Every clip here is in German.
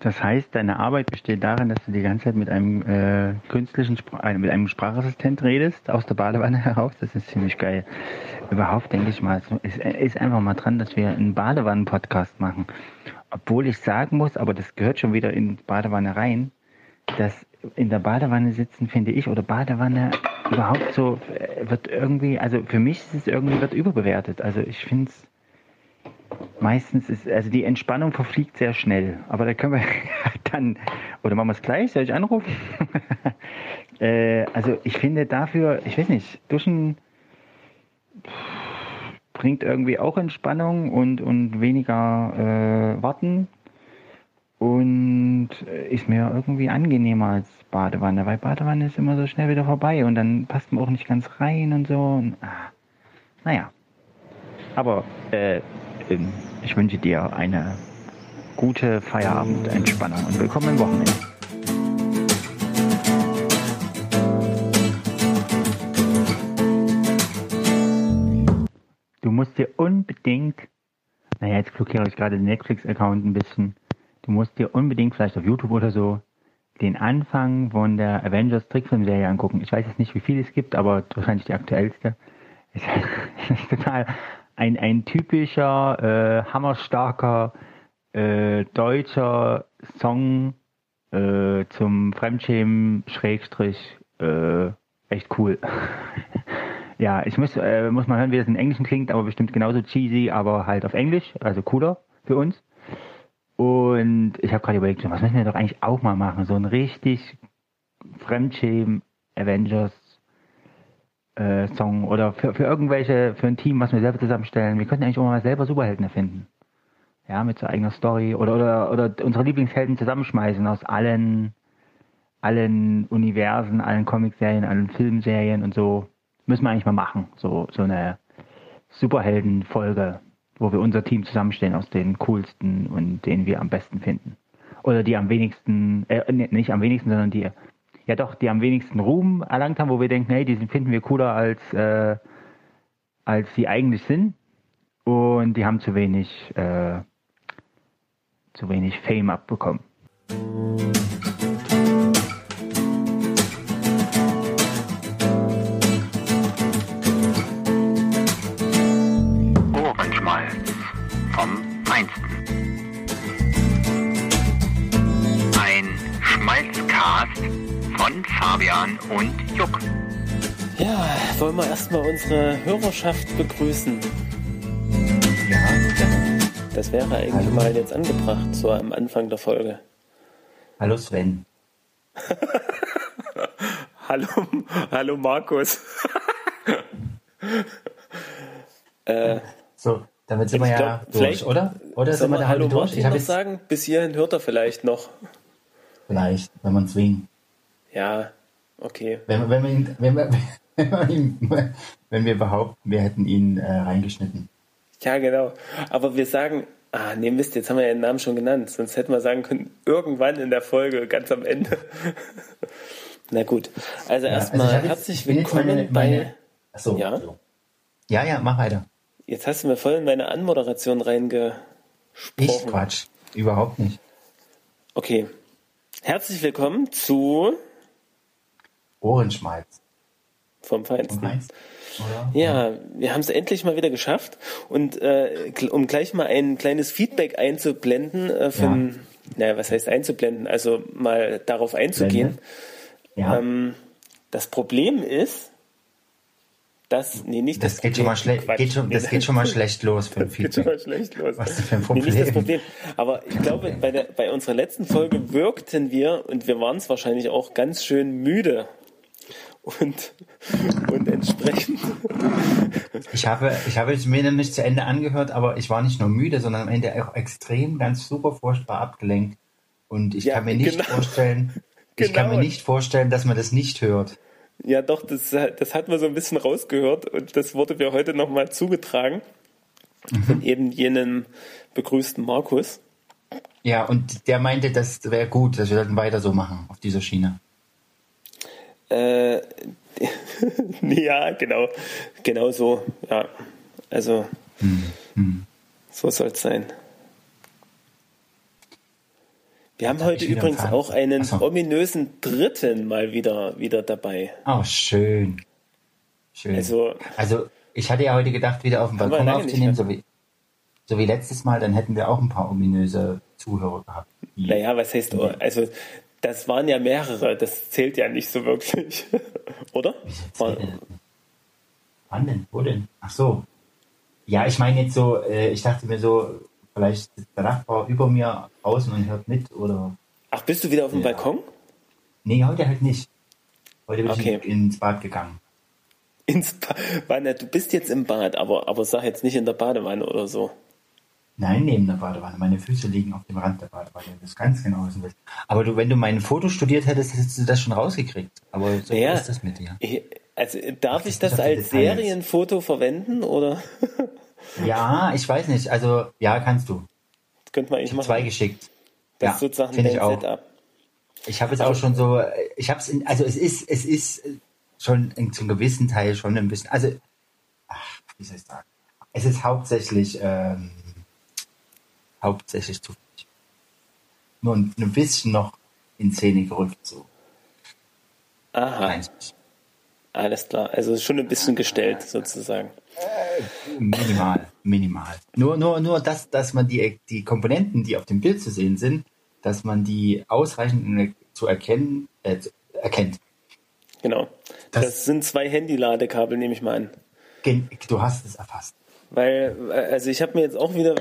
Das heißt, deine Arbeit besteht darin, dass du die ganze Zeit mit einem äh, künstlichen, Spr äh, mit einem Sprachassistent redest, aus der Badewanne heraus. Das ist ziemlich geil. Überhaupt denke ich mal, es ist einfach mal dran, dass wir einen Badewannen-Podcast machen. Obwohl ich sagen muss, aber das gehört schon wieder in die Badewanne rein, dass in der Badewanne sitzen, finde ich, oder Badewanne überhaupt so, äh, wird irgendwie, also für mich ist es irgendwie, wird überbewertet. Also ich finde es meistens ist, also die Entspannung verfliegt sehr schnell. Aber da können wir dann, oder machen wir es gleich, soll ich anrufen? äh, also ich finde dafür, ich weiß nicht, Duschen bringt irgendwie auch Entspannung und, und weniger äh, Warten und ist mir irgendwie angenehmer als Badewanne, weil Badewanne ist immer so schnell wieder vorbei und dann passt man auch nicht ganz rein und so. Und, ah, naja. Aber äh, ähm, ich wünsche dir eine gute Feierabendentspannung und willkommen im Wochenende. Du musst dir unbedingt, naja, jetzt blockiere ich gerade den Netflix-Account ein bisschen. Du musst dir unbedingt vielleicht auf YouTube oder so den Anfang von der Avengers Trickfilmserie angucken. Ich weiß jetzt nicht, wie viel es gibt, aber wahrscheinlich die aktuellste. Es ist total ein, ein typischer, äh, hammerstarker äh, deutscher Song äh, zum Fremdschämen, Schrägstrich, äh, echt cool. ja, ich muss, äh, muss mal hören, wie das in Englischen klingt, aber bestimmt genauso cheesy, aber halt auf Englisch, also cooler für uns. Und ich habe gerade überlegt, was müssen wir doch eigentlich auch mal machen? So ein richtig Fremdschämen Avengers äh, Song oder für, für irgendwelche, für ein Team, was wir selber zusammenstellen. Wir könnten eigentlich auch mal selber Superhelden erfinden. Ja, mit so eigener Story oder, oder, oder unsere Lieblingshelden zusammenschmeißen aus allen, allen Universen, allen Comicserien, allen Filmserien und so. Müssen wir eigentlich mal machen. So, so eine Superhelden-Folge, wo wir unser Team zusammenstellen aus den coolsten und denen wir am besten finden. Oder die am wenigsten, äh, nicht am wenigsten, sondern die ja doch, die am wenigsten Ruhm erlangt haben, wo wir denken, hey, die finden wir cooler als, äh, als sie eigentlich sind. Und die haben zu wenig, äh, zu wenig Fame abbekommen. Fabian und Juck. Ja, wollen wir erstmal unsere Hörerschaft begrüßen. Ja, gerne. Das wäre eigentlich Hallo. mal jetzt angebracht, so am Anfang der Folge. Hallo Sven. Hallo, hallo Markus. äh, So, damit sind wir ja glaub, durch, vielleicht- oder? Oder soll sind wir man da Hallo durch? Martin Ich noch jetzt sagen? Bis hierhin hört er vielleicht noch. vielleicht, wenn man zwingt. Ja, okay. Wenn, wenn, wir ihn, wenn, wir, wenn, wir ihn, wenn wir behaupten, wir hätten ihn äh, reingeschnitten. Ja, genau. Aber wir sagen, ah, nee, Mist, jetzt haben wir ja den Namen schon genannt. Sonst hätten wir sagen können, irgendwann in der Folge, ganz am Ende. Na gut. Also Ja, erstmal ich hab jetzt- herzlich willkommen meine- bei. meine- Achso, Ja? so. ja, ja, mach weiter. Jetzt hast du mir voll in meine Anmoderation reingesprochen. Ich Quatsch. Überhaupt nicht. Okay. Herzlich willkommen zu Ohrenschmalz. vom Feinsten. meinst oder? Ja, wir haben es endlich mal wieder geschafft. Und äh, um gleich mal ein kleines Feedback einzublenden, äh, von, naja, was heißt einzublenden? Also mal darauf einzugehen. Ja, Ähm, das Problem ist, dass, nee, nicht das, geht schon mal Problem, schlecht. Quatsch. Geht schon, Nee, das geht schon mal schlecht los für ein Das geht schon Feedback. mal schlecht los. Was ist das für ein Nee, nicht das Problem? Problem. Aber ich glaube, bei, der, bei unserer letzten Folge wirkten wir, und wir waren es wahrscheinlich auch, ganz schön müde. Und, und entsprechend. Ich habe, ich habe es mir nicht zu Ende angehört, aber ich war nicht nur müde, sondern am Ende auch extrem, ganz super furchtbar abgelenkt. Und ich Ja, kann mir nicht genau. vorstellen, ich kann Genau. mir nicht vorstellen, dass man das nicht hört. Ja, doch, das, das hat man so ein bisschen rausgehört und das wurde mir heute nochmal zugetragen. Von eben jenem begrüßten Markus. Ja, und der meinte, das wäre gut, dass wir sollten weiter so machen auf dieser Schiene. Äh, ja, genau. Genau so, ja. Also, so soll es sein. Wir haben heute übrigens einen auch einen so. ominösen Dritten mal wieder, wieder dabei. Oh, schön. Schön. Also- Also, ich hatte ja heute gedacht, wieder auf dem Balkon aufzunehmen, so wie, so wie letztes Mal, dann hätten wir auch ein paar ominöse Zuhörer gehabt. Naja, was heißt, also das waren ja mehrere, das zählt ja nicht so wirklich, oder? War? Wann denn? Wo denn? Ach so. Ja, ich meine jetzt so, äh, ich dachte mir so, vielleicht sitzt der Nachbar über mir außen und hört mit oder. ach, bist du wieder auf dem Ja. Balkon? Nee, heute halt nicht. Heute bin Okay. ich ins Bad gegangen. Ins ba Wanne, du bist jetzt im Bad, aber, aber sag jetzt nicht in der Badewanne oder so. Nein, neben der Badewanne. Meine Füße liegen auf dem Rand der Badewanne. Das ist ganz genau wissen willst. Aber du, wenn du mein Foto studiert hättest, hättest du das schon rausgekriegt. Aber so Naja, ist das mit dir. ich- also darf ich das das als. Serienfoto verwenden oder Ja, ich weiß nicht. Also, ja, kannst du. könnte man eigentlich Ich habe zwei machen? geschickt. Das ja, ist sozusagen finde dein ich auch. Setup. Ich habe es auch schon so, ich habe es, also es ist, es ist schon in, zum gewissen Teil schon ein bisschen, also, ach, wie soll ich sagen? Es ist hauptsächlich, ähm, hauptsächlich zufällig. Nur ein, bisschen noch in Szene gerückt, so. Aha, bisschen. alles klar. Also schon ein bisschen gestellt sozusagen. Minimal, minimal. Nur, nur, nur, dass, dass man die, die Komponenten, die auf dem Bild zu sehen sind, dass man die ausreichend zu erkennen, äh, erkennt. Genau. Das, Das- sind zwei Handy-Ladekabel, nehme ich mal an. Gen- Du hast es erfasst. Weil, äh, also ich habe mir jetzt auch wieder,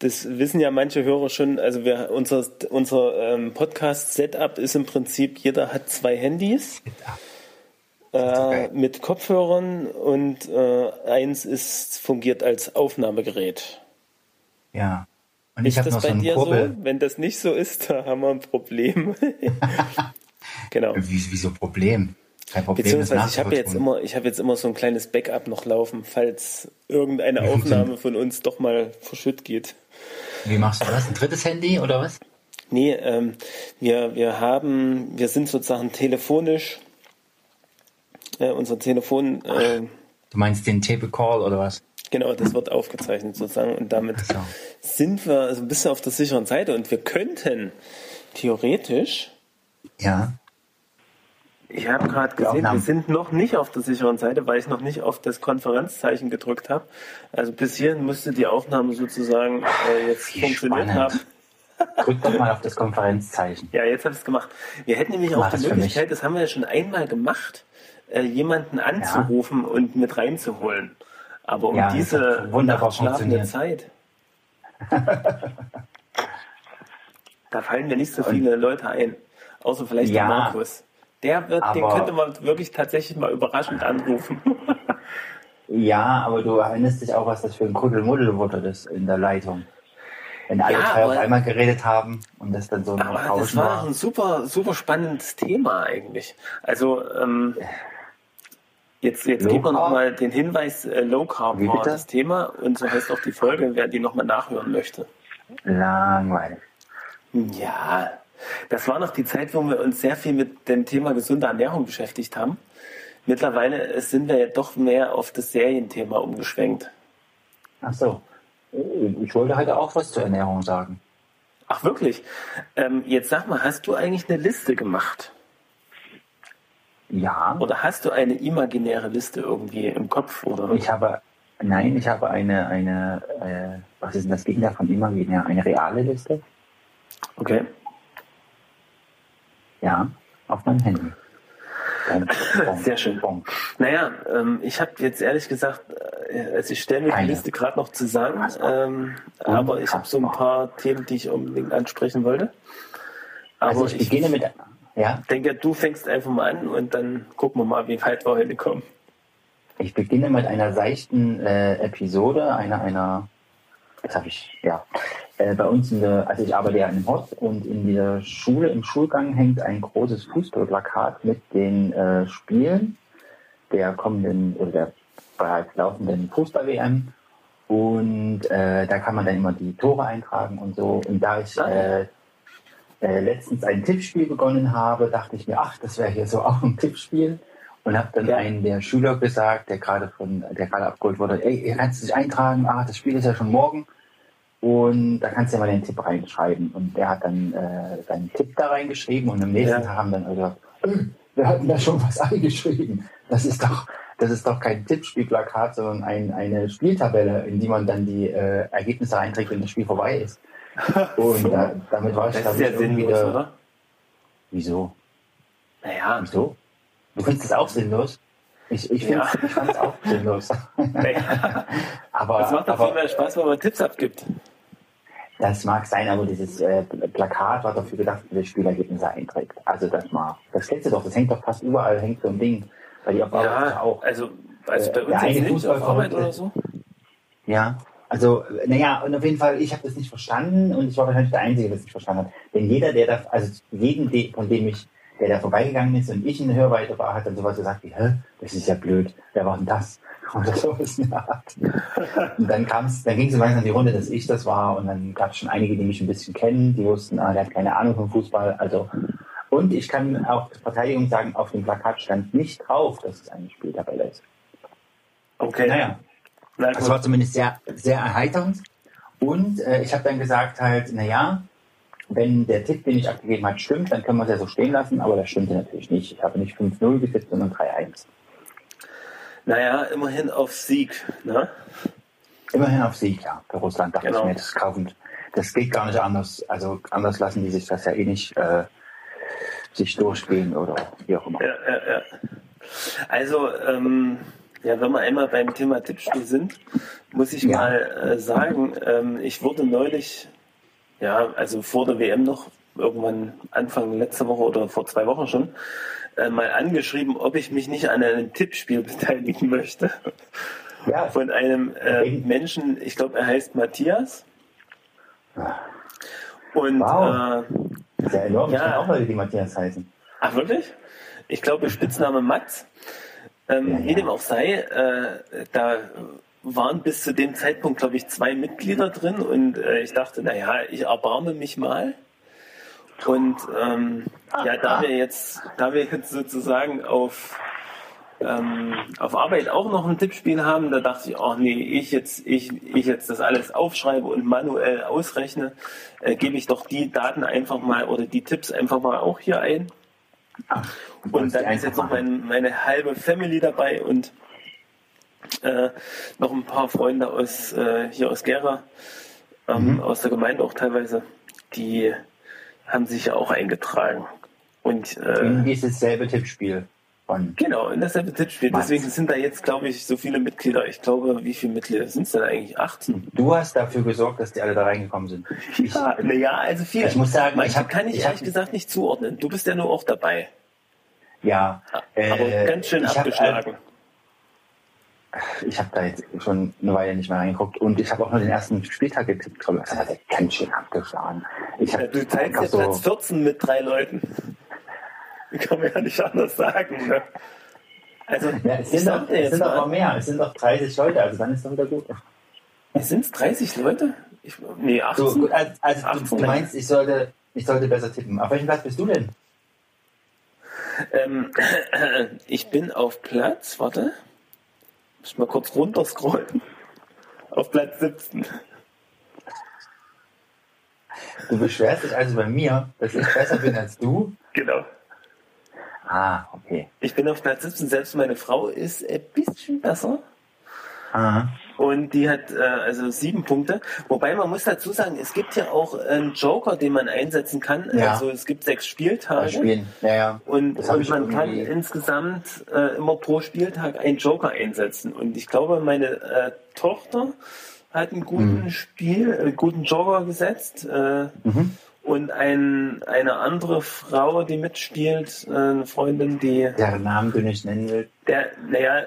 das wissen ja manche Hörer schon, also wir, unser, unser ähm, Podcast-Setup ist im Prinzip, jeder hat zwei Handys so äh, mit Kopfhörern und äh, eins ist fungiert als Aufnahmegerät. Ja. Und ich Ist das noch so bei einen dir Kurbel. so? Wenn das nicht so ist, da haben wir ein Problem. genau. Wie, wieso Problem? Kein Problem. Beziehungsweise ich habe jetzt immer, ich habe jetzt immer so ein kleines Backup noch laufen, falls irgendeine Aufnahme von uns doch mal verschütt geht. Wie machst du das? Ein drittes Handy oder was? Nee, ähm, wir, wir haben, wir sind sozusagen telefonisch, äh, unser Telefon, äh, Du meinst den Table Call oder was? genau, das wird aufgezeichnet sozusagen und damit so. sind wir also ein bisschen auf der sicheren Seite und wir könnten theoretisch, Ja. Ich habe gerade gesehen, wir sind noch nicht auf der sicheren Seite, weil ich noch nicht auf das Konferenzzeichen gedrückt habe. Also bis hierhin müsste die Aufnahme sozusagen äh, jetzt Wie funktioniert spannend. haben. Drück doch mal auf das Konferenzzeichen. Ja, jetzt habe ich es gemacht. Wir hätten nämlich auch die Möglichkeit, das haben wir ja schon einmal gemacht, äh, jemanden anzurufen und mit reinzuholen. Aber um Ja, diese funktioniert. Zeit, da fallen mir nicht so viele Leute ein. Außer vielleicht Ja. der Markus. Der wird, den Aber- könnte man wirklich tatsächlich mal überraschend anrufen. Ja, aber du erinnerst dich auch, was das für ein Kuddelmuddel wurde das in der Leitung. Wenn alle Ja, drei auf einmal geredet haben und das dann so ein Aber das Rauschen war war. ein super, super spannendes Thema eigentlich. Also ähm, jetzt, jetzt geben wir nochmal den Hinweis, äh, Low Carb Wie war war bitte? das Thema und so heißt auch die Folge, wer die nochmal nachhören möchte. Langweilig. Ja, das war noch die Zeit, wo wir uns sehr viel mit dem Thema gesunde Ernährung beschäftigt haben. Mittlerweile sind wir ja doch mehr auf das Serienthema umgeschwenkt. Ach so. Ich wollte heute auch was zur Ernährung sagen. Ach wirklich? Ähm, jetzt sag mal, hast du eigentlich eine Liste gemacht? Ja. Oder hast du eine imaginäre Liste irgendwie im Kopf? Oder? Ich habe, nein, ich habe eine, eine, äh, was ist denn das Gegenteil von imaginär? Eine reale Liste? Okay. Ja, auf meinem Handy. Sehr schön. Naja, ähm, ich habe jetzt ehrlich gesagt, äh, also ich stelle mir die. Liste gerade noch zusammen, ähm, aber ich habe so ein paar Themen, die ich unbedingt ansprechen wollte. Aber Also ich beginne mit, ja, denke, du fängst einfach mal an und dann gucken wir mal, wie weit wir heute kommen. ich beginne mit einer seichten äh, Episode, einer, einer, das habe ich, ja, äh, bei uns in der, also ich arbeite ja in einem Hort und in der Schule, im Schulgang hängt ein großes Fußballplakat mit den äh, Spielen der kommenden oder der bereits laufenden Fußball-WM. Und äh, da kann man dann immer die Tore eintragen und so. Und da ich äh, äh, letztens ein Tippspiel begonnen habe, dachte ich mir, ach, das wäre hier so auch ein Tippspiel. Und habe dann Ja. einen der Schüler gesagt, der gerade von, der gerade abgeholt wurde, ey, ihr kannst dich eintragen, ah, das Spiel ist ja schon morgen. Und da kannst du ja mal den Tipp reinschreiben. Und der hat dann äh, seinen Tipp da reingeschrieben und am nächsten Ja. Tag haben dann gesagt, äh, wir hatten da schon was eingeschrieben. Das ist doch, das ist doch kein Tippspielplakat, sondern ein, eine Spieltabelle, in die man dann die äh, Ergebnisse einträgt, wenn das Spiel vorbei ist. Und da, damit war ich, Das ist ja sinnlos, der, oder? Wieso? Naja, Wieso? Du findest es auch sinnlos? Ich, ich, Ja. ich fand es auch sinnlos. naja. aber, Das macht doch aber viel mehr Spaß, wenn man Tipps abgibt. das mag sein, aber dieses äh, Plakat war dafür gedacht, dass das Spielergebnisse einträgt. Also das mal. Das kennst du doch, das hängt doch fast überall, hängt so ein Ding. Bei dir auf Ja, auch. also, also Äh, bei der uns jetzt nicht auf Arbeit oder so. Ja, also, naja, und auf jeden Fall, ich habe das nicht verstanden und ich war wahrscheinlich der Einzige, der das nicht verstanden hat. Denn jeder, der da, also jeden, de- von dem ich, der da vorbeigegangen ist und ich in Hörweite war, hat dann sowas gesagt wie, hä, das ist ja blöd, wer war denn das? Oder sowas in der Art. Und dann kam's, dann ging es so langsam in die Runde, dass ich das war und dann gab es schon einige, die mich ein bisschen kennen, die wussten, ah, der hat keine Ahnung vom Fußball, also und ich kann auch Verteidigung sagen, auf dem Plakat stand nicht drauf, dass es eine Spieltabelle ist. Okay. Naja, Na das war zumindest sehr, sehr erheiternd. Und äh, ich habe dann gesagt halt, naja, wenn der Tipp, den ich abgegeben habe, stimmt, dann können wir es ja so stehen lassen, aber das stimmte natürlich nicht. Ich habe nicht 5-0 getippt, sondern 3-1. Naja, immerhin auf Sieg. Ne? Immerhin auf Sieg, ja. Für Russland dachte Genau. ich mir, das kaufen, das geht gar nicht anders. Also anders lassen die sich das ja eh nicht äh, sich durchgehen oder wie auch immer. Ja, ja, ja. Also, ähm, ja, wenn wir einmal beim Thema Tippspiel sind, muss ich Ja. mal äh, sagen, ähm, ich wurde neulich, ja, also vor der WM noch, irgendwann Anfang letzter Woche oder vor zwei Wochen schon, äh, mal angeschrieben, ob ich mich nicht an einem Tippspiel beteiligen möchte. Ja, Von einem äh. Menschen, ich glaube, er heißt Matthias. Und Wow. äh, sehr enorm. Ich Ja. kenne auch Leute, die Matthias heißen. Ach, wirklich? Ich glaube, Spitzname Mats. Ähm, Ja, ja. Wie dem auch sei, äh, da waren bis zu dem Zeitpunkt, glaube ich, zwei Mitglieder drin und äh, ich dachte, naja, ich erbarme mich mal. Und ähm, ja, da wir jetzt, da wir jetzt sozusagen auf, ähm, auf Arbeit auch noch ein Tippspiel haben, da dachte ich, ach nee, ich jetzt, ich, ich jetzt das alles aufschreibe und manuell ausrechne, äh, gebe ich doch die Daten einfach mal oder die Tipps einfach mal auch hier ein. Und dann ist jetzt noch mein, meine halbe Family dabei und äh, noch ein paar Freunde aus äh, hier aus Gera, ähm, aus der Gemeinde auch teilweise, die haben sich ja auch eingetragen. Und äh, in dieses selbe Tippspiel von genau, in dasselbe Tippspiel. Mats. Deswegen sind da jetzt, glaube ich, so viele Mitglieder. Ich glaube, wie viele Mitglieder sind es denn eigentlich? 18? Du hast dafür gesorgt, dass die alle da reingekommen sind. Ich, Ja, naja, also viele. Ich muss sagen, manche ich hab- kann ich, ich hab- ehrlich gesagt nicht zuordnen. Du bist ja nur auch dabei. ja, Aber äh, ganz schön hab, abgeschlagen. Äh, ich habe da jetzt schon eine Weile nicht mehr reingeguckt und ich habe auch nur den ersten Spieltag getippt. glaube ich. Das hat er ganz schön abgeschlagen. Ich Ja, habe du teilst ja so, Platz 14 mit drei Leuten. Kann man ja nicht anders sagen. Ne? Also, ja, es ich sind, doch, es jetzt sind doch mal, mehr. Es sind doch 30 Leute, also dann ist doch wieder gut. sind es 30 Leute? Ich, nee, 18. So, also, also 18. du, du meinst, ich sollte, ich sollte besser tippen. Auf welchem Platz bist du denn? Ähm, ich bin auf Platz, warte, muss mal kurz runterscrollen. Auf Platz 17. Du beschwerst dich also bei mir, dass ich besser bin als du? Genau. Ah, okay. Ich bin auf Platz 17, selbst meine Frau ist ein bisschen besser. Ah, Und die hat äh, also sieben Punkte. Wobei man muss dazu sagen, es gibt ja auch einen Joker, den man einsetzen kann. Ja. Also es gibt sechs Spieltage. Spielen. Ja, ja. Und, und man kann insgesamt äh, immer pro Spieltag einen Joker einsetzen. Und ich glaube, meine äh, Tochter hat einen guten Mhm. Spiel, äh, guten Joker gesetzt. Äh, Mhm. Und ein, eine andere Frau, die mitspielt, äh, eine Freundin, die Deren Namen du nicht nennen willst. der, naja,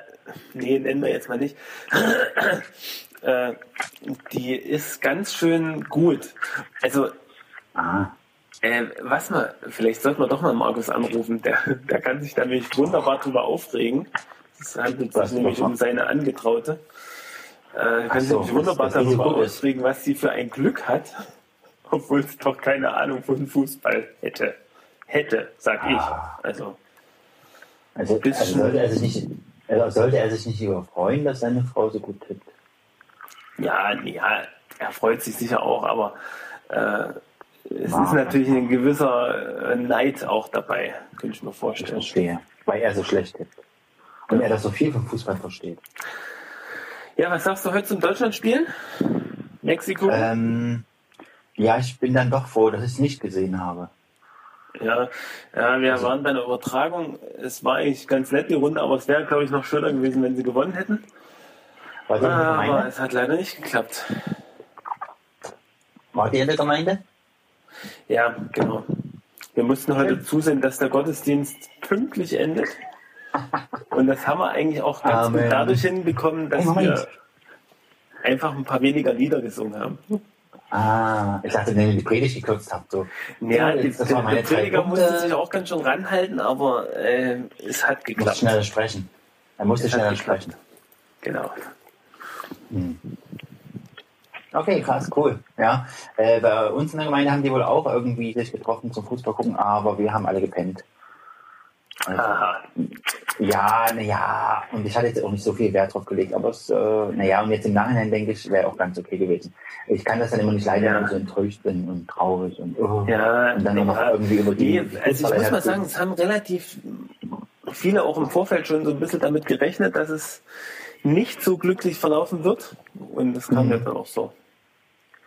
nee, nennen wir jetzt mal nicht. äh, die ist ganz schön gut. Also, Ah, äh, was mal, vielleicht sollte man doch mal Markus anrufen, der, der kann sich da nämlich wunderbar drüber aufregen. Es handelt sich nämlich um seine Angetraute. Äh, kann sich so, nämlich wunderbar darüber aufregen, was sie für ein Glück hat, obwohl es doch keine Ahnung von Fußball hätte. Hätte, sag Ah. ich. Also, also, Bisschen- also sollte, sich nicht, also sollte er sich nicht lieber freuen, dass seine Frau so gut tippt? ja, ja, er freut sich sicher auch, aber äh, es Ah, ist natürlich ein gewisser äh, Neid auch dabei, könnte ich mir Ich vorstellen. verstehe. Weil er so schlecht ist. Und er das so viel vom Fußball versteht. Ja, was sagst du heute zum Deutschlandspielen? Mexiko? Ähm, ja, ich bin dann doch froh, dass ich es nicht gesehen habe. Ja, ja, wir Also- waren bei der Übertragung. Es war eigentlich ganz nett, die Runde, aber es wäre, glaube ich, noch schöner gewesen, wenn sie gewonnen hätten. In der Aber es hat leider nicht geklappt. War die in der Gemeinde? Ja, genau. Wir mussten heute zusehen, dass der Gottesdienst pünktlich endet. Und das haben wir eigentlich auch ganz Amen. gut dadurch hinbekommen, dass Moment. wir einfach ein paar weniger Lieder gesungen haben. Ah, ich dachte, wenn ihr die Predigt gekürzt habt. So. Ja, die, das der, waren meine der Prediger musste sich auch ganz schön ranhalten, aber äh, es hat musste geklappt. schneller sprechen. Er musste schneller sprechen. Genau. Okay, krass, cool. Ja, äh, bei uns in der Gemeinde haben die wohl auch irgendwie sich getroffen zum Fußball gucken, aber wir haben alle gepennt. Also, ja, naja, und ich hatte jetzt auch nicht so viel Wert drauf gelegt, aber es, äh, naja, und jetzt im Nachhinein denke ich, wäre auch ganz okay gewesen. Ich kann das dann immer nicht leiden, Ja. wenn ich so enttäuscht bin und traurig und, oh, Ja, und dann nur noch ja. irgendwie über die. Nee, also ich muss mal sagen, es haben relativ viele auch im Vorfeld schon so ein bisschen damit gerechnet, dass es nicht so glücklich verlaufen wird. Und das kam Mhm. ja dann auch so.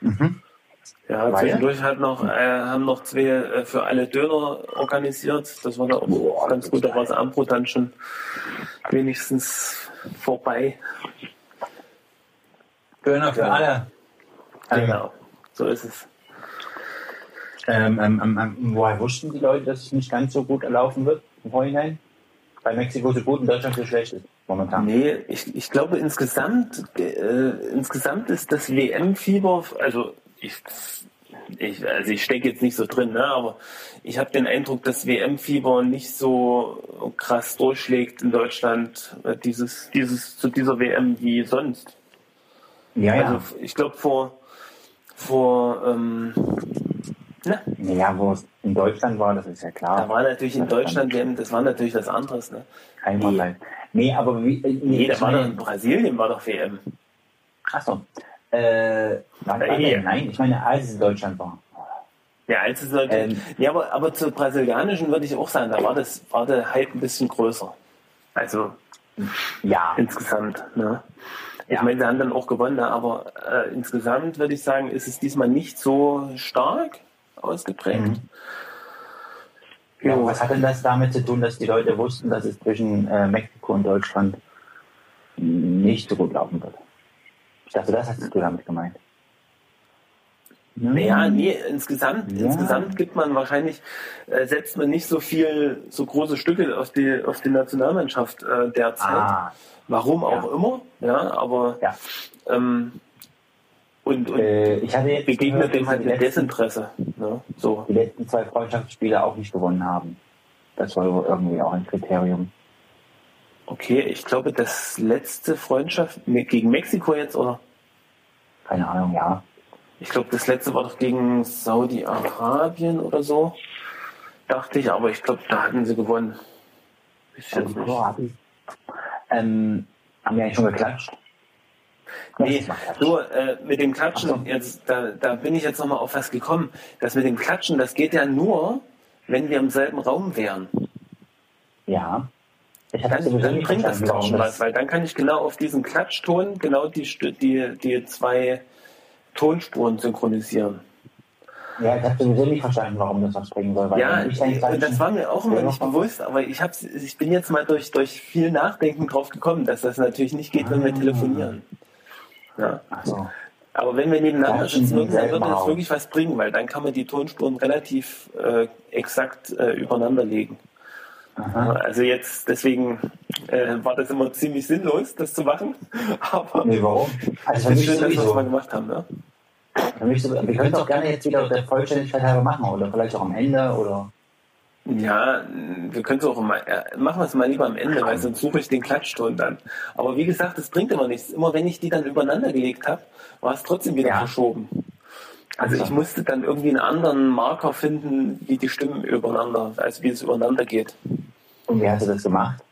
Mhm. Ja, Weil? zwischendurch hat noch, äh, haben noch zwei äh, für alle Döner organisiert. Das war dann auch Boah, ganz gut. Da war das Armbrot dann schon wenigstens vorbei. Döner für alle. Genau. So ist es. Ähm, ähm, ähm, ähm, woher wussten die Leute, dass es nicht ganz so gut laufen wird im Vorhinein? Bei Mexiko so gut und Deutschland so schlecht ist momentan. Nee, ich, ich glaube insgesamt, äh, insgesamt ist das WM-Fieber, also ich, ich, also ich stecke jetzt nicht so drin, ne, aber ich habe den Eindruck, dass WM-Fieber nicht so krass durchschlägt in Deutschland, äh, dieses, dieses, zu dieser WM wie sonst. Ja, ja. Also ich glaube vor, vor, ähm, ne, ja, wo es in Deutschland war, das ist ja da klar. war natürlich in Deutschland WM, das war natürlich was anderes, ne. Kein Vergleich. Nee, aber wie. äh, Nee, da ich war doch in Brasilien war doch WM. Achso. Äh, Nee. denn? Nein, ich meine, als es in Deutschland war. Ja, als es Leute, Ähm. ja, aber, aber zur brasilianischen würde ich auch sagen, da war das, war der Hype ein bisschen größer. Also Ja. insgesamt. Ne? Ich Ja. meine, sie haben dann auch gewonnen, ne? aber äh, insgesamt würde ich sagen, ist es diesmal nicht so stark ausgeprägt. Mhm. Ja, was hat denn das damit zu tun, dass die Leute wussten, dass es zwischen äh, Mexiko und Deutschland nicht so gut laufen wird? Ich dachte, das hast du damit gemeint. Naja, nee, insgesamt, Ja. insgesamt gibt man wahrscheinlich, äh, setzt man nicht so viel, so große Stücke auf die, auf die Nationalmannschaft äh, derzeit. Ah, Warum auch Ja. immer, ja, aber ja. ähm, und, und Äh, ich hatte begegnet dem halt letzten, Desinteresse. Ne? So. die letzten zwei Freundschaftsspiele auch nicht gewonnen haben. Das war irgendwie auch ein Kriterium. Okay, ich glaube, das letzte Freundschaft gegen Mexiko jetzt, oder? Keine Ahnung, ja. Ich glaube, das letzte war doch gegen Saudi-Arabien oder so. Dachte ich, aber ich glaube, da hatten sie gewonnen. Ich. Kroaten. Ähm, haben wir eigentlich schon geklatscht? Nee, nur äh, mit dem Klatschen, so. jetzt, da, da bin ich jetzt nochmal auf was gekommen. Das mit dem Klatschen, das geht ja nur, wenn wir im selben Raum wären. Ja. Ich hatte Dann, sowieso dann bringt das Klatschen was, weil dann kann ich genau auf diesen Klatschton genau die, die, die zwei Tonspuren synchronisieren. Ja, ich habe sowieso nicht verstanden, warum das was bringen soll. Ja, ich und das war mir auch immer nicht bewusst, aber ich, hab's, ich bin jetzt mal durch, durch viel Nachdenken drauf gekommen, dass das natürlich nicht geht, wenn wir Ah. telefonieren. Ja. So. Aber wenn wir nebeneinander sitzen würden, dann würde das wirklich was bringen, weil dann kann man die Tonspuren relativ äh, exakt äh, übereinander legen. Aha. Also jetzt, deswegen äh, war das immer ziemlich sinnlos, das zu machen. Aber Nee, warum? Also für es mich schön, dass wir das mal gemacht haben. Ne? Für mich so, wir können es auch gerne jetzt wieder der Vollständigkeit halber machen oder vielleicht auch am Ende oder. Ja, wir können es auch mal, äh, machen wir es mal lieber am Ende, weil sonst suche ich den Klatschton dann. Aber wie gesagt, das bringt immer nichts. Immer wenn ich die dann übereinander gelegt habe, war es trotzdem wieder Ja. verschoben. Also ich musste dann irgendwie einen anderen Marker finden, wie die Stimmen übereinander, also wie es übereinander geht. Und wie hast du das gemacht?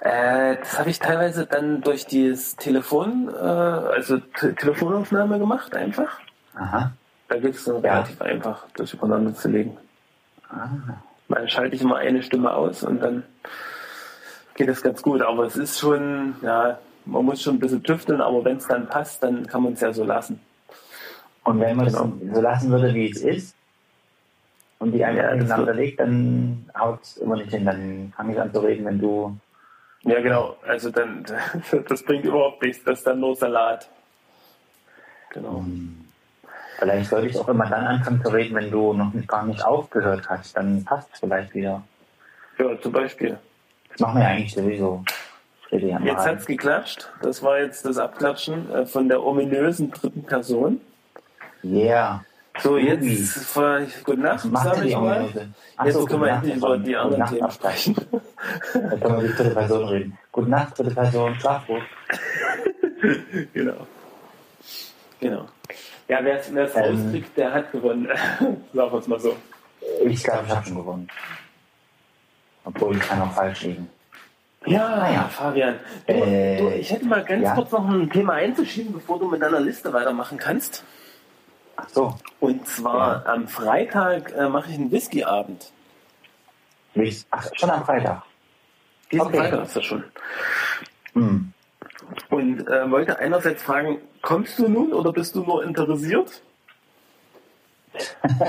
Äh, das habe ich teilweise dann durch das Telefon, äh, also T Telefonaufnahme gemacht einfach. Aha. Da geht es dann Ja. relativ einfach, das übereinander zu legen. Ah. Dann schalte ich immer eine Stimme aus und dann geht das ganz gut. Aber es ist schon, ja, man muss schon ein bisschen tüfteln, aber wenn es dann passt, dann kann man es ja so lassen. Und wenn man Genau. es so lassen würde, wie es ist, und die einfach Ja, wird- legt, dann haut es immer nicht hin. Dann fange ich an zu reden, wenn du. Ja, genau. Also dann, das bringt überhaupt nichts. Das ist dann nur Salat. Genau. Vielleicht sollte ich auch immer dann anfangen zu reden, wenn du noch nicht, gar nicht aufgehört hast. Dann passt es vielleicht wieder. Ja, zum Beispiel. Das machen wir ja eigentlich sowieso. Jetzt rein. hat's geklatscht. Das war jetzt das Abklatschen äh, von der ominösen dritten Person. Yeah. So, jetzt gute Nacht, sag ich mal. Jetzt so, können wir endlich über die anderen Nacht Themen absprechen. sprechen. Da können wir die dritte Person reden. Gute Nacht, dritte Person, schlaf gut. genau. Genau. Ja, wer es Ähm. rauskriegt, der hat gewonnen. Sagen wir es mal so. Ich glaube, ich habe schon gewonnen. Obwohl, ich kann auch falsch liegen. Ja, Naja. Fabian. Du, Äh, du, ich hätte mal ganz ja? kurz noch ein Thema einzuschieben, bevor du mit deiner Liste weitermachen kannst. Ach so. Und zwar am Freitag äh, mache ich einen Whisky-Abend. Ist- Ach, schon am Freitag. Diesen Okay. Freitag ist das schon. Hm. Und äh, wollte einerseits fragen, kommst du nun oder bist du nur interessiert?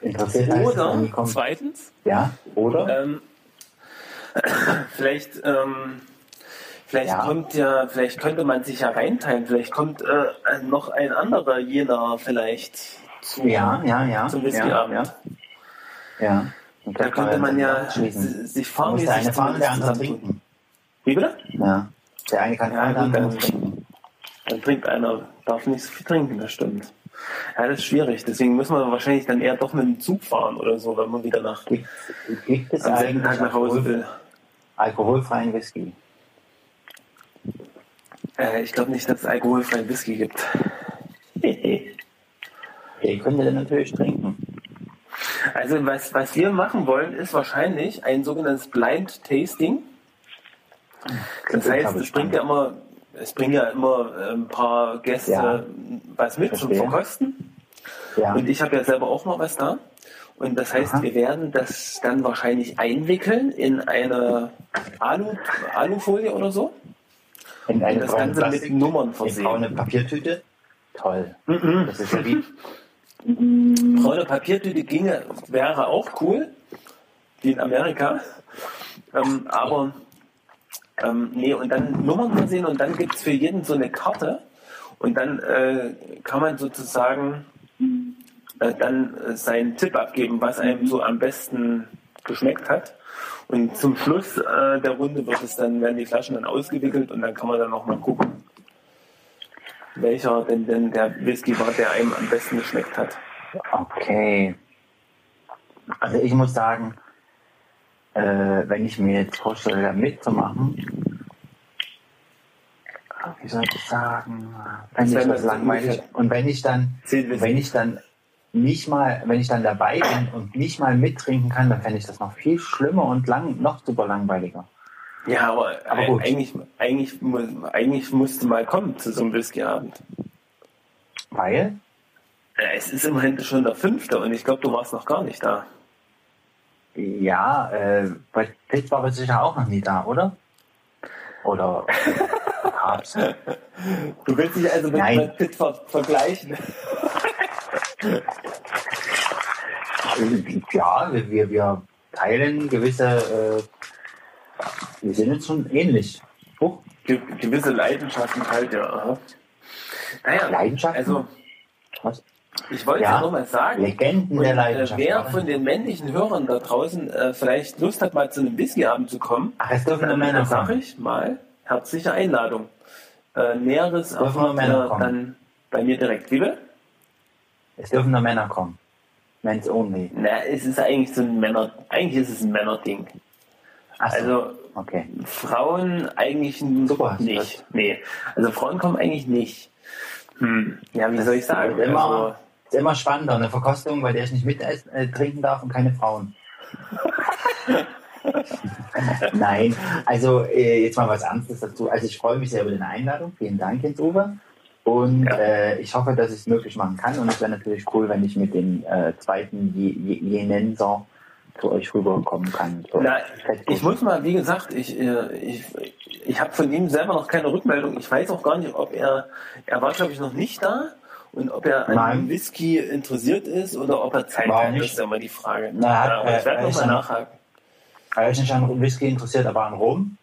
Interessiert Oder zweitens, Ja, oder? ähm, vielleicht, ähm, vielleicht Ja. kommt ja, vielleicht könnte man sich ja reinteilen, vielleicht kommt äh, noch ein anderer jener vielleicht zu. ja, ja, ja. zum ja, Whisky-Abend. ja. ja. Und Da könnte man ja sich fahrmäßig eine fahren, der andere trinken. Wie bitte? Ja. Der eine kann Ja, fahren, der gut, andere dann-. Dann trinkt einer, darf nicht so viel trinken, das stimmt. Ja, das ist schwierig. Deswegen müssen wir wahrscheinlich dann eher doch mit dem Zug fahren oder so, wenn man wieder nach Gibt, gibt es am selben Tag nach Hause will. alkoholfreien Whisky? Äh, ich glaube nicht, dass es alkoholfreien Whisky gibt. Den könnt ihr dann natürlich trinken. Also was, was wir machen wollen, ist wahrscheinlich ein sogenanntes Blind Tasting. Das Das heißt, es bringt ja immer, es bringen ja immer äh, ein paar Gäste Ja. was mit zum Verstehe. Verkosten. Ja. Und ich habe ja selber auch noch was da. Und das heißt, Aha. wir werden das dann wahrscheinlich einwickeln in eine Alu, Alufolie oder so. In eine das braune Ganze mit Nummern Eine versehen. braune Papiertüte? Toll. Mhm. Das ist ja wie, Braune Papiertüte ginge, wäre auch cool, wie in Amerika. Ähm, aber ähm, nee, und dann Nummern versehen und dann gibt es für jeden so eine Karte und dann äh, kann man sozusagen äh, dann äh, seinen Tipp abgeben, was einem so am besten geschmeckt hat. Und zum Schluss äh, der Runde wird es dann, werden die Flaschen dann ausgewickelt und dann kann man dann nochmal gucken, welcher denn, denn der Whisky war, der einem am besten geschmeckt hat. okay. Also ich muss sagen, äh, wenn ich mir jetzt vorstelle, da mitzumachen, wie soll ich das sagen, wenn ich das langweilig und wenn ich dann, wenn ich dann nicht mal, wenn ich dann dabei bin und nicht mal mittrinken kann, dann fände ich das noch viel schlimmer und lang, noch super langweiliger. Ja, aber, Aber gut. eigentlich, eigentlich, eigentlich musste mal kommen zu so einem Whiskyabend. Weil, es ist immerhin schon der fünfte und ich glaube, du warst noch gar nicht da. ja, äh, bei Pitt war sicher auch noch nie da, oder? Oder. Du willst dich also mit Nein. Brad Pitt ver vergleichen. Ja, wir, wir, teilen gewisse, äh, wir sind jetzt schon ähnlich. Huch, Ge gewisse Leidenschaften halt, ja. Aha. Naja, Leidenschaften? also was? ich wollte Ja, ja noch mal sagen, Legenden und, der äh, Leidenschaft. wer von den männlichen Hörern da draußen äh, vielleicht Lust hat, mal zu einem Whiskyabend zu kommen, Ach, es dürfen nur dann Männer sage ich mal herzliche Einladung. Äh, Näheres erfahrt nur ihr dann bei mir direkt. Wie bitte? Es dürfen nur Männer kommen. Men's only. Na, es ist eigentlich so ein Männer, eigentlich ist es ein Männerding. Ach so, Also okay. Frauen eigentlich Super, nicht. Nee. Also Frauen kommen eigentlich nicht. Hm. Ja, wie soll ich sagen? Immer, Also, ist immer spannender, eine Verkostung, bei der ich nicht mit äh, trinken darf und keine Frauen. Nein, also äh, jetzt mal was anderes dazu. Also ich freue mich sehr über die Einladung. Vielen Dank, Jens Uwe. Und Ja. äh, ich hoffe, dass ich es möglich machen kann. Und es wäre natürlich cool, wenn ich mit dem äh, zweiten Je- Je- Jenenser zu euch rüberkommen kann. So, Na, ich muss mal, wie gesagt, ich, äh, ich, ich habe von ihm selber noch keine Rückmeldung. Ich weiß auch gar nicht, ob er, er war glaube ich noch nicht da und ob er an Nein. Whisky interessiert ist oder ob er Zeit hat. ist ja mal die Frage. Na, ja, aber ich werde er noch ist mal ja- nachhaken. Er ist nicht an Whisky interessiert, aber an Rum.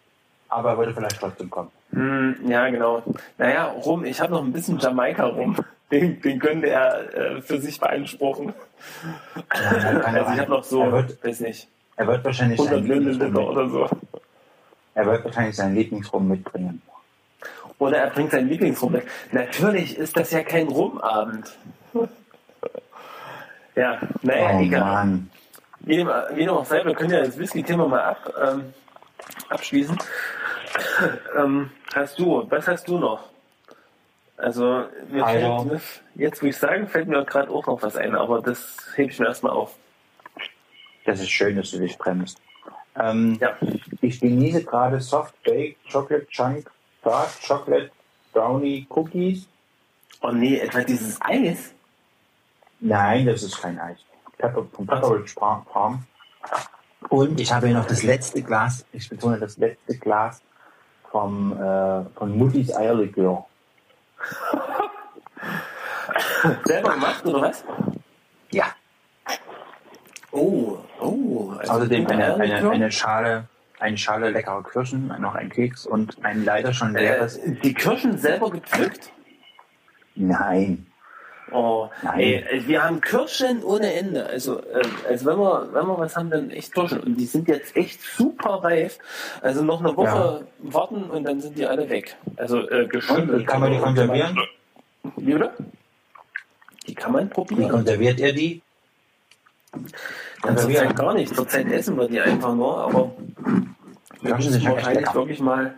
Aber er würde vielleicht trotzdem kommen. Hm, ja, genau. Naja, rum, ich habe noch ein bisschen Jamaika rum. Den, den könnte er äh, für sich beanspruchen. er kann Also ich habe noch so, wird, weiß nicht, er wird wahrscheinlich 100 seinen Lieblingsrum Milliliter oder so. er wird wahrscheinlich seinen Lieblingsrum mitbringen. Oder er bringt seinen Lieblingsrum mit. Natürlich ist das ja kein Rumabend. ja, naja, oh egal. Mann. Wie dem, wie dem auch sei, wir können ja das Whisky-Thema mal ab, ähm, abschließen. Ähm, hast du, was hast du noch? Also, mir Also- fällt, jetzt wo ich sagen, fällt mir gerade auch noch was ein, aber das hebe ich mir erstmal auf. Das ist schön, dass du dich bremst. Ähm, Ja. Ich genieße gerade Soft Baked Chocolate Chunk Dark Chocolate Brownie Cookies. Oh nee, etwa dieses Eis? Nein, das ist kein Eis. Pepper, Pepperidge. Farm. Und ich habe hier noch das letzte Glas, ich betone das letzte Glas vom, äh, von Muttis Eierlikör. Selber gemacht, oder was? Ja. Oh, oh. Also Außerdem eine, eine, eine Schale, eine Schale leckerer Kirschen, noch ein Keks und ein leider schon leeres. äh, die Kirschen selber gepflückt? Nein. Oh, Nein. ey, wir haben Kirschen ohne Ende. Also, äh, also wenn wir, wenn wir was haben, dann echt Kirschen. Und die sind jetzt echt super reif. Also noch eine Woche warten und dann sind die alle weg. Also äh, geschüttelt. kann man die konservieren? Wie oder? Die kann man Wie probieren. konserviert ihr die? Ja, zurzeit gar nicht. Zurzeit essen wir die einfach nur, aber wir müssen wahrscheinlich wirklich mal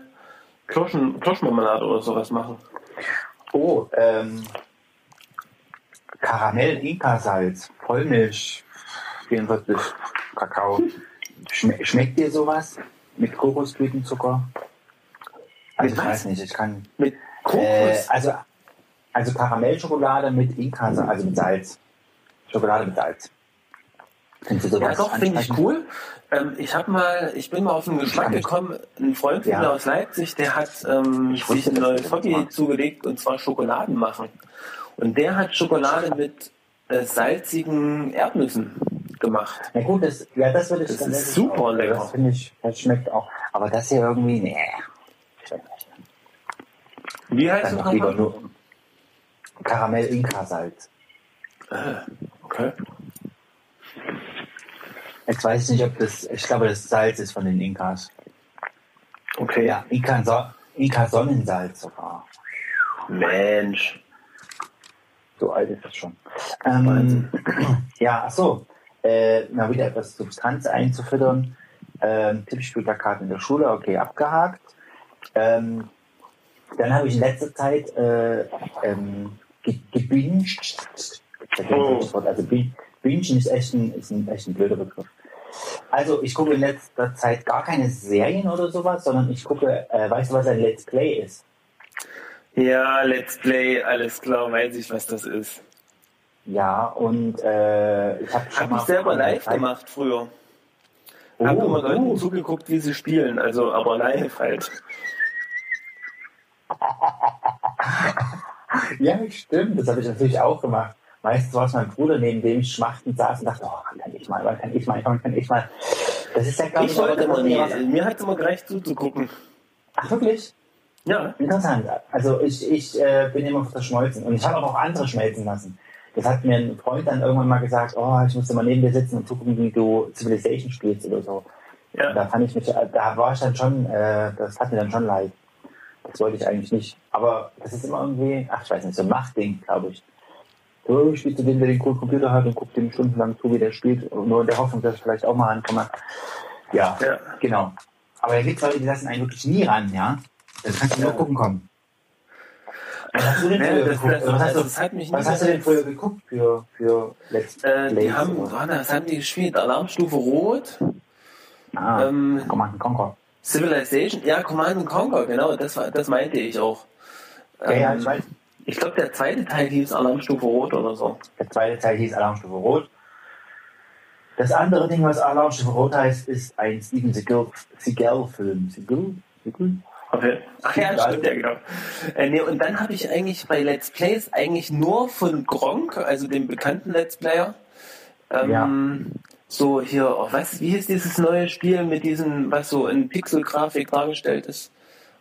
Kirschen, Kirschmarmelade oder sowas machen. Oh, ähm, Karamell Inka-Salz, Vollmilch, 44 Kakao. Schme schmeckt dir sowas? Mit Kokosblütenzucker? Also ich weiß nicht, ich kann. Mit Kokos. Äh, also, also Karamellschokolade mit Inka, also mit Salz. Schokolade mit Salz. Findest du Ja, sowas doch, finde ich cool. Ähm, ich habe mal, ich bin mal auf den Geschmack gekommen, ein Freund von Ja. mir aus Leipzig, der hat ähm, sich ein neues Hobby zugelegt und zwar Schokoladen machen. Und der hat Schokolade mit äh, salzigen Erdnüssen gemacht. Na gut, das, ja, das würde ich Das ist super auch, lecker. Das finde ich, das schmeckt auch. Aber das hier irgendwie, nee. Wie heißt das lieber nur Karamell Inka Salz. Okay. Jetzt weiß ich nicht, ob das, ich glaube, das Salz ist von den Inkas. Okay. Ja, Inka, Inka Sonnensalz sogar. Mensch. So alt ist das schon. Ähm, ja, ach so. Äh, mal wieder etwas Substanz einzufüttern. Ähm, Tippspielplakat in der Schule, okay, abgehakt. Ähm, dann habe ich in letzter Zeit äh, ähm, ge gebinged. Oh. Also bin- bingen ist echt ein, ist ein, echt ein blöder Begriff. Also ich gucke in letzter Zeit gar keine Serien oder sowas, sondern ich gucke, äh, weißt du, was ein Let's Play ist? Ja, Let's Play, alles klar, weiß ich, was das ist. Ja, und äh, ich habe Hab ich selber live Zeit- gemacht früher. Oh, Hab immer Leuten oh. zugeguckt, wie sie spielen, also aber live halt. Ja, stimmt. Das habe ich natürlich auch gemacht. Meistens war es mein Bruder, neben dem ich schmachtend saß und dachte, oh, wann kann ich mal, wann kann ich mal, wann kann ich mal. Das ist ja, glaube Ich wollte immer nie. Mir hat es immer gereicht zuzugucken. Ach, wirklich? Ja. Interessant. Also ich, ich äh, bin immer verschmolzen. Und ich habe aber auch andere schmelzen lassen. Das hat mir ein Freund dann irgendwann mal gesagt, oh, ich musste mal neben dir sitzen und zugucken, wie du Civilization spielst oder so. Und Ja. da fand ich mich, da war ich dann schon, äh, das hat mir dann schon leid. Das wollte ich eigentlich nicht. Aber das ist immer irgendwie, ach, ich weiß nicht, so ein Machtding, glaube ich. So, spielst du den, der den coolen Computer hat und guckst dem stundenlang zu, wie der spielt, nur in der Hoffnung, dass ich vielleicht auch mal rankomme. Ja, Ja. genau. Aber da gibt es Leute, die lassen einen wirklich nie ran, ja? Das kannst du nur gucken kommen. Was hast du denn Ja, früher das- geguckt? das- was hast, das du, hat mich was nie hast du denn früher geguckt für, für Let's Äh, die Plays haben, warte, was haben die gespielt? Alarmstufe Rot. Ah, Ähm, Command Conquer. Civilization, ja, Command Conquer, genau, das, war, das meinte ich auch. Ja, ja, Ähm, ich weiß. Ich glaube, der zweite Teil hieß Alarmstufe Rot oder so. Der zweite Teil hieß Alarmstufe Rot. Das andere Ding, was Alarmstufe Rot heißt, ist ein Steven Seagal-Film. Seagal? Seagal? Okay. Ach ja, stimmt, ja, genau. Äh, nee, und dann habe ich eigentlich bei Let's Plays eigentlich nur von Gronk, also dem bekannten Let's Player, ähm, so hier, oh, was, wie ist dieses neue Spiel mit diesem, was so in Pixel-Grafik dargestellt ist?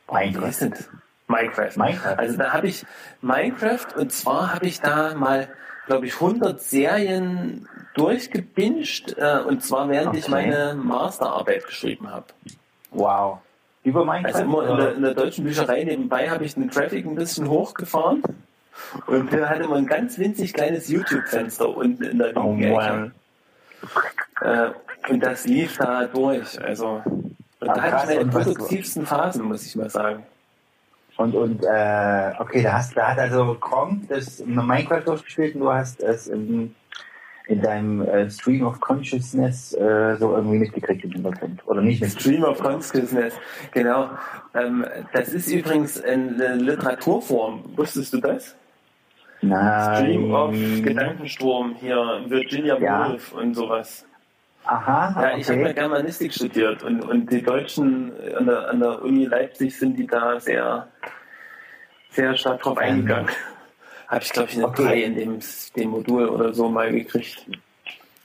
Oh, Minecraft. ist das? Minecraft. Minecraft. Also da habe ich Minecraft und zwar habe ich da mal, glaube ich, 100 Serien durchgebinged äh, und zwar während ich Okay. meine Masterarbeit geschrieben habe. Wow. Über Minecraft? Also immer in der, in der deutschen Bücherei nebenbei habe ich den Traffic ein bisschen hochgefahren und der hatte immer ein ganz winzig kleines YouTube-Fenster unten in der Oh, linken wow. Ecke. Äh, und das lief da durch. Also und da Ah, hatte ich meine produktivsten Phasen, muss ich mal sagen. Und, und äh, okay, da, hast, da hat also Kronk das Minecraft durchgespielt und du hast es in, in deinem äh, Stream of Consciousness äh, so irgendwie mitgekriegt im Hintergrund. Oder nicht mitgekriegt. Stream of Consciousness, genau. Ähm, das ist übrigens eine Literaturform. Wusstest du das? Stream of Nein. Gedankensturm hier, Virginia Ja. Woolf und sowas. Aha, Ja, ich habe ja okay. Germanistik studiert und, und die Deutschen an der, an der Uni Leipzig sind die da sehr, sehr stark drauf eingegangen. Habe ich, glaube ich, eine Okay. 3 in dem, dem Modul oder so mal gekriegt.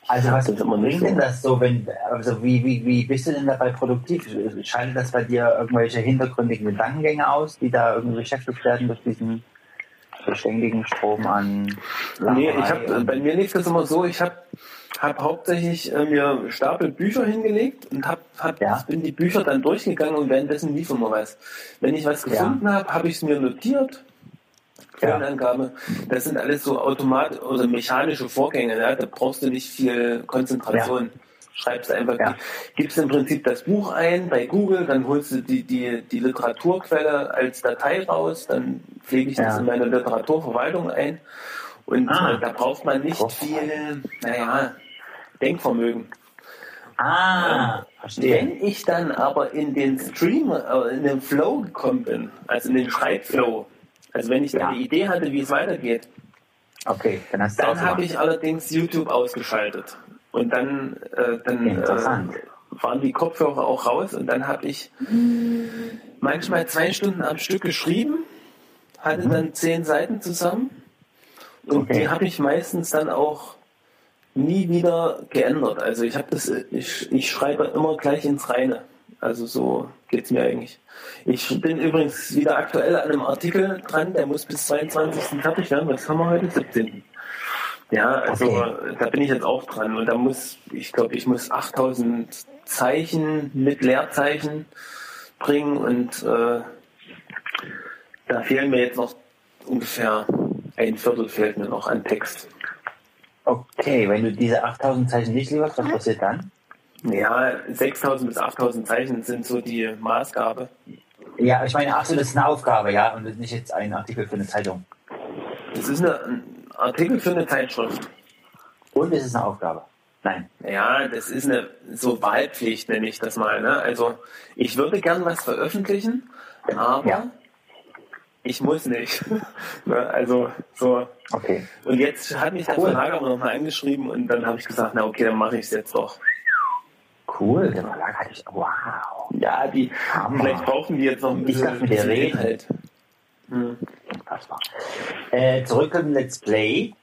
Also was Das ist immer bringt denn so. das so, wenn, also wie, wie, wie bist du denn dabei produktiv? Schaltet das bei dir irgendwelche hintergründigen Gedankengänge aus, die da irgendwie beschäftigt werden durch diesen beständigen Strom an Nee, ich hab, bei mir lief das immer so, ich habe hab hauptsächlich äh, mir Stapel Bücher hingelegt und hab, hab, Ja. bin die Bücher dann durchgegangen und währenddessen lief immer was. Wenn ich was Ja. gefunden habe, habe ich es mir notiert. Ja. Quellenangabe. Das sind alles so automat oder mechanische Vorgänge. Ja? Da brauchst du nicht viel Konzentration. Schreibst einfach, Ja. gibst im Prinzip das Buch ein bei Google, dann holst du die, die, die Literaturquelle als Datei raus, dann pflege ich das Ja. in meine Literaturverwaltung ein. Und Ah. äh, da braucht man nicht viel, naja, Denkvermögen. Ah, verstehe. Wenn ich dann aber in den Stream, äh, in den Flow gekommen bin, also in den Schreibflow, also wenn ich Ja. eine Idee hatte, wie es weitergeht, Okay, dann hast du dann habe ich allerdings YouTube ausgeschaltet. Und dann, äh, dann äh, waren die Kopfhörer auch raus und dann habe ich manchmal zwei Stunden am Stück geschrieben, hatte dann zehn Seiten zusammen und Mhm. Okay. die habe ich meistens dann auch nie wieder geändert. Also ich habe das, ich, ich schreibe immer gleich ins Reine. Also so geht's mir eigentlich. Ich bin übrigens wieder aktuell an einem Artikel dran, der muss bis 22. fertig werden. Was haben wir heute? 17. Ja, also Okay. da bin ich jetzt auch dran und da muss, ich glaube, ich muss 8000 Zeichen mit Leerzeichen bringen und äh, da fehlen mir jetzt noch ungefähr ein Viertel fehlt mir noch an Text. Okay, wenn du diese 8000 Zeichen nicht lieferst, was passiert dann? Ja, 6000 bis 8000 Zeichen sind so die Maßgabe. Ja, ich meine, ach so, das ist eine Aufgabe, ja, und nicht jetzt ein Artikel für eine Zeitung. Das ist eine, ein Artikel für eine Zeitschrift. Und es ist eine Aufgabe. Nein. Ja, das ist eine so Wahlpflicht, nenne ich das mal. Ne? Also ich würde gern was veröffentlichen, aber Ja. ich muss nicht. ne? Also so. Okay. Und jetzt hat mich der Cool. Verlag aber nochmal angeschrieben und dann habe ich gesagt, na okay, dann mache ich es jetzt doch. Cool, der Verlag hatte ich. Wow. Ja, die Hammer. vielleicht brauchen die jetzt noch ein Ich bisschen, mit dir bisschen reden. Inhalt. Hm. Äh, zurück zum Let's Play.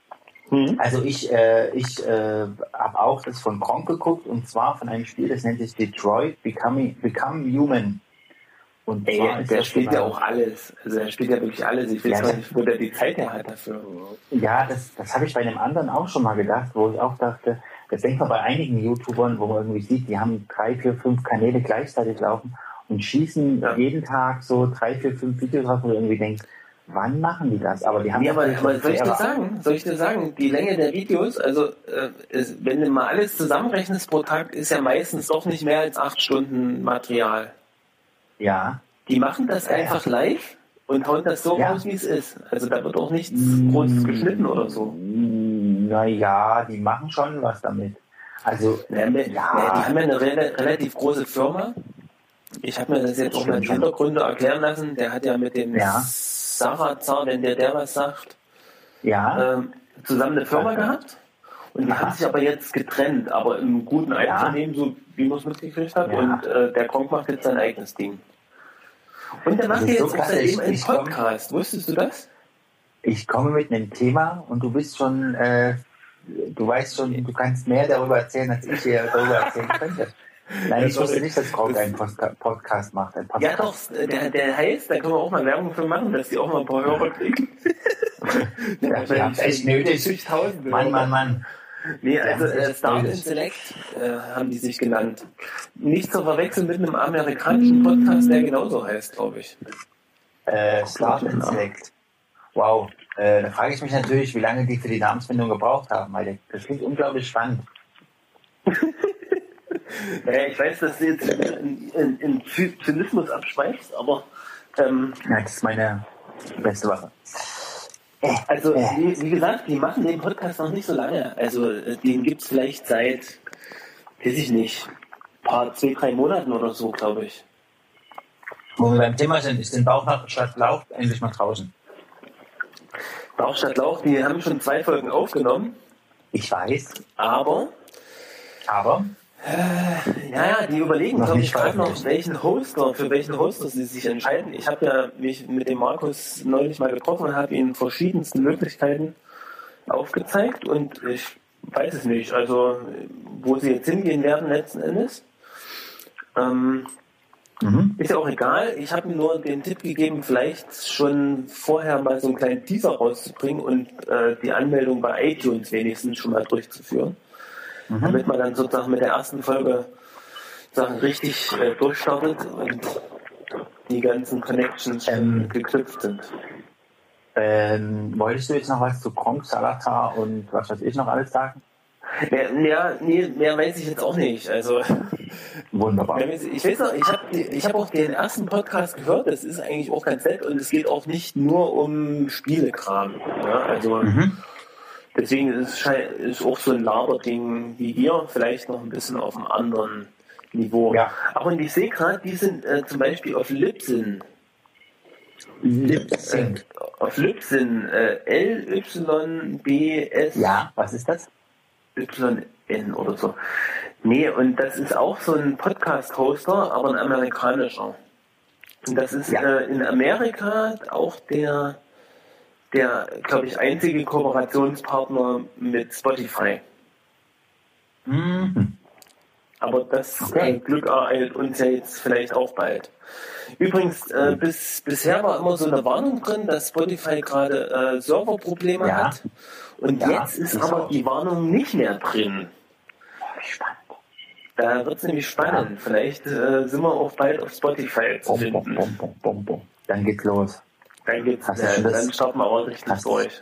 Hm? Also ich, äh, ich äh, habe auch das von Gronk geguckt und zwar von einem Spiel, das nennt sich Detroit Become, Become Human. Und Ey, der spielt ja auch alles. Also er spielt ja wirklich alles. Ich weiß ja. nicht, wo der die Zeit her hat dafür. Ja, das, das habe ich bei einem anderen auch schon mal gedacht, wo ich auch dachte, das denkt man bei einigen YouTubern, wo man irgendwie sieht, die haben drei, vier, fünf Kanäle gleichzeitig laufen und schießen Ja. jeden Tag so drei, vier, fünf Videos raus, wo du irgendwie denkst, wann machen die das? Aber die haben Ja, aber, aber soll ich dir sagen, soll ich dir sagen, die Länge der Videos, also äh, es, wenn du mal alles zusammenrechnest pro Tag, ist ja meistens doch nicht mehr als acht Stunden Material. Ja. Die machen das einfach live und hauen das so Ja. raus, wie es ist. Also da wird auch nichts Mm. Großes geschnitten oder so. Naja, die machen schon was damit. Also, Ja, wir- ja. ja, die haben ja eine rela relativ große Firma. Ich habe mir das jetzt auch Stimmt. Hintergründe erklären lassen. Der hat ja mit dem Ja. Sarazar, wenn der der was sagt, ja, ähm, zusammen eine Firma gehabt. Und die Aha. haben sich aber jetzt getrennt, aber im guten Einvernehmen, so wie man es mitgekriegt hat. Ja. Und äh, der Kronk macht jetzt sein eigenes Ding. Und der macht ist jetzt auch einen ich komm- Podcast. Wusstest du das? Ich komme mit einem Thema und du bist schon, äh, du weißt schon, du kannst mehr darüber erzählen, als ich hier darüber erzählen könnte. Nein, ich Ja, wusste nicht, dass Das- einen Podcast macht. Ja, Podcast. doch, der, der heißt, da können wir auch mal Werbung für machen, dass die auch mal ein paar Hörer kriegen. Ja, ihr habt's echt nötig. Mann. Mann, Mann. Nee, also Ja, äh, Start and Select äh, haben die sich genannt. Nicht zu verwechseln mit einem amerikanischen Podcast, der genauso heißt, glaube ich. Äh, Start and Select. Wow. Äh, da frage ich mich natürlich, wie lange die für die Namensfindung gebraucht haben, weil das klingt unglaublich spannend. Naja, ich weiß, dass du jetzt in, in, in Zy- Zynismus abschweifst, aber ähm, Ja, das ist meine beste Waffe. also Ja. wie, wie gesagt, die machen den Podcast noch nicht so lange. Also äh, den gibt es vielleicht seit, weiß ich nicht, paar, zwei, drei Monaten oder so, glaube ich. Wo wir beim Thema sind, ist den Bauch nach statt Lauch endlich mal draußen. Bauch statt Lauch, die haben schon zwei Folgen aufgenommen, Ich weiß, aber aber? Ja, ja, die überlegen, glaube ich, gerade noch, welchen Hoster, für welchen Hoster sie sich entscheiden. Ich habe ja mich mit dem Markus neulich mal getroffen und habe ihm verschiedenste Möglichkeiten aufgezeigt und ich weiß es nicht, also wo sie jetzt hingehen werden letzten Endes. Ähm, mhm. ist ja auch egal. Ich habe ihm nur den Tipp gegeben, vielleicht schon vorher mal so einen kleinen Teaser rauszubringen und äh, die Anmeldung bei iTunes wenigstens schon mal durchzuführen. Mhm. Damit man dann sozusagen mit der ersten Folge Sachen richtig äh, durchstartet und die ganzen Connections schon Ähm. geknüpft sind. ähm, wolltest du jetzt noch was zu Kronk, Salatar und was weiß ich noch alles sagen? Mehr, mehr, nee, mehr weiß ich jetzt auch nicht. Also Wunderbar. ich, weiß noch, ich habe ich hab auch den ersten Podcast gehört, das ist eigentlich auch ganz nett und es geht auch nicht nur um Spielekram. Ja, also Mhm. deswegen ist es auch so ein Laberding wie wir, vielleicht noch ein bisschen auf einem anderen Niveau. Ja. Aber ich sehe gerade, die sind äh, zum Beispiel auf Libsyn. Lip Sync. Auf Libsyn, äh, L-Y-B-S. Ja, was ist das? YN oder so. Nee, und das ist auch so ein Podcast-Hoster, aber ein amerikanischer. Und das ist Ja. äh, in Amerika auch der, der glaube ich, einzige Kooperationspartner mit Spotify. Mhm. Aber das Okay. äh, Glück ereilt uns ja jetzt vielleicht auch bald. Übrigens, äh, bis, bisher war immer so eine Warnung drin, dass Spotify gerade äh, Serverprobleme Ja. hat. Und Ja, jetzt ist aber auch. die Warnung nicht mehr drin. Spannend. Da wird es nämlich spannend. Vielleicht äh, sind wir auch bald auf Spotify zu finden. bum, bum, bum. Dann geht's los. Dann geht's, Hast äh, das- dann starten wir aber richtig hast du- durch.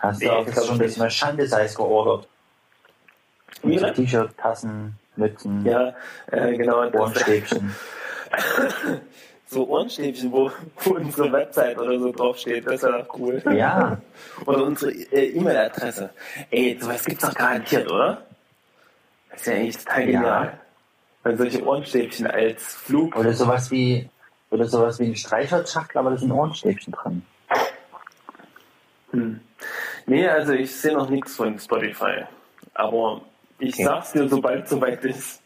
Hast Nee, du auch glaub jetzt schon das nicht. Merchandise geordert? So bitte? T-Shirt, Tassen, Mützen, Ja, äh, genau. Ohrenstäbchen. so Ohrenstäbchen, wo, wo unsere Website oder so draufsteht. Das wäre doch cool. Ja, Oder unsere äh, E-Mail-Adresse. Ey, sowas gibt's doch garantiert, oder? Das ist ja eigentlich total Ja. genial. Weil solche Ohrenstäbchen als Flug. oder sowas wie, oder sowas wie ein Streichholzschachtel, aber da sind Ohrenstäbchen drin. Hm. Nee, also ich sehe noch nichts von Spotify. Aber ich Okay. sag's dir, sobald es soweit ist.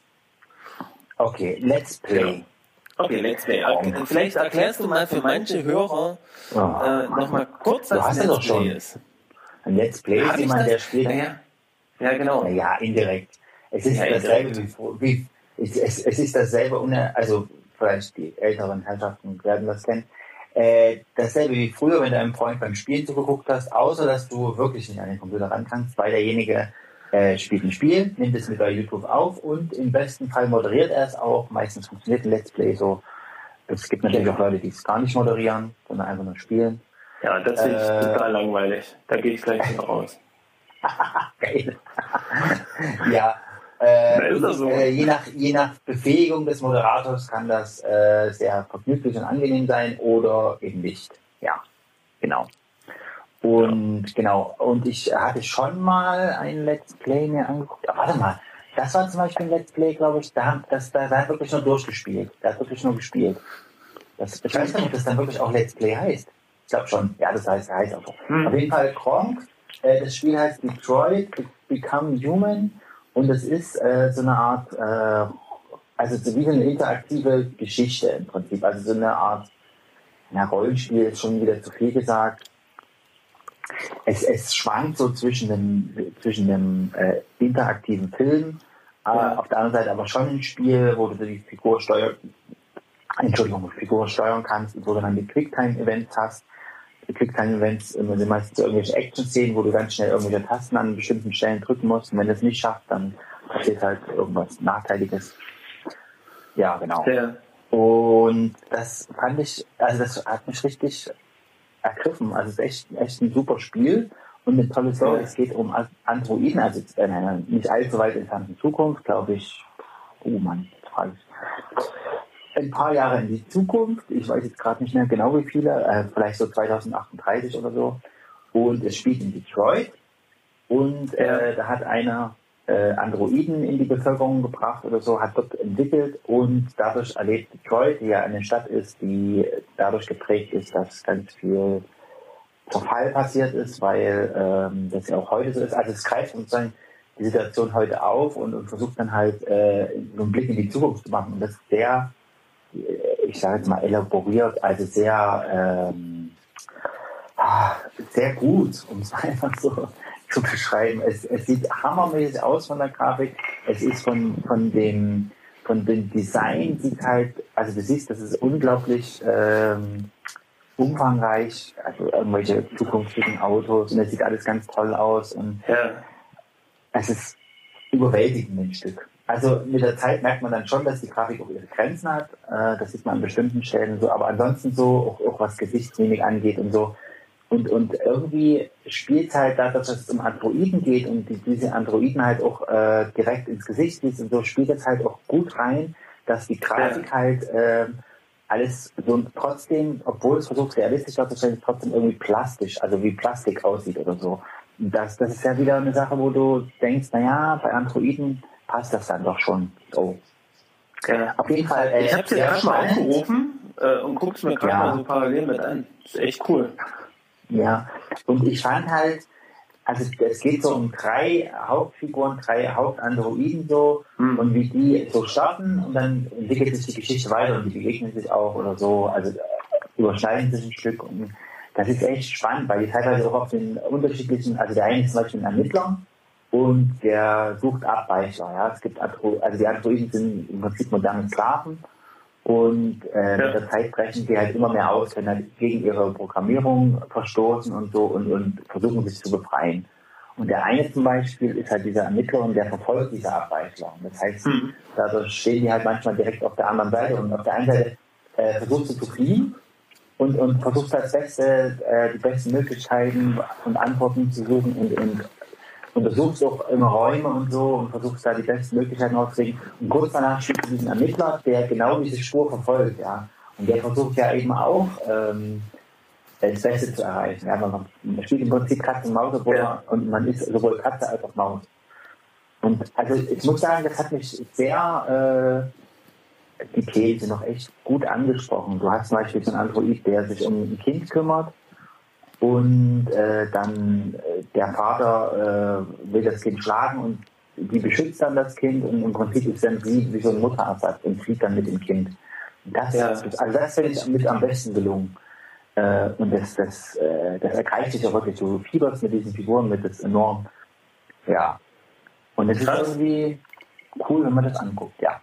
Okay, Let's Play. Okay, let's play. Er- Vielleicht erklärst du mal für manche Hörer Oh. äh, nochmal kurz, Du was hast ein ja Let's doch Play schon. ist. Ein Let's Play ist jemand, der spielt. Naja. Ja, genau. Naja, indirekt. Es ist Ja, dasselbe indirekt. wie, wie es, es, es ist dasselbe, ohne, also vielleicht die älteren Herrschaften werden das kennen. Äh, dasselbe wie früher, wenn du einem Freund beim Spielen zugeguckt hast, außer dass du wirklich nicht an den Computer ran kannst, weil derjenige äh, spielt ein Spiel, nimmt es mit bei YouTube auf und im besten Fall moderiert er es auch. Meistens funktioniert ein Let's Play so. Es gibt natürlich auch Leute, die es gar nicht moderieren, sondern einfach nur spielen. Ja, das finde ich Äh. total langweilig. Da gehe ich gleich wieder raus. Geil. ja. Äh, ist das so? äh, je, nach, je nach Befähigung des Moderators kann das äh, sehr vergnüglich und angenehm sein oder eben nicht. Ja, genau. Und genau, und ich hatte schon mal ein Let's Play mir angeguckt. Aber warte mal, das war zum Beispiel ein Let's Play, glaube ich, da, das, da, da hat wirklich nur durchgespielt. Da hat wirklich nur gespielt. Das, ich weiß nicht, ob das dann wirklich auch Let's Play heißt. Ich glaube schon. Ja, das heißt, heißt auch so. Hm. Auf jeden Fall Kronk. Äh, das Spiel heißt Detroit Be- Become Human und es ist äh, so eine Art, äh, also so wie so eine interaktive Geschichte im Prinzip. Also so eine Art, na, Rollenspiel ist schon wieder zu viel gesagt. Es, es schwankt so zwischen dem, zwischen dem äh, interaktiven Film, äh, Ja. auf der anderen Seite aber schon ein Spiel, wo du die Figur steuern, Entschuldigung, Figur steuern kannst wo du dann die Quicktime-Events hast. Die Quicktime-Events äh, sind meistens so irgendwelche Action-Szenen, wo du ganz schnell irgendwelche Tasten an bestimmten Stellen drücken musst. Und wenn du es nicht schaffst, dann passiert halt irgendwas Nachteiliges. Ja, genau. Ja. Und das fand ich, also das hat mich richtig ergriffen. Also es ist echt, echt ein super Spiel und eine tolle Story. Es geht um Androiden, also in einer nicht allzu weit entfernten Zukunft, glaube ich. Oh Mann, frage ich. Ein paar Jahre in die Zukunft, ich weiß jetzt gerade nicht mehr genau wie viele, äh, vielleicht so 2038 oder so. Und es spielt in Detroit. Und äh, da hat einer äh, Androiden in die Bevölkerung gebracht oder so, hat dort entwickelt und dadurch erlebt Detroit, die ja eine Stadt ist, die dadurch geprägt ist, dass ganz viel Verfall passiert ist, weil ähm, das ja auch heute so ist. Also es greift sozusagen die Situation heute auf und, und versucht dann halt äh, einen Blick in die Zukunft zu machen. Und das ist sehr, äh, ich sage jetzt mal, elaboriert, also sehr, ähm, ah, sehr gut, um es einfach so zu beschreiben. Es, es sieht hammermäßig aus von der Grafik. Es ist von, von dem von dem Design sieht halt, also du siehst, das ist unglaublich ähm, umfangreich, also irgendwelche zukünftigen Autos und es sieht alles ganz toll aus und Ja. es ist überwältigend ein Stück. Also mit der Zeit merkt man dann schon, dass die Grafik auch ihre Grenzen hat. Äh, das sieht man an bestimmten Stellen so, aber ansonsten so, auch, auch was Gesichtsmimik angeht und so. Und, und irgendwie spielt halt dadurch, dass es um Androiden geht und die, diese Androiden halt auch äh, direkt ins Gesicht siehst und so, spielt es halt auch gut rein, dass die Grafik halt äh, alles so trotzdem, obwohl es versucht realistisch darzustellen, trotzdem irgendwie plastisch, also wie Plastik aussieht oder so. Das, das ist ja wieder eine Sache, wo du denkst, naja, bei Androiden passt das dann doch schon so. ja. Auf jeden Fall. äh, Ich habe dir sehr gerade mal aufgerufen äh, und guck's mir gerade Ja. mal so parallel mit an. ist echt cool. Ja, und ich fand halt, also es geht so um drei Hauptfiguren, drei Hauptandroiden so Hm. und wie die so starten und dann entwickelt sich die Geschichte weiter und die begegnen sich auch oder so, also äh, überschneiden sich ein Stück und das ist echt spannend, weil die teilweise auch auf den unterschiedlichen, also der eine ist zum Beispiel ein Ermittler und der sucht Abweichler, ja, es gibt Andro also die Androiden sind im Prinzip moderne Sklaven und äh, Ja. der Zeit brechen die halt immer mehr aus, können halt gegen ihre Programmierung verstoßen und so und, und versuchen sich zu befreien. Und der eine zum Beispiel ist halt dieser Ermittler und der verfolgt diese Abweichler. Und das heißt, Mhm. dadurch stehen die halt manchmal direkt auf der anderen Seite und auf der einen Seite äh, versuchst du zu fliehen und, und versuchst das Beste, äh, die besten Möglichkeiten und Antworten zu suchen und, und untersuchst auch immer Räume und so und versuchst da die besten Möglichkeiten rauszukriegen. Und kurz danach schießt du diesen Ermittler, der genau diese Spur verfolgt, ja. Und der versucht ja eben auch, ähm, das Beste zu erreichen. Ja, man, man spielt im Prinzip Katze und Maus, obwohl Ja. man, und man ist sowohl Katze als auch Maus. Und also ich muss sagen, das hat mich sehr, äh, die sind noch echt gut angesprochen. Du hast zum Beispiel so einen Android, der sich um ein Kind kümmert und äh, dann äh, der Vater äh, will das Kind schlagen und die beschützt dann das Kind und im Prinzip ist dann sie wie so ein Mutterersatz und flieht dann mit dem Kind. Das, Ja. also das finde ich mit am besten gelungen. Äh, und das, das, äh, das ergreift dich ja wirklich. Du fieberst mit diesen Figuren mit, das ist enorm. Ja. Und es ist irgendwie cool, wenn man das anguckt, ja.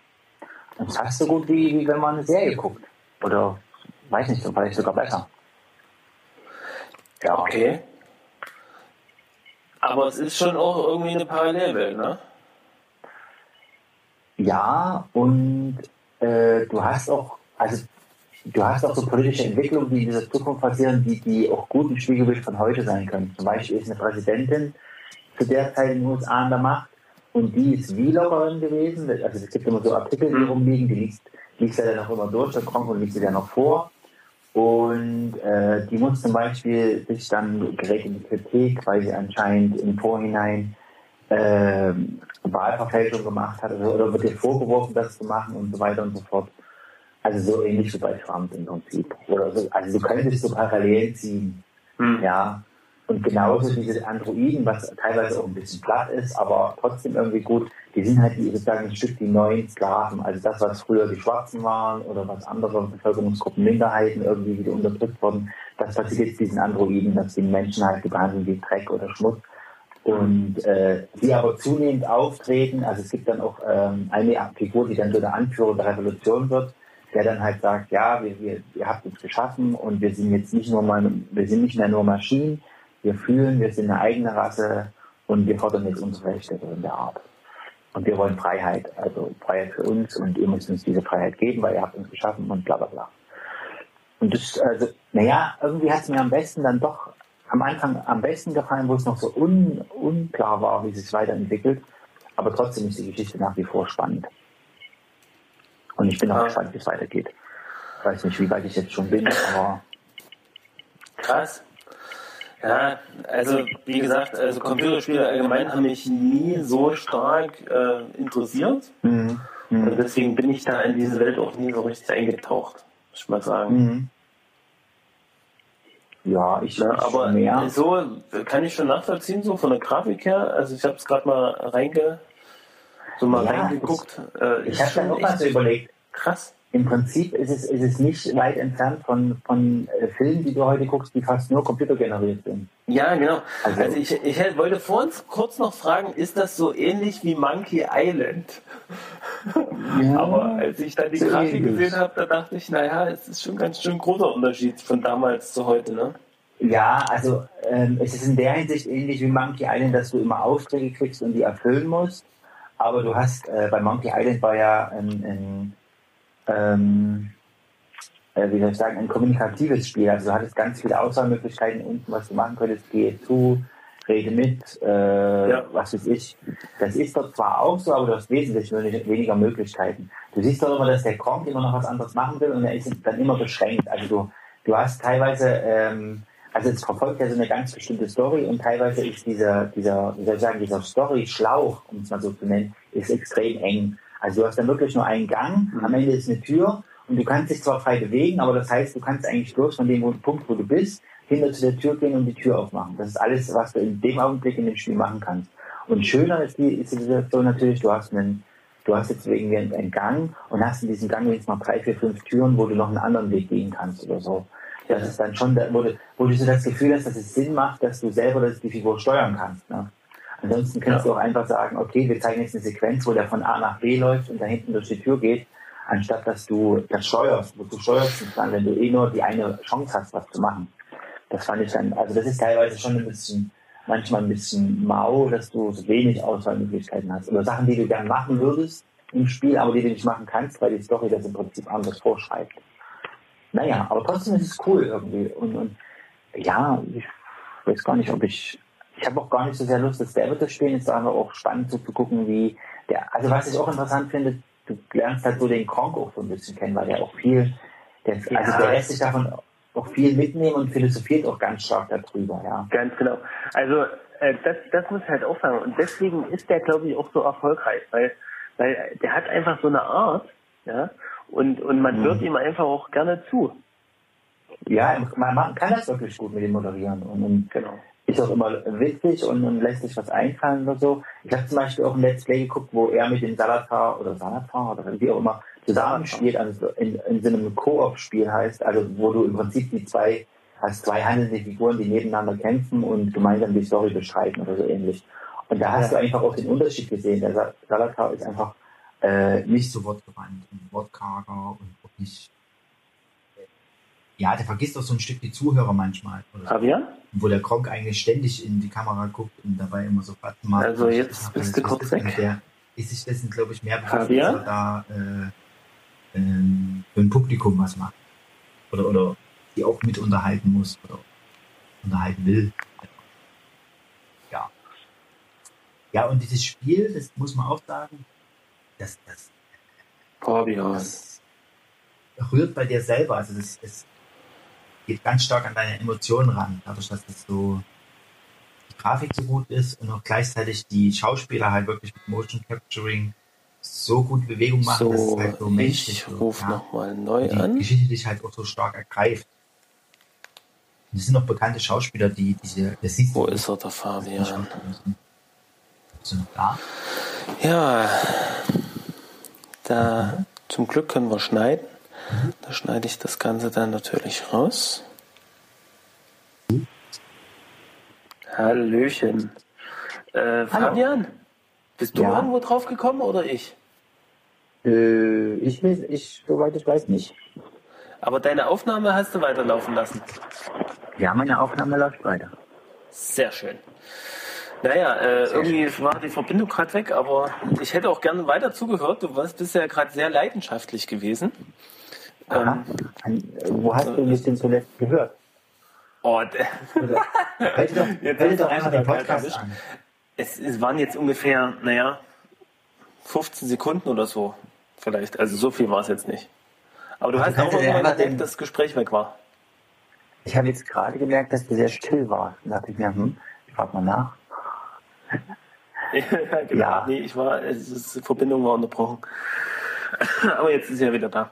Und fast so gut wie, wie wenn man eine Serie guckt. Oder, weiß nicht, vielleicht sogar besser. Ja, Okay. Aber es ist schon auch irgendwie eine Parallelwelt, ne? Ja, und äh, du hast auch, also du hast auch so politische Entwicklungen, die in dieser Zukunft passieren, die, die auch gut ein Spiegelbild von heute sein können. Zum Beispiel ist eine Präsidentin zu der Zeit in den USA an der Macht und die ist Wielerin gewesen. Also es gibt immer so Artikel, die Mhm. rumliegen, die liest, liest er dann auch immer durch, der kommt und liest sie dann noch vor. Und äh, die muss zum Beispiel sich dann gerät in die Kritik, weil sie anscheinend im Vorhinein ähm, Wahlverfälschung gemacht hat oder, oder wird dir vorgeworfen, das zu machen und so weiter und so fort. Also so ähnlich wie bei Trump im Prinzip. Oder so, also du könntest so Parallelen ziehen. Hm. Ja. Und genauso diese Androiden, was teilweise auch ein bisschen platt ist, aber trotzdem irgendwie gut, die sind halt sozusagen ein Stück die neuen Sklaven. Also das, was früher die Schwarzen waren oder was andere Bevölkerungsgruppen, Minderheiten irgendwie wieder unterdrückt wurden, das passiert jetzt diesen Androiden, dass die Menschen halt behandeln wie Dreck oder Schmutz. Und äh, die aber zunehmend auftreten, also es gibt dann auch ähm, eine Figur, die dann so der Anführer der Revolution wird, der dann halt sagt, ja, wir, wir, ihr habt uns geschaffen und wir sind jetzt nicht nur mal, wir sind nicht mehr nur Maschinen, wir fühlen, wir sind eine eigene Rasse und wir fordern jetzt unsere Rechte in der Art. Und wir wollen Freiheit, also Freiheit für uns und ihr müsst uns diese Freiheit geben, weil ihr habt uns geschaffen und bla bla bla. Und das, also, naja, irgendwie hat es mir am besten dann doch am Anfang am besten gefallen, wo es noch so un, unklar war, wie es sich weiterentwickelt. Aber trotzdem ist die Geschichte nach wie vor spannend. Und ich bin auch gespannt, wie es weitergeht. Ich weiß nicht, wie weit ich jetzt schon bin, aber Krass. Ja, also wie gesagt, also Computerspiele allgemein haben mich nie so stark äh, interessiert. mhm. Mhm. Und deswegen bin ich da in diese Welt auch nie so richtig eingetaucht, muss ich mal sagen. Mhm. Ja, ich, ich aber mehr. so kann ich schon nachvollziehen, so von der Grafik her. Also ich habe es gerade mal reinge, so mal Ja, reingeguckt. Äh, Ich habe dann schon auch mal so überlegt, krass. Im Prinzip ist es, ist es nicht weit entfernt von, von äh, Filmen, die du heute guckst, die fast nur computergeneriert sind. Ja, genau. Also- Also, ich, ich hätte- wollte vor uns kurz noch fragen, ist das so ähnlich wie Monkey Island? Aber als ich dann die Grafik ähnlich. gesehen habe, da dachte ich, naja, es ist schon ganz schön großer Unterschied von damals zu heute, ne? Ja, also ähm, es ist in der Hinsicht ähnlich wie Monkey Island, dass du immer Aufträge kriegst und die erfüllen musst. Aber du hast, äh, bei Monkey Island war ja ein, ein ähm, äh, wie soll ich sagen, ein kommunikatives Spiel. Also du hattest ganz viele Auswahlmöglichkeiten unten, was du machen könntest. Gehe zu, rede mit, äh, Ja. was weiß ich. Das ist dort zwar auch so, aber du hast wesentlich weniger Möglichkeiten. Du siehst doch immer, dass der Kronk immer noch was anderes machen will und er ist dann immer beschränkt. Also du, du hast teilweise, ähm, also es verfolgt ja so eine ganz bestimmte Story und teilweise ist dieser, dieser, wie soll ich sagen, dieser Story-Schlauch, um es mal so zu nennen, ist extrem eng. Also du hast dann wirklich nur einen Gang, am Ende ist eine Tür und du kannst dich zwar frei bewegen, aber das heißt, du kannst eigentlich bloß von dem Punkt, wo du bist, hinter zu der Tür gehen und die Tür aufmachen. Das ist alles, was du in dem Augenblick in dem Spiel machen kannst. Und schöner ist die, ist die Situation natürlich, du hast einen, du hast jetzt irgendwie einen, einen Gang und hast in diesem Gang jetzt mal drei, vier, fünf Türen, wo du noch einen anderen Weg gehen kannst oder so. Das ist dann schon, wo du, wo du so das Gefühl hast, dass es Sinn macht, dass du selber das, die Figur steuern kannst. Ne? Ansonsten kannst Ja. du auch einfach sagen, okay, wir zeigen jetzt eine Sequenz, wo der von A nach B läuft und da hinten durch die Tür geht, anstatt dass du das steuerst. Wo du steuerst nicht dann, wenn du eh nur die eine Chance hast, was zu machen. Das fand ich dann, also das ist teilweise schon ein bisschen, manchmal ein bisschen mau, dass du so wenig Auswahlmöglichkeiten hast. Oder Sachen, die du gern machen würdest im Spiel, aber die du nicht machen kannst, weil die Story das im Prinzip anders vorschreibt. Naja, aber trotzdem ist es cool irgendwie. Und, und ja, ich weiß gar nicht, ob ich. Ich habe auch gar nicht so sehr Lust, das selber zu spielen. Es ist einfach auch spannend so zu gucken, wie der. Also was ich auch interessant finde, du lernst halt so den Kronk auch so ein bisschen kennen, weil der auch viel. Der, Also Ja. der lässt sich davon auch viel mitnehmen und philosophiert auch ganz stark darüber, ja. Ganz genau. Also äh, das, das muss ich halt auch sagen. Und deswegen ist der, glaube ich, auch so erfolgreich, weil, weil der hat einfach so eine Art, ja, und, und man Mhm. hört ihm einfach auch gerne zu. Ja, man, man kann das wirklich gut mit dem Moderieren und, und Genau. Ist auch immer witzig und, und lässt sich was einfallen oder so. Ich habe zum Beispiel auch ein Let's Play geguckt, wo er mit dem Salatar oder Salatar oder wie auch immer zusammenspielt, also in, in so einem Koop-Spiel heißt, also wo du im Prinzip die zwei, hast zwei handelnde Figuren, die nebeneinander kämpfen und gemeinsam die Story bestreiten oder so ähnlich. Und da hast du einfach auch den Unterschied gesehen. Der Sa- Salatar ist einfach äh, nicht so wortgewandt und wortkarger und nicht ja, der vergisst auch so ein Stück die Zuhörer manchmal. Oder so wo der Kronk eigentlich ständig in die Kamera guckt und dabei immer so Platten macht. Also jetzt bist du kurz weg. Der ist sich dessen, glaube ich, mehr bewusst, dass er da äh, ähm, für ein Publikum was macht. Oder, oder die auch mit unterhalten muss oder unterhalten will. Ja. Ja, und dieses Spiel, das muss man auch sagen, das, das, Fabian. das rührt bei dir selber. Also das, das geht ganz stark an deine Emotionen ran, dadurch, dass das so Grafik so gut ist und auch gleichzeitig die Schauspieler halt wirklich mit Motion Capturing so gut Bewegung machen, dass es So, halt so menschlich ich rufe ja. nochmal neu die an. Geschichte dich halt auch so stark ergreift. Es sind noch bekannte Schauspieler, die diese, das siehst Wo du ist er, der Fabian? Noch da? Ja, da zum Glück können wir schneiden. Da schneide ich das Ganze dann natürlich raus. Hallöchen. Äh, Fabian, bist du Ja. irgendwo drauf gekommen oder ich? Äh, ich, weiß- ich, soweit ich weiß, nicht. Aber deine Aufnahme hast du weiterlaufen lassen. Ja, meine Aufnahme läuft weiter. Sehr schön. Naja, äh, irgendwie war die Verbindung gerade weg, aber ich hätte auch gerne weiter zugehört. Du warst bisher gerade sehr leidenschaftlich gewesen. Aha. An, äh, wo hast du mich denn zuletzt gehört? Oh, Hör doch, hör doch einfach den Podcast an. es, es waren jetzt ungefähr, naja, 15 Sekunden oder so. Vielleicht. Also so viel war es jetzt nicht. Aber du hast auch den- dass das Gespräch weg war. Ich habe jetzt gerade gemerkt, dass du sehr still warst. Da dachte ich mir, hm, ich frag mal nach. ja, genau. Ja. Nee, ich war, es ist, die Verbindung war unterbrochen. Aber jetzt ist er wieder da.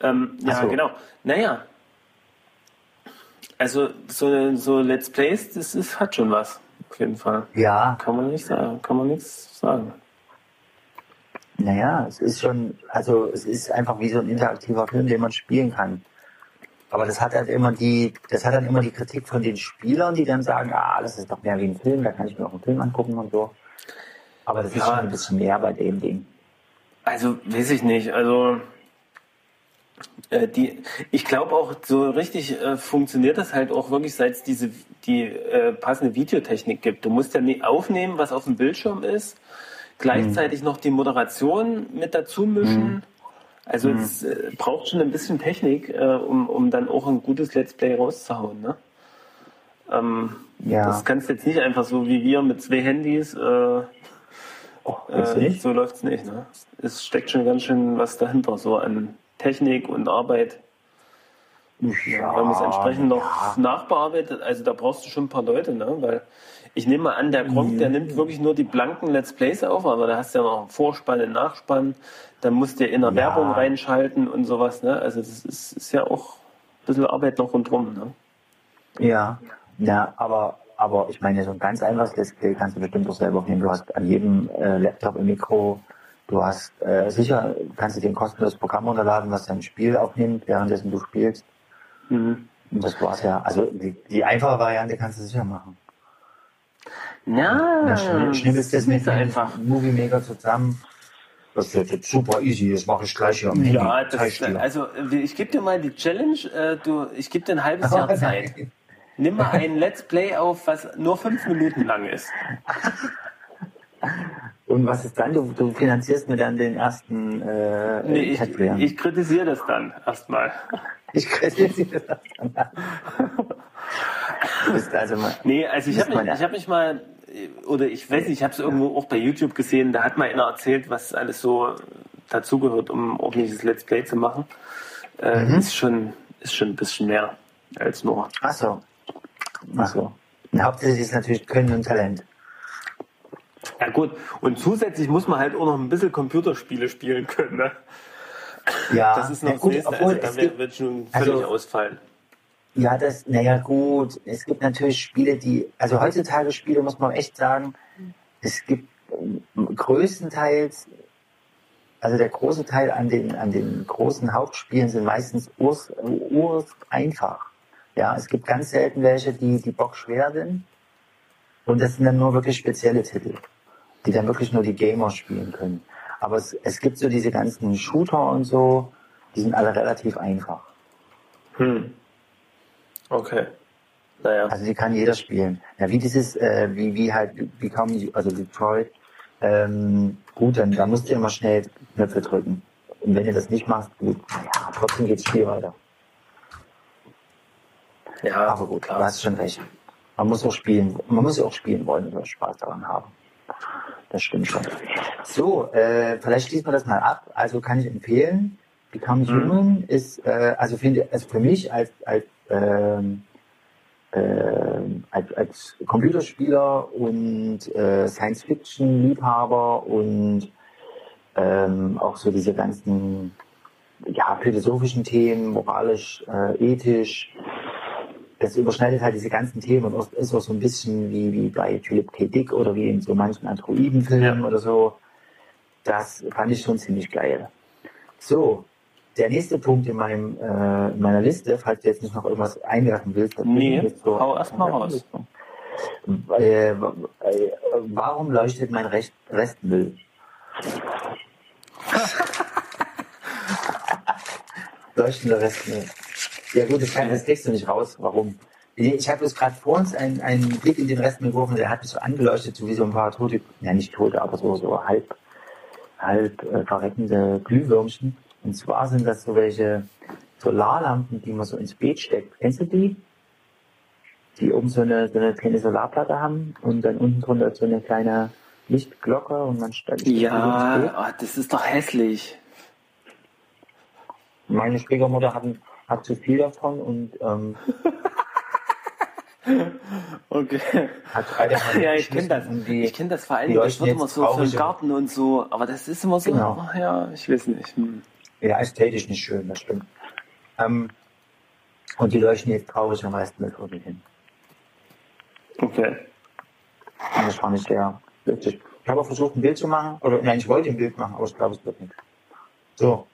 Ähm, ja, so. genau. Naja. Also so, so Let's Plays, das ist, hat schon was. Auf jeden Fall. Ja, Kann man nicht sagen. Kann man nichts sagen. naja, es ist schon, also es ist einfach wie so ein interaktiver Film, den man spielen kann. Aber das hat halt immer die, das hat dann immer die Kritik von den Spielern, die dann sagen, ah, das ist doch mehr wie ein Film, da kann ich mir auch einen Film angucken und so. Aber das ist Ja. schon ein bisschen mehr bei dem Ding. Also, weiß ich nicht. Also, äh, die, ich glaube auch, so richtig äh, funktioniert das halt auch wirklich, seit es diese, die äh, passende Videotechnik gibt. Du musst ja nie aufnehmen, was auf dem Bildschirm ist, gleichzeitig noch die Moderation mit dazu mischen. Also, es äh, braucht schon ein bisschen Technik, äh, um, um dann auch ein gutes Let's Play rauszuhauen. Ne? Ähm, Ja. Das kannst du jetzt nicht einfach so wie wir mit zwei Handys. Äh, Oh, äh, nicht? so läuft's nicht, ne? Es steckt schon ganz schön was dahinter, so an Technik und Arbeit. Ja, Weil man es entsprechend noch nachbearbeitet, also da brauchst du schon ein paar Leute, ne? Weil ich nehme mal an, der Gronk, der nimmt wirklich nur die blanken Let's Plays auf, aber da hast du ja noch einen Vorspann, einen Nachspann, dann musst du in der. Werbung reinschalten und sowas, ne? Also das ist, ist ja auch ein bisschen Arbeit noch rundherum, ne? Ja, ja, aber, aber ich meine, so ein ganz einfaches Display kannst du bestimmt auch selber nehmen. Du hast an jedem äh, Laptop ein Mikro. Du hast äh, sicher, kannst du dir ein kostenloses Programm runterladen, was dein Spiel aufnimmt, währenddessen du spielst. Mhm. Und das war's ja. Also die, die einfache Variante kannst du sicher machen. Ja, Dann schnibbelst schnibbelst das mit ist einfach. Movie Maker zusammen. Das ist jetzt super easy, das mache ich gleich hier am. Ja, das, also ich gebe dir mal die Challenge, äh, du, ich gebe dir ein halbes Jahr Zeit. Nimm mal ein Let's Play auf, was nur fünf Minuten lang ist. Und was ist dann? Du, du finanzierst mir dann den ersten äh, Nee, ich, ich kritisiere das dann erstmal. Ich kritisiere das dann. Du bist also mal. Nee, also ich habe mich, ich hab mich mal, oder ich weiß nicht, ich habe es irgendwo auch bei YouTube gesehen, da hat mal einer erzählt, was alles so dazugehört, um ordentliches Let's Play zu machen. Äh, Mhm. ist, schon, ist schon ein bisschen mehr als nur. Ach so. Ach so. Hauptsächlich ist natürlich Können und Talent. Ja gut, und zusätzlich muss man halt auch noch ein bisschen Computerspiele spielen können. Ne? Ja, Das ist noch ja, das gut, nächste, obwohl also da es wird, gibt, wird schon völlig also- ausfallen. ja, das, naja, gut. Es gibt natürlich Spiele, die, also heutzutage Spiele muss man echt sagen, es gibt ähm, größtenteils, also der große Teil an den, an den großen Hauptspielen sind meistens urs, urs einfach. Ja, es gibt ganz selten welche, die, die bockschwer sind. Und das sind dann nur wirklich spezielle Titel, die dann wirklich nur die Gamer spielen können. Aber es, es gibt so diese ganzen Shooter und so, die sind alle relativ einfach. Hm. Okay. Naja. Also die kann jeder spielen. Ja, wie dieses, äh, wie, wie halt, wie kaum, also Detroit, ähm, gut, dann, da musst du immer schnell Knöpfe drücken. Und wenn du das nicht machst, gut, ja, trotzdem geht's Spiel weiter. Ja, Aber gut, du hast schon recht. Man muss auch spielen, man muss ja auch spielen wollen und Spaß daran haben. Das stimmt schon. So, äh, vielleicht schließen wir das mal ab. Also kann ich empfehlen. Become Mhm. Human ist, äh, also finde, also für mich als, als ähm, äh, als, als Computerspieler und äh, Science-Fiction-Liebhaber und ähm, auch so diese ganzen ja, philosophischen Themen, moralisch, äh, ethisch. Das überschneidet halt diese ganzen Themen und ist auch so ein bisschen wie, wie bei Philip K. Dick oder wie in so manchen Androidenfilmen oder so. Das fand ich schon ziemlich geil. So, der nächste Punkt in, meinem, äh, in meiner Liste, falls du jetzt nicht noch irgendwas einwerfen willst. Nee, so, hau erst mal raus. Äh, äh, warum leuchtet mein Rest Restmüll? Leuchtender Restmüll. Ja gut, das, kann, das kriegst du nicht raus. Warum? Ich habe jetzt gerade vor uns einen, einen Blick in den Restmüll geworfen, der hat mich so angeleuchtet, so wie so ein paar tote, ja nicht tote, aber so, so halb, halb äh, verreckende Glühwürmchen. Und zwar sind das so welche Solarlampen, die man so ins Beet steckt. Kennst du die? Die oben so eine, so eine kleine Solarplatte haben und dann unten drunter so eine kleine Lichtglocke und man stellt Ja, oh, das ist doch hässlich. Meine Schwiegermutter hat, hat zu viel davon und ähm, Okay. beide Ja, ich kenne das. Die, Ich kenne das vor allem, das wird immer so für den Garten und so, aber das ist immer so, Genau. ach ja, ich weiß nicht. Hm. Ja, ästhetisch nicht schön, das stimmt. Ähm, und die leuchten jetzt traurig am Restmüll vor sich hin. Okay. Und das fand ich sehr witzig. Ich habe auch versucht, ein Bild zu machen, oder nein, ich wollte ein Bild machen, aber ich glaube, es wird nicht. So.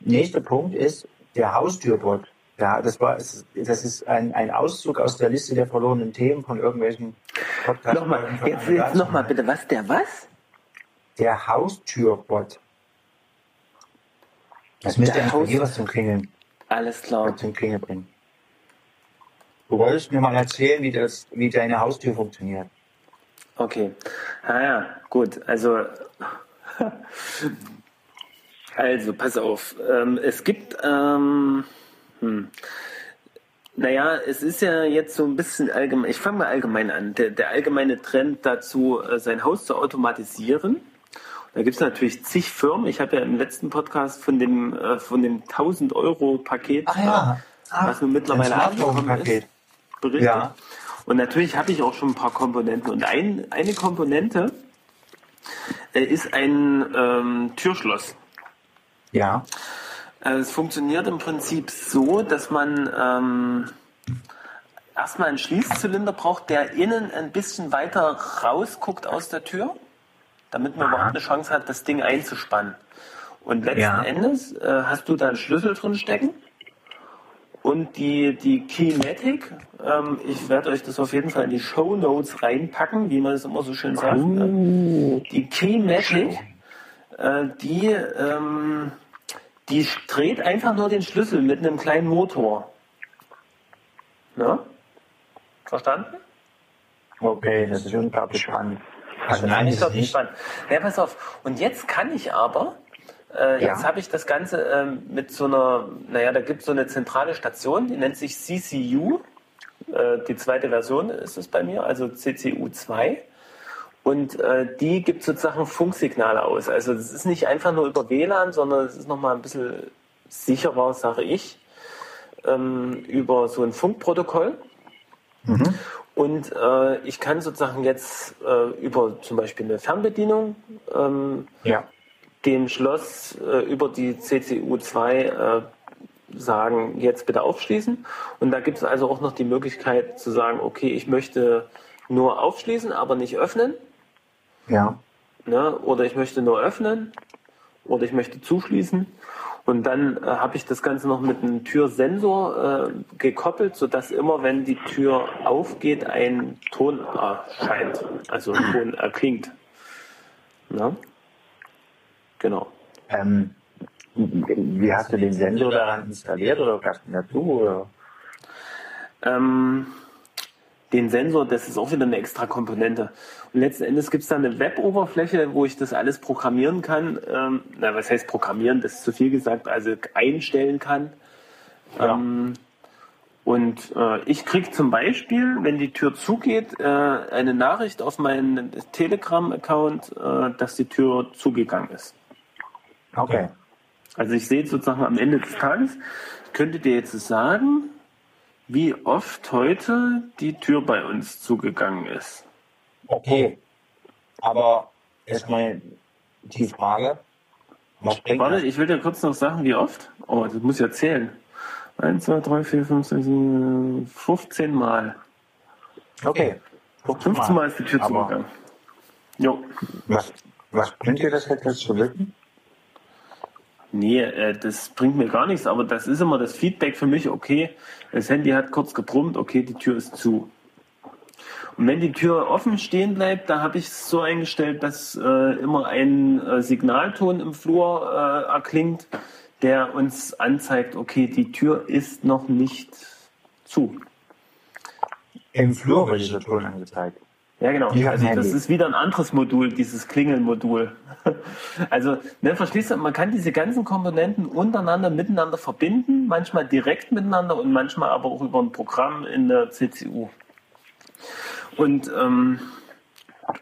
Nächster Punkt ist der Haustürbot. Ja, das war, das ist ein, ein Auszug aus der Liste der verlorenen Themen von irgendwelchen Podcasts. Nochmal, jetzt, jetzt nochmal bitte, was, der was? Der Haustürbot. Das müsste Der Haus- dir was zum Klingeln, Alles klar. zum Klingeln bringen. Du wolltest mir mal erzählen, wie das, wie deine Haustür funktioniert. Okay. Ah ja, gut. Also, also pass auf. Ähm, es gibt, ähm, hm, naja, es ist ja jetzt so ein bisschen allgemein, ich fange mal allgemein an, der, der allgemeine Trend dazu, äh, sein Haus zu automatisieren. Da gibt es natürlich zig Firmen. Ich habe ja im letzten Podcast von dem, äh, von dem 1000 Euro Paket, was nun mittlerweile ein angekommen ist, berichtet. Ja. Und natürlich habe ich auch schon ein paar Komponenten. Und ein, eine Komponente äh, ist ein ähm, Türschloss. Ja. Äh, Es funktioniert im Prinzip so, dass man ähm, erstmal einen Schließzylinder braucht, der innen ein bisschen weiter rausguckt aus der Tür, damit man überhaupt eine Chance hat, das Ding einzuspannen. Und letzten Ja. Endes äh, hast du da einen Schlüssel drin stecken und die, die Keymatic, ähm, ich werde euch das auf jeden Fall in die Show Notes reinpacken, wie man das immer so schön sagt. Ne? Die Keymatic, äh, die, ähm, die dreht einfach nur den Schlüssel mit einem kleinen Motor. Ne? Verstanden? Okay, das ist unglaublich spannend. Also nein, ich das glaube ist nicht nicht. spannend. Ja, pass auf. Und jetzt kann ich aber, äh, Ja. jetzt habe ich das Ganze ähm, mit so einer, naja, da gibt es so eine zentrale Station, die nennt sich CCU. Äh, die zweite Version ist es bei mir, also CCU 2. Und äh, die gibt sozusagen Funksignale aus. Also es ist nicht einfach nur über WLAN, sondern es ist nochmal ein bisschen sicherer, sage ich, ähm, über so ein Funkprotokoll. Und äh, ich kann sozusagen jetzt äh, über zum Beispiel eine Fernbedienung ähm, Ja. dem Schloss äh, über die CCU2 äh, sagen, jetzt bitte aufschließen. Und da gibt es also auch noch die Möglichkeit zu sagen, okay, ich möchte nur aufschließen, aber nicht öffnen. Ja. Ne? Oder ich möchte nur öffnen. Oder ich möchte zuschließen. Und dann äh, habe ich das Ganze noch mit einem Türsensor äh, gekoppelt, sodass immer, wenn die Tür aufgeht, ein Ton erscheint. Also ein Ton erklingt. Ne? Genau. Ähm, wie hast du den Sensor daran installiert oder gab's den dazu? Oder? Ähm, den Sensor, das ist auch wieder eine extra Komponente. Letzten Endes gibt es da eine Web-Oberfläche, wo ich das alles programmieren kann. Ähm, na, was heißt programmieren? Das ist zu viel gesagt, also einstellen kann. Ja. Ähm, und äh, ich kriege zum Beispiel, wenn die Tür zugeht, äh, eine Nachricht auf meinen Telegram-Account, äh, dass die Tür zugegangen ist. Okay. Also ich sehe sozusagen am Ende des Tages, ich könnte dir jetzt sagen, wie oft heute die Tür bei uns zugegangen ist. Okay. Aber erstmal die Frage, was bringt Warte, das? ich will dir kurz noch sagen, wie oft. Oh, das muss ich ja zählen. 1, 2, 3, 4, 5, 6, 7, 15 Mal. Okay. 15 Mal ist die Tür zugegangen. Jo. Was, was bringt dir das jetzt zu wissen? Nee, äh, das bringt mir gar nichts, aber das ist immer das Feedback für mich, okay, das Handy hat kurz gebrummt, okay, die Tür ist zu. Und wenn die Tür offen stehen bleibt, da habe ich es so eingestellt, dass äh, immer ein äh, Signalton im Flur äh, erklingt, der uns anzeigt, okay, die Tür ist noch nicht zu. Im Flur wird dieser Ton angezeigt. Ja, genau. Also das ist wieder ein anderes Modul, dieses Klingelmodul. Also, ne, verstehst du, man kann diese ganzen Komponenten untereinander miteinander verbinden, manchmal direkt miteinander und manchmal aber auch über ein Programm in der CCU. Und ähm,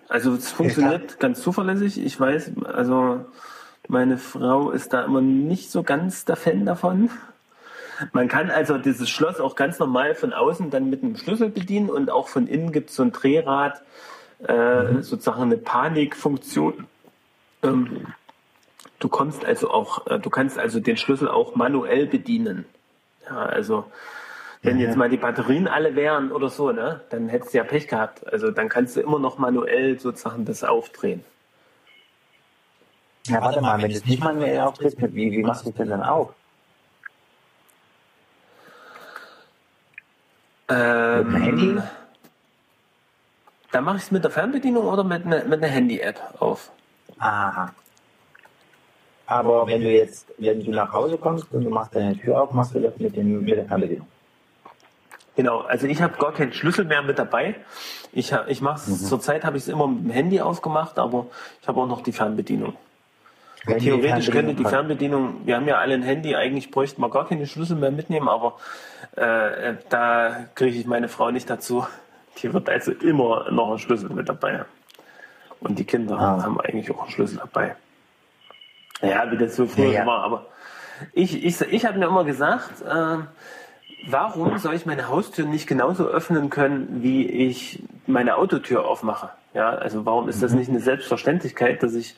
also es funktioniert ganz zuverlässig. Ich weiß, also meine Frau ist da immer nicht so ganz der Fan davon. Man kann also dieses Schloss auch ganz normal von außen dann mit einem Schlüssel bedienen und auch von innen gibt es so ein Drehrad, äh, sozusagen eine Panikfunktion. Ähm, du kommst also auch, äh, du kannst also den Schlüssel auch manuell bedienen. Ja, also wenn jetzt mal die Batterien alle wären oder so, ne, dann hättest du ja Pech gehabt. Also dann kannst du immer noch manuell sozusagen das aufdrehen. Ja, warte mal, wenn du es nicht manuell auftrittst, wie, wie machst du es denn dann auf? Ähm, Mit dem Handy? Da mache ich es mit der Fernbedienung oder mit, ne, mit einer Handy-App auf. Aha. Aber wenn du jetzt, wenn du nach Hause kommst und du machst deine Tür auf, machst du das mit, dem, mit der Fernbedienung. Genau, also ich habe gar keinen Schlüssel mehr mit dabei. Ich, ich mache es, zurzeit habe ich es immer mit dem Handy aufgemacht, aber ich habe auch noch die Fernbedienung. Wenn die Theoretisch könnte die Fernbedienung- wir haben ja alle ein Handy, eigentlich bräuchten wir gar keine Schlüssel mehr mitnehmen, aber äh, da kriege ich meine Frau nicht dazu. Die wird also immer noch einen Schlüssel mit dabei. Und die Kinder Ah. haben eigentlich auch einen Schlüssel dabei. Ja, wie das so früher Ja, ja. war, aber ich, ich, ich habe mir immer gesagt, äh, warum soll ich meine Haustür nicht genauso öffnen können, wie ich meine Autotür aufmache? Ja, also warum ist das Mhm. nicht eine Selbstverständlichkeit, dass ich,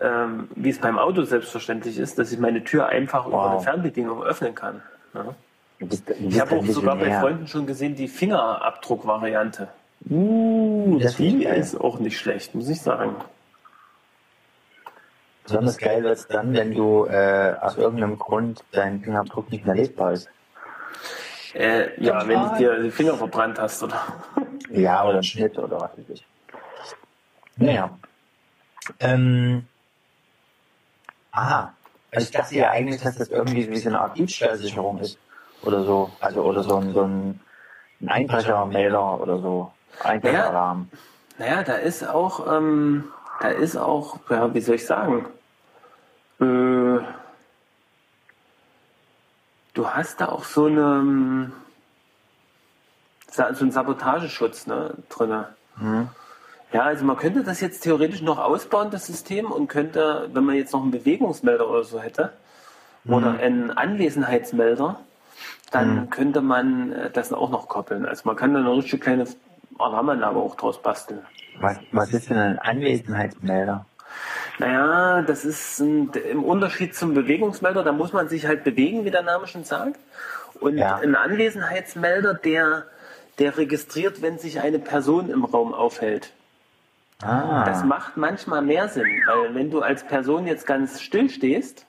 ähm, wie es beim Auto selbstverständlich ist, dass ich meine Tür einfach über Wow. eine Fernbedienung öffnen kann? Ja? Bist, Ich habe auch sogar bei. Freunden schon gesehen, die Fingerabdruck-Variante. Uh, das Die ist auch nicht schlecht, muss ich sagen. Besonders geil wird es dann, wenn du äh, aus irgendeinem Grund dein Fingerabdruck nicht mehr lesbar ist. Äh, ja, wenn du dir die Finger verbrannt hast, oder? Ja, oder Schnitt oder was weiß ich. Naja. Ähm, aha. Also ich dachte ja eigentlich, dass das irgendwie wie so eine Art Diebstahlsicherung ist. Oder so. Also oder so ein, so ein, ein Einbrechermelder oder so. Einbrecheralarm. Naja, da ist auch, ähm, da ist auch, ja, wie soll ich sagen, äh, du hast da auch so eine, so einen Sabotageschutz ne, drin. Ja, also man könnte das jetzt theoretisch noch ausbauen, das System, und könnte, wenn man jetzt noch einen Bewegungsmelder oder so hätte, oder einen Anwesenheitsmelder, dann könnte man äh, das auch noch koppeln. Also man kann da eine richtig kleine Alarmanlage auch draus basteln. Was, was ist denn ein Anwesenheitsmelder? Naja, das ist ein, im Unterschied zum Bewegungsmelder, da muss man sich halt bewegen, wie der Name schon sagt. Und Ja. ein Anwesenheitsmelder, der, der registriert, wenn sich eine Person im Raum aufhält. Ah. Das macht manchmal mehr Sinn, weil wenn du als Person jetzt ganz still stehst,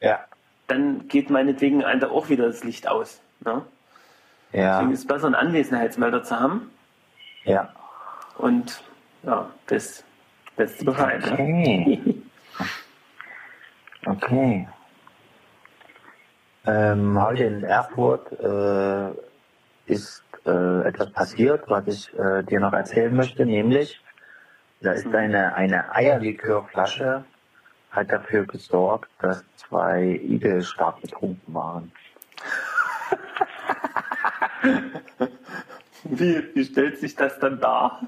ja. dann geht meinetwegen auch wieder das Licht aus. Ne? Ja. Deswegen ist es besser, einen Anwesenheitsmelder zu haben. Ja. Und ja, das beste Bescheid. Ne? Okay. Okay. Ähm, heute in Erfurt äh, ist äh, etwas passiert, was ich äh, dir noch erzählen möchte, nämlich da ist eine, eine Eierlikörflasche hat dafür gesorgt, dass zwei Igel stark betrunken waren. Wie, wie stellt sich das dann dar?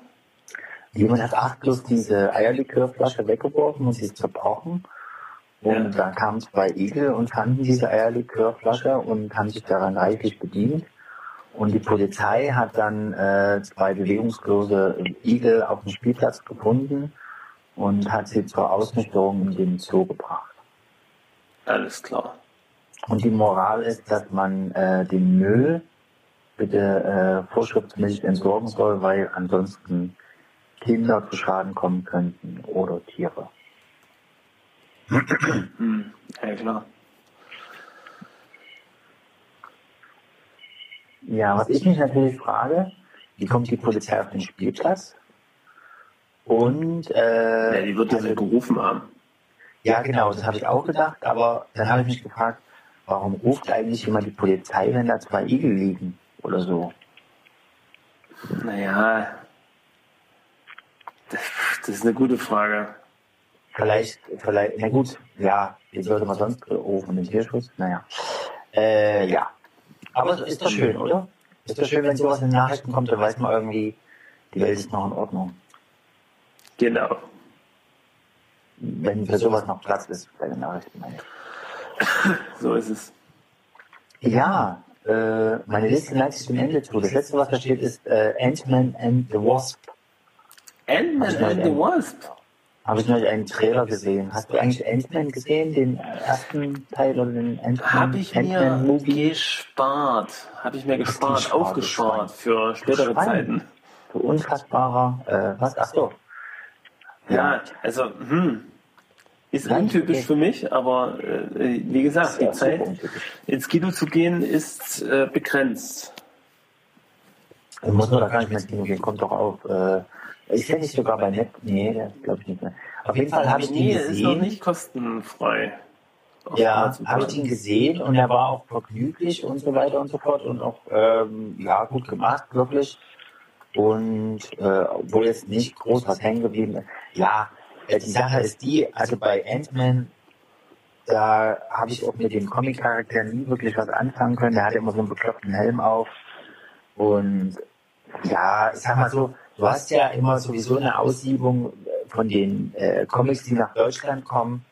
Jemand hat achtlos diese Eierlikörflasche weggeworfen und sie ist zerbrochen. Und Ja. da kamen zwei Igel und fanden diese Eierlikörflasche und haben sich daran reichlich bedient. Und die Polizei hat dann äh, zwei bewegungslose Igel auf dem Spielplatz gefunden und hat sie zur Ausnüchterung in den Zoo gebracht. Alles klar. Und die Moral ist, dass man äh, den Müll bitte äh, vorschriftsmäßig entsorgen soll, weil ansonsten Kinder zu Schaden kommen könnten oder Tiere. Hm. Ja, klar. Ja, was ich mich natürlich frage, wie kommt die Polizei auf den Spielplatz? Und äh, Ja, die wird ja gerufen haben. ja genau, das habe ich auch gedacht, aber dann habe ich mich gefragt, warum ruft eigentlich jemand die Polizei, wenn da zwei Igel liegen oder so? Naja, das, das ist eine gute Frage. Vielleicht, vielleicht, na gut, ja, wie sollte man sonst rufen, den Tierschutz? Naja. Äh, ja. Aber ist doch schön, oder? Ist doch schön, wenn sowas in den Nachrichten kommt, dann weiß man irgendwie, die Welt ist noch in Ordnung. Genau. Wenn für sowas noch Platz ist bei den Nachrichten. meine ich. So ist es. Ja, äh, meine Liste neigt sich dem Ende zu. Das letzte, was da steht, ist äh, Ant-Man and the Wasp. Ant-Man du and the Wasp. Habe ich neulich einen Trailer gesehen. Hast du eigentlich Ant-Man gesehen, den ersten Teil oder den Ant-Man Habe ich mir gespart. Habe ich mir gespart, gespart, aufgespart für spätere Schwein. Zeiten. So unfassbarer, äh, was? Ach so. Ja, also, hm. Ist Ja, untypisch okay. für mich, aber äh, wie gesagt, die Zeit ins Kino zu gehen ist äh, begrenzt. Muss nur da gar nicht mehr ins Kino gehen, kommt doch auf. Äh, ist der nicht sogar bei Net? Nee, der glaube ich nicht mehr. Auf jeden Fall habe ich den nee, ist noch gesehen. nicht kostenfrei. Auf Ja, habe ich ihn gesehen und er war auch vergnüglich und so weiter und so fort und auch ähm, ja gut gemacht, wirklich. Und äh, obwohl jetzt nicht groß was hängen geblieben ist. Ja, äh, die Sache ist die, also bei Ant-Man, da habe ich auch mit dem Comic-Charakter nie wirklich was anfangen können. Der hatte immer so einen bekloppten Helm auf. Und ja, ich sag mal so, du hast ja immer sowieso eine Aussiebung von den äh, Comics, die nach Deutschland kommen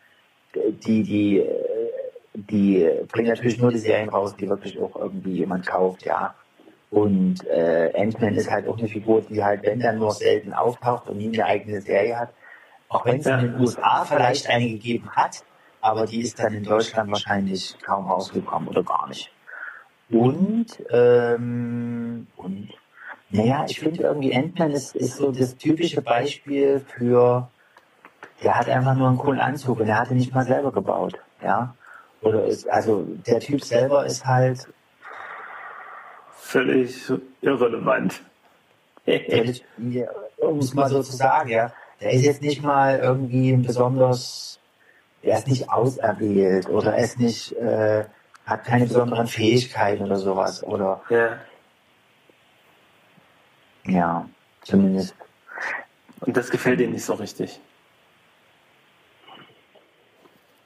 die, die, äh, die bringen natürlich nur die Serien raus, die wirklich auch irgendwie jemand kauft, ja. Und äh, Ant-Man ist halt auch eine Figur, die halt, wenn dann nur selten auftaucht und nie eine eigene Serie hat. Auch wenn es in den USA vielleicht eine gegeben hat, aber die ist dann in Deutschland wahrscheinlich kaum rausgekommen oder gar nicht. Und, ähm, und, naja, ich finde irgendwie Ant-Man ist, ist so das typische Beispiel für, der hat einfach nur einen coolen Anzug und er hatte nicht mal selber gebaut, ja. Oder ist, also der Typ selber ist halt Völlig irrelevant. völlig, um es mal so zu sagen, ja. Der ist jetzt nicht mal irgendwie ein besonders, er ist nicht auserwählt oder er ist nicht, äh, hat keine besonderen Fähigkeiten oder sowas. Oder ja. Ja, zumindest. Und das gefällt dir nicht so richtig.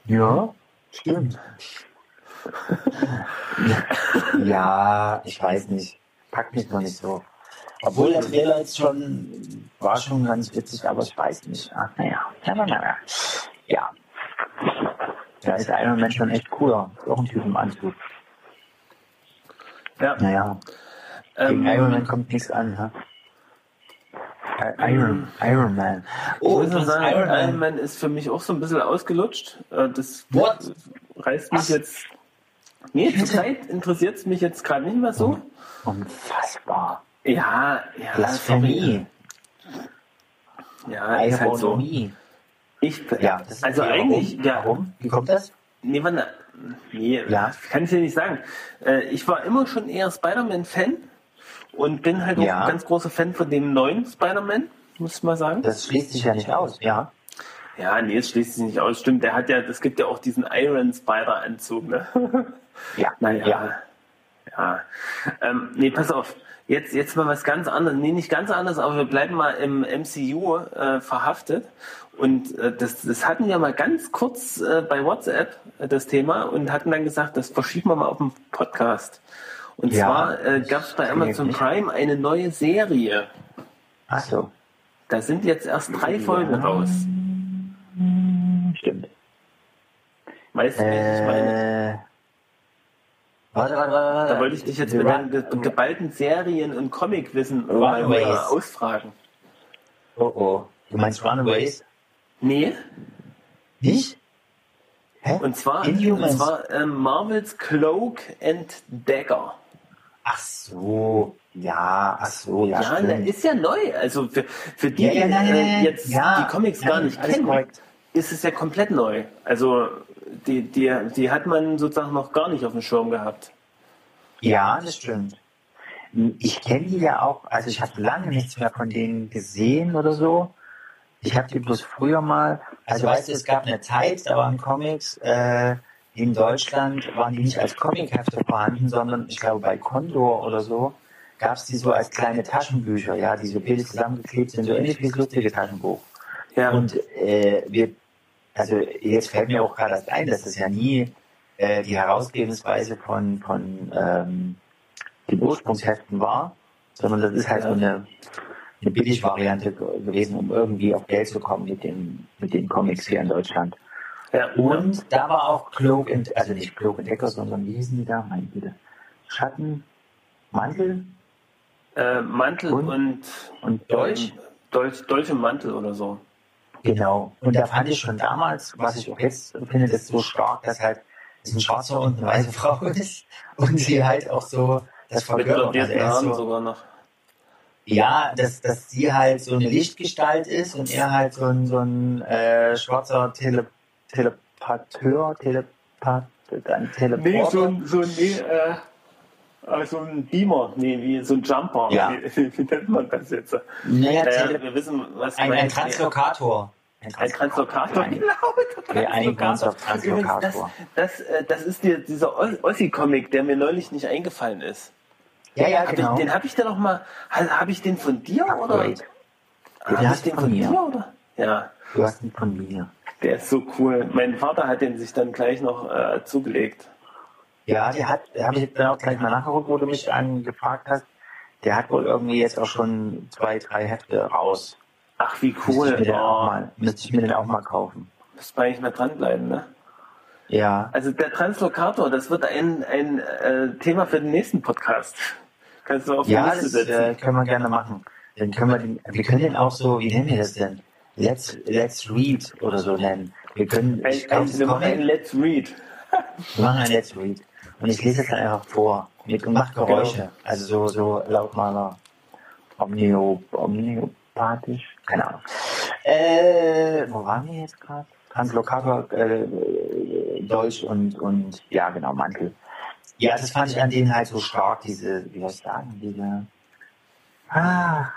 Ja, stimmt. ja, ich weiß nicht. Packt mich noch nicht so. Obwohl der Trailer jetzt schon, war schon ganz witzig, aber ich weiß nicht. Ach, naja, ja, na, na, na. ja. Da ist der Iron Man schon echt cooler. Ist auch ein Typ im Anzug. Ja. Naja, gegen Ähm, Iron Man kommt nichts an, ha? I- Iron, Iron Man. ich Oh, muss nur übrigens, sagen, Iron Man. Iron Man ist für mich auch so ein bisschen ausgelutscht. Äh, Das What? reißt mich Was? jetzt. Nee, zurzeit interessiert es mich jetzt gerade nicht mehr so. Unfassbar. Ja, ja. Blasphemie. Ja, ist halt so. Ich, Ja, also ja, eigentlich, warum? ja, Warum? Wie kommt das? nee, man, nee, Ja. kann ich dir nicht sagen. Äh, Ich war immer schon eher Spider-Man-Fan und bin halt auch Ja. ein ganz großer Fan von dem neuen Spider-Man, muss ich mal sagen. Das schließt sich ja nicht aus, ja. Ja, nee, es schließt sich nicht aus. Stimmt, der hat ja, es gibt ja auch diesen Iron Spider-Anzug, ne? Ja. Naja. Ja. Ja. Ähm, nee, pass auf. Jetzt, jetzt mal was ganz anderes. Nee, nicht ganz anderes, aber wir bleiben mal im MCU äh, verhaftet. Und äh, das, das hatten wir mal ganz kurz äh, bei WhatsApp, äh, das Thema, und hatten dann gesagt, das verschieben wir mal auf den Podcast. Und Ja, zwar äh, gab es bei ich Amazon. Prime eine neue Serie. Ach so. Da sind jetzt erst drei Folgen raus. Stimmt. Weißt du, welche ich meine? Äh, Warte, warte, warte. Da wollte ich dich jetzt mit deinem ge geballten Serien- und Comicwissen Runaways. mal mal ausfragen. Oh, oh. Du meinst Runaways? Nee, Nicht? Hä? und zwar, und zwar ähm, Marvels Cloak and Dagger. Ach so. Ja, ach so, ja, Ja, stimmt. ist ja neu. Also für, für die, Ja, ja, die nein, nein, äh, jetzt Ja, die Comics ja, gar nicht alles kennen, korrekt. ist es ja komplett neu. Also die, die, die hat man sozusagen noch gar nicht auf dem Schirm gehabt. Ja, das stimmt. Ich kenne die ja auch, also ich habe lange nichts mehr von denen gesehen oder so. Ich habe die bloß früher mal, also weißt du, es gab eine Zeit, da waren Comics, äh, in Deutschland waren die nicht als Comichefte vorhanden, sondern ich glaube bei Condor oder so gab es die so als kleine Taschenbücher, ja, die so billig zusammengeklebt sind, so ähnlich wie das lustige Taschenbuch. Ja, Und äh, wir, also jetzt fällt mir auch gerade ein, dass das ja nie äh, die Herausgebensweise von, von ähm, den Ursprungsheften war, sondern das ist halt so eine, eine Billigvariante ge- gewesen, um irgendwie auf Geld zu kommen mit den, mit den Comics hier in Deutschland. Ja. Und da war auch Cloak and, also nicht Cloak and Decker, sondern wie hießen die da? Meine Güte. Schatten, Mantel Äh, Mantel Und? und, und Dolch. ähm, Dolch, Dolch und Mantel oder so. Genau. Und da fand ich schon damals, was ich auch jetzt finde, das so stark, dass halt es ein schwarzer und eine weiße Frau ist und sie halt auch so das vergöttert. Also er ist so, sogar noch. ja, dass, dass sie halt so eine Lichtgestalt ist und er halt so ein, so ein äh, schwarzer Tele Telepatheur, Telepath, ein Teleporter. ein, so ein, nee, äh, äh, so ein Beamer, nee, wie so ein Jumper. Ja. Wie, wie nennt man das jetzt? naja, Naja, wir wissen, was ein, ein. Translokator. Ein Translokator, Ein- genau. uns auf Übrigens, das, Translokator. das, äh, das ist dir, dieser Os- Ossi-Comic, der mir neulich nicht eingefallen ist. Ja, ja, Hab genau. ich, den habe ich dir noch mal, habe ich den von dir oder? Hab Den ich den von von mir. dir oder? Ja, Du hast ihn von mir. Der ist so cool. Mein Vater hat den sich dann gleich noch äh, zugelegt. Ja, der hat, da habe ich dann auch gleich mal nachgeguckt, wo du mich angefragt hast. Der hat wohl irgendwie jetzt auch schon zwei, drei Hefte raus. Ach, wie Müsste cool. ich mir den auch Oh, mal, müsste ich mir den auch mal kaufen. müsste man eigentlich mal dranbleiben, ne? Ja. Also der Translokator, das wird ein, ein äh, Thema für den nächsten Podcast. Kannst du auf die Ja, Liste das setzen. äh, können wir gerne machen. Dann können wir den, wir können den auch so, wie nennen wir das denn? Let's, let's read oder so nennen. Wir können, ich ein, wir machen ein Let's Read. wir machen ein Let's read. Und ich lese es dann einfach vor. Mit, und mache Geräusche. Also so, so Lautmaler. Omnio, omniopathisch. Keine Ahnung. Äh, wo waren wir jetzt gerade? Translokator, äh, Dolch und, und, ja, genau, Mantel. Ja, das fand ich an denen halt so stark, diese, wie soll ich sagen, diese, ah,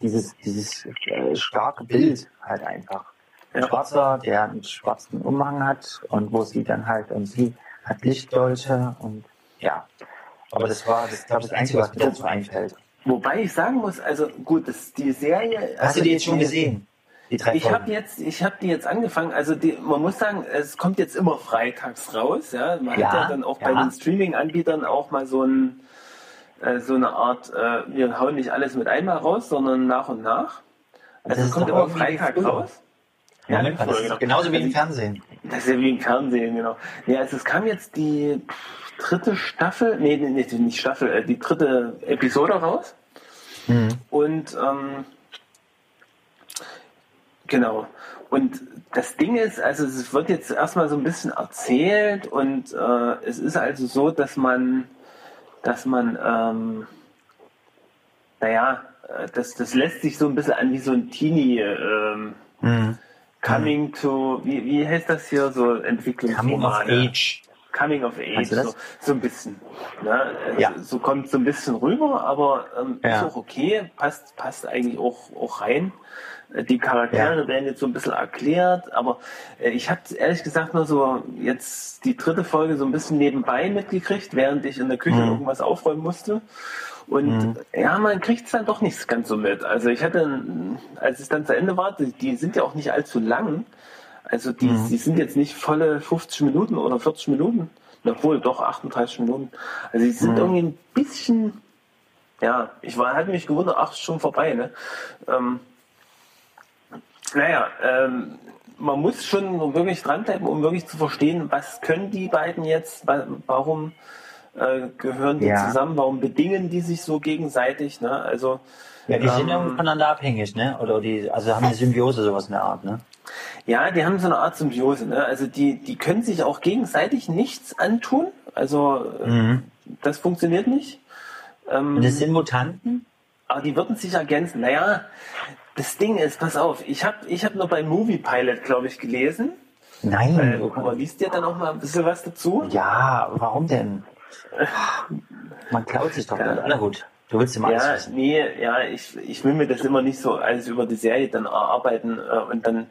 dieses, dieses äh, starke Bild halt einfach. Ein Ja. Schwarzer, der einen schwarzen Umhang hat und wo sie dann halt, und sie hat Lichtdolche und, ja. Aber das war, das glaube ich, das Einzige, was mir dazu einfällt. Wobei ich sagen muss, also gut, das, die Serie. Hast also du die jetzt schon gesehen? Ich habe jetzt, ich habe die jetzt angefangen. Also die, man muss sagen, es kommt jetzt immer freitags raus. Ja, man Ja, hat ja dann auch bei ja. den Streaming-Anbietern auch mal so ein, äh, so eine Art. Äh, wir hauen nicht alles mit einmal raus, sondern nach und nach. Also es kommt immer Freitag raus. Ja, Ja, das ist genau. genauso wie im Also, Fernsehen. Das ist ja wie im Fernsehen, genau. Ja, also es kam jetzt die dritte Staffel, nee, nee nicht Staffel, äh, die dritte Episode raus. Mhm. Und ähm, genau. Und das Ding ist, also es wird jetzt erstmal so ein bisschen erzählt und äh, es ist also so, dass man, dass man, ähm, naja, äh, das, das lässt sich so ein bisschen an wie so ein Teenie ähm, Mhm. Coming to, wie, wie heißt das hier, so Coming of Entwicklungsromane? Age. Coming of Age, so, so ein bisschen. Ne? Äh, Ja. So kommt so ein bisschen rüber, aber ähm, Ja. ist auch okay, passt, passt eigentlich auch, auch rein. Äh, Die Charaktere Ja. werden jetzt so ein bisschen erklärt, aber äh, ich habe ehrlich gesagt nur so jetzt die dritte Folge so ein bisschen nebenbei mitgekriegt, während ich in der Küche Mhm. irgendwas aufräumen musste. Und ja, man kriegt es dann doch nicht ganz so mit. Also ich hatte, als es dann zu Ende war, die, die sind ja auch nicht allzu lang. Also die, Mhm. die sind jetzt nicht volle 50 Minuten oder 40 Minuten. Obwohl, doch 38 Minuten. Also die sind Mhm. irgendwie ein bisschen, ja, ich war, hatte mich gewundert, ach, ist schon vorbei, ne? Ähm, Naja, ähm, man muss schon wirklich dranbleiben, um wirklich zu verstehen, was können die beiden jetzt, wa- warum äh, gehören die Ja. zusammen, warum bedingen die sich so gegenseitig. Ne? Also Ja, die sind Ähm, ja voneinander abhängig, ne? Oder die, also haben eine Symbiose, sowas in der Art, ne? Ja, die haben so eine Art Symbiose. Ne? Also die, die können sich auch gegenseitig nichts antun. Also äh, Mhm. das funktioniert nicht. Ähm, Und das sind Mutanten? aber die würden sich ergänzen. Naja, das Ding ist, pass auf, ich habe ich hab nur bei Movie Pilot, glaube ich, gelesen. Nein. Äh, du- aber liest ihr dann auch mal ein bisschen was dazu? ja, warum denn? Man klaut sich doch. Ja. Na gut, du willst immer alles Ja, wissen. nee, ja, ich, ich will mir das immer nicht so alles über die Serie dann erarbeiten äh, und dann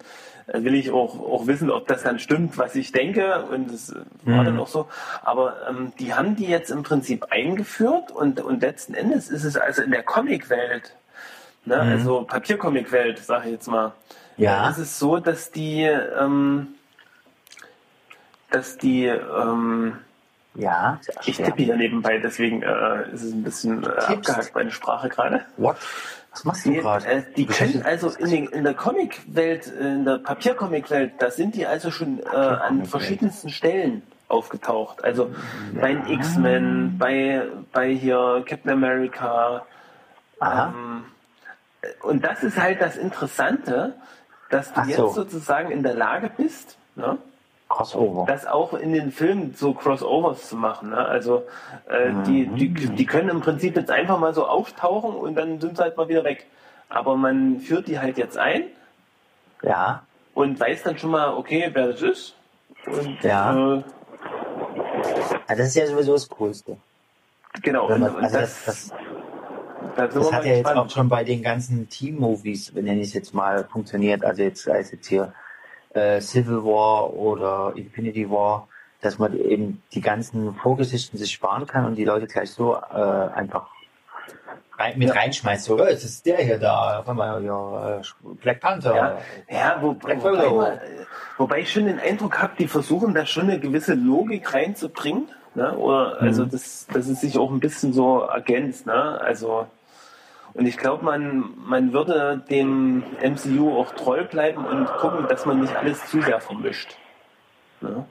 will ich auch, auch wissen, ob das dann stimmt, was ich denke und das war Mhm. dann auch so. Aber ähm, die haben die jetzt im Prinzip eingeführt und, und letzten Endes ist es also in der Comicwelt, ne, also Papiercomicwelt, sage ich jetzt mal, Mhm. Ja. äh, ist es so, dass die, ähm, dass die, ähm, Ja, ich tippe hier nebenbei, deswegen äh, ist es ein bisschen äh, abgehackt, meine Sprache gerade. What? Was machst du gerade? äh, die können also in, den, in der Comicwelt, in der Papiercomicwelt, da sind die also schon äh, an verschiedensten Stellen aufgetaucht. Also bei den X-Men, bei, bei hier Captain America. Aha. Ähm, und das ist halt das Interessante, dass du Ach jetzt so. sozusagen in der Lage bist, ne, Crossover. das auch in den Filmen so Crossovers zu machen. Ne? Also äh, die, die, die können im Prinzip jetzt einfach mal so auftauchen und dann sind sie halt mal wieder weg. Aber man führt die halt jetzt ein Ja. und weiß dann schon mal, okay, wer das ist. Und Ja. äh, ja. Das ist ja sowieso das Coolste. genau, man, also das, das, das, da das hat ja jetzt auch schon bei den ganzen Team-Movies, nenne ich es jetzt mal, funktioniert. Also jetzt sei es jetzt hier äh, Civil War oder Infinity War, dass man eben die ganzen Vorgeschichten sich sparen kann und die Leute gleich so äh, einfach rein, mit reinschmeißt. So, äh, jetzt ist der hier da, auf einmal ja, äh, Black Panther. Ja, ja wo, Black wobei, äh, wobei ich schon den Eindruck habe, die versuchen da schon eine gewisse Logik reinzubringen. Ne? Oder, also, Mhm. das, dass es sich auch ein bisschen so ergänzt. Ne? Also, und ich glaube, man, man würde dem MCU auch treu bleiben und gucken, dass man nicht alles zu sehr vermischt. Ne?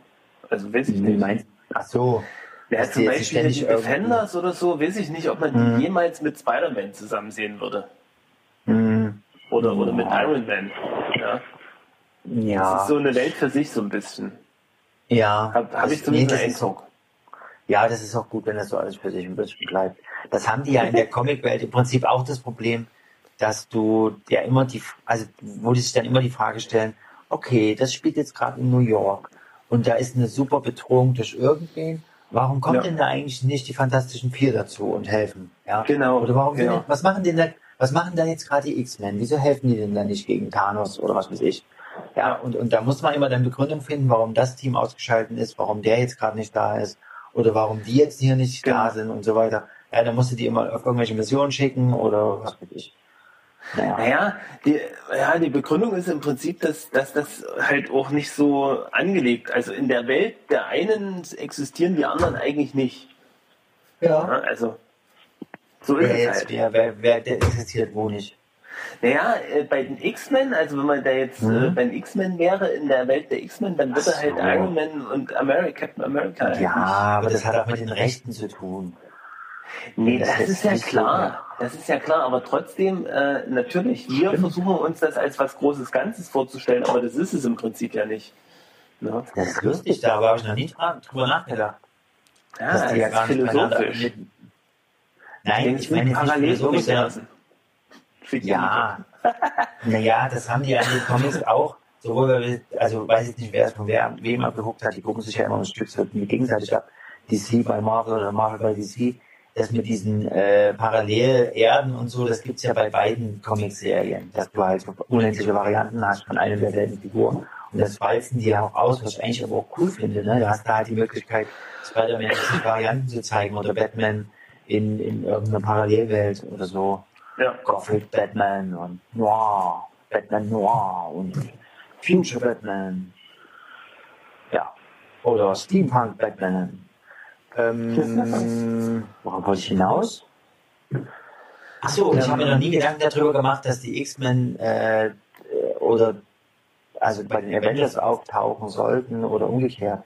Also, weiß ich nicht. meinst Ach so. Ja, dass zum Beispiel die Defenders oder so, weiß ich nicht, ob man die Mhm. jemals mit Spider-Man zusammen sehen würde. Hm, Oder, oder mit Iron Man. Ja? Das ja. ist so eine Welt für sich so ein bisschen. ja. Habe hab Das- ich zumindest nee, den das ist Eindruck. Ja, das ist auch gut, wenn das so alles für sich ein bisschen bleibt. Das haben die ja in der Comicwelt im Prinzip auch das Problem, dass du ja immer die, also wo die sich dann immer die Frage stellen, okay, das spielt jetzt gerade in New York und da ist eine super Bedrohung durch irgendwen. Warum kommen Ja. denn da eigentlich nicht die Fantastischen Vier dazu und helfen? Ja? Genau, Oder warum genau. denn, was machen denn da, was machen da jetzt gerade die X-Men? Wieso helfen die denn da nicht gegen Thanos oder was weiß ich? Ja, und, und da muss man immer dann Begründung finden, warum das Team ausgeschaltet ist, warum der jetzt gerade nicht da ist oder warum die jetzt hier nicht Genau. da sind und so weiter. Ja, dann musst du die immer auf irgendwelche Missionen schicken oder was weiß ich. Naja. Naja, die, ja, die Begründung ist im Prinzip, dass, dass das halt auch nicht so angelegt. Also in der Welt der einen existieren die anderen eigentlich nicht. Ja, also so ist Wer es jetzt, halt. wer, wer, wer, der existiert wo nicht. Naja, äh, bei den X-Men, also wenn man da jetzt äh, Mhm. bei den X-Men wäre, in der Welt der X-Men, dann würde halt so. Iron Man und America, Captain America. halt Ja, aber das hat auch mit den Rechten zu tun. Nee, Das das, ist ja so, klar. ja. Das ist ja klar, aber trotzdem, äh, natürlich, wir Stimmt. versuchen uns das als was Großes Ganzes vorzustellen, aber das ist es im Prinzip ja nicht. Ne? Das ist lustig, da habe ich noch nie drüber nachgedacht. Ja, dass das ja ist gar nicht miteinander philosophisch. Nein, ich meine jetzt nicht Paralleluniversen. Ja, naja, das haben die ja in den Comics auch. Sowohl, also weiß ich nicht, wer es von wer, wem abgeguckt hat, die gucken sich ja immer ein Stück gegenseitig ab. DC bei Marvel oder Marvel bei DC. Das mit diesen äh, Parallelerden und so, das gibt's ja bei beiden Comicserien, dass du halt unendliche Varianten hast von einer derselben Figur. Und das walzen die ja auch aus, was ich eigentlich aber auch cool finde. Ne? Du hast da halt die Möglichkeit, Spider-Man Varianten zu zeigen oder Batman in, in irgendeiner Parallelwelt oder so. Ja. Gothic Batman und Noir, Batman Noir und Future Batman. Ja. Oder Steampunk Batman. Ähm, worauf wollte ich hinaus? Achso, ich habe mir noch nie Gedanken darüber gemacht, dass die X-Men äh, äh, oder also bei den Avengers auftauchen sollten oder umgekehrt.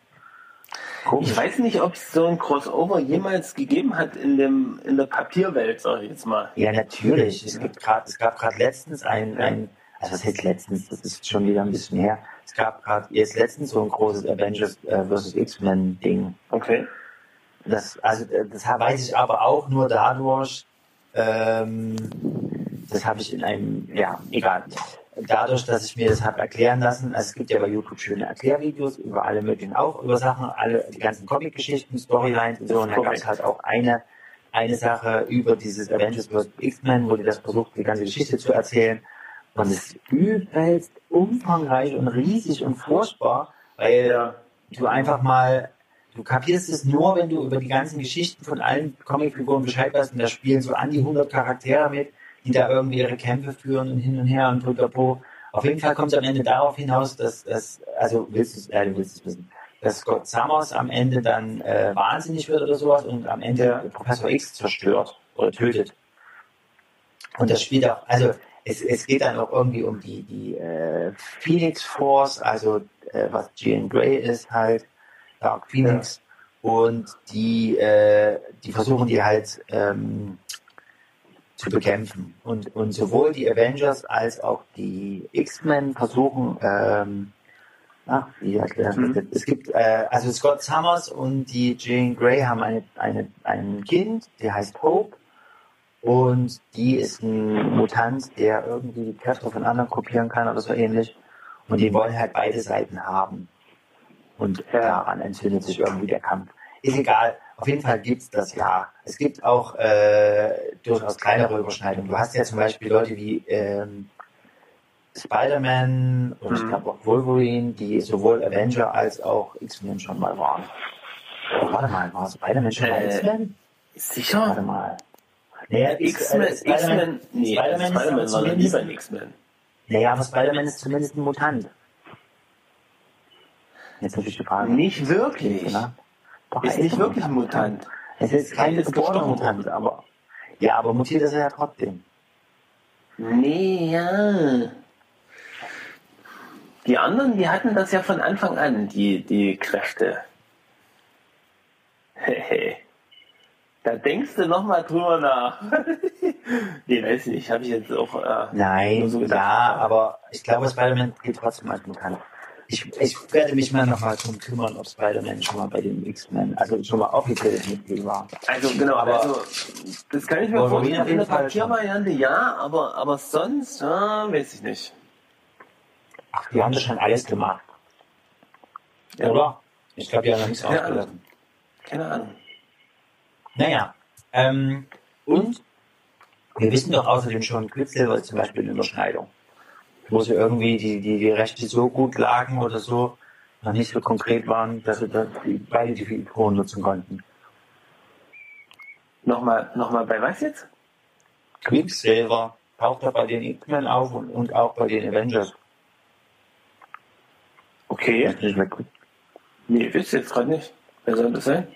Ich weiß nicht, ob es so ein Crossover jemals gegeben hat in dem in der Papierwelt, sag ich jetzt mal. Ja, natürlich. Es gibt gerade, es gab gerade letztens ein, ein, also was heißt letztens? Das ist schon wieder ein bisschen her. Es gab gerade jetzt letztens so ein großes Avengers äh, vs. X-Men Ding. Okay. Das, also äh, das weiß ich aber auch nur dadurch. Ähm, das habe ich in einem, ja, egal. Dadurch, dass ich mir das habe erklären lassen, also es gibt ja bei YouTube schöne Erklärvideos über alle möglichen auch über Sachen, alle die ganzen Comic-Geschichten, Storylines und so. Und da gab es halt auch eine eine Sache über dieses Avengers vs. X-Men, wo die das versucht, die ganze Geschichte zu erzählen. Und es ist übelst umfangreich und riesig und furchtbar, weil du einfach mal, du kapierst es nur, wenn du über die ganzen Geschichten von allen Comicfiguren Bescheid weißt und da spielen so an die 100 Charaktere mit, die da irgendwie ihre Kämpfe führen und hin und her und drückerpo. Auf jeden Fall kommt es am Ende darauf hinaus, dass, dass also willst du es, äh, du willst es wissen, dass Scott Summers am Ende dann äh, wahnsinnig wird oder sowas und am Ende Ja. Professor X zerstört oder tötet. Und das spielt auch, also es, es geht dann auch irgendwie um die, die äh, Phoenix Force, also äh, was Jean Grey ist halt, Dark Phoenix. Und die, äh, die versuchen die halt ähm, zu bekämpfen. Und, und sowohl die Avengers als auch die X-Men versuchen, ähm, ach, wie erklärt Mhm. das? Es gibt, äh, also Scott Summers und die Jean Grey haben eine, eine, ein Kind, der heißt Hope. Und die ist ein Mutant, der irgendwie die Kräfte von anderen kopieren kann oder so ähnlich. Und die wollen halt beide Seiten haben. Und Ja. daran entzündet sich irgendwie der Kampf. Ist egal. Auf jeden Fall gibt's das ja. Es gibt auch äh, durchaus kleinere Überschneidungen. Du hast ja zum Beispiel Leute wie ähm, Spider-Man und ich Mhm. glaube auch Wolverine, die sowohl Avenger als auch X-Men schon mal waren. Oh, warte mal, war Spider-Man schon mal Äh, X-Men? Warte Sicher? mal. Naja, X-Men, äh, X-Men, nee, Spider-Man war noch nie bei X-Men. naja, aber Spider-Man ist zumindest ein Mutant. Jetzt natürlich die Frage. Nicht wirklich. Ne? Ist nicht wirklich ein Mutant. Es ist kein Er geborener. Mutant, aber. Ja, aber mutiert ist er ja trotzdem. Nee, ja. Die anderen, die hatten das ja von Anfang an, die, die Kräfte. Hehe. Da denkst du nochmal drüber nach. nee, weiß ich nicht, habe ich jetzt auch. Äh, Nein, so ja, aber ich glaube, Spider-Man gilt trotzdem als Mutant. Ich, ich werde mich mal nochmal drum kümmern, ob Spider-Man schon mal bei den X-Men, also schon mal offizielles Mitglied war. Also genau, Aber- also das kann ich mir vorstellen in der. Papiervariante, ja, aber, aber sonst, ja, weiß ich nicht. Ach, die haben das schon alles gemacht. Ja. Oder? Ich glaube, die haben noch nichts ausgelassen. Keine Ahnung. Naja, ähm, und wir wissen doch außerdem schon, Quicksilver ist zum Beispiel eine Überschneidung. Wo sie irgendwie die, die, die Rechte so gut lagen oder so, noch nicht so konkret waren, dass sie da beide die Figuren nutzen konnten. Nochmal, nochmal bei was jetzt? Quicksilver taucht ja bei den X-Men auf und, und auch bei den Avengers. Okay. Nee, wisst ihr jetzt gerade nicht. Wer soll das sein?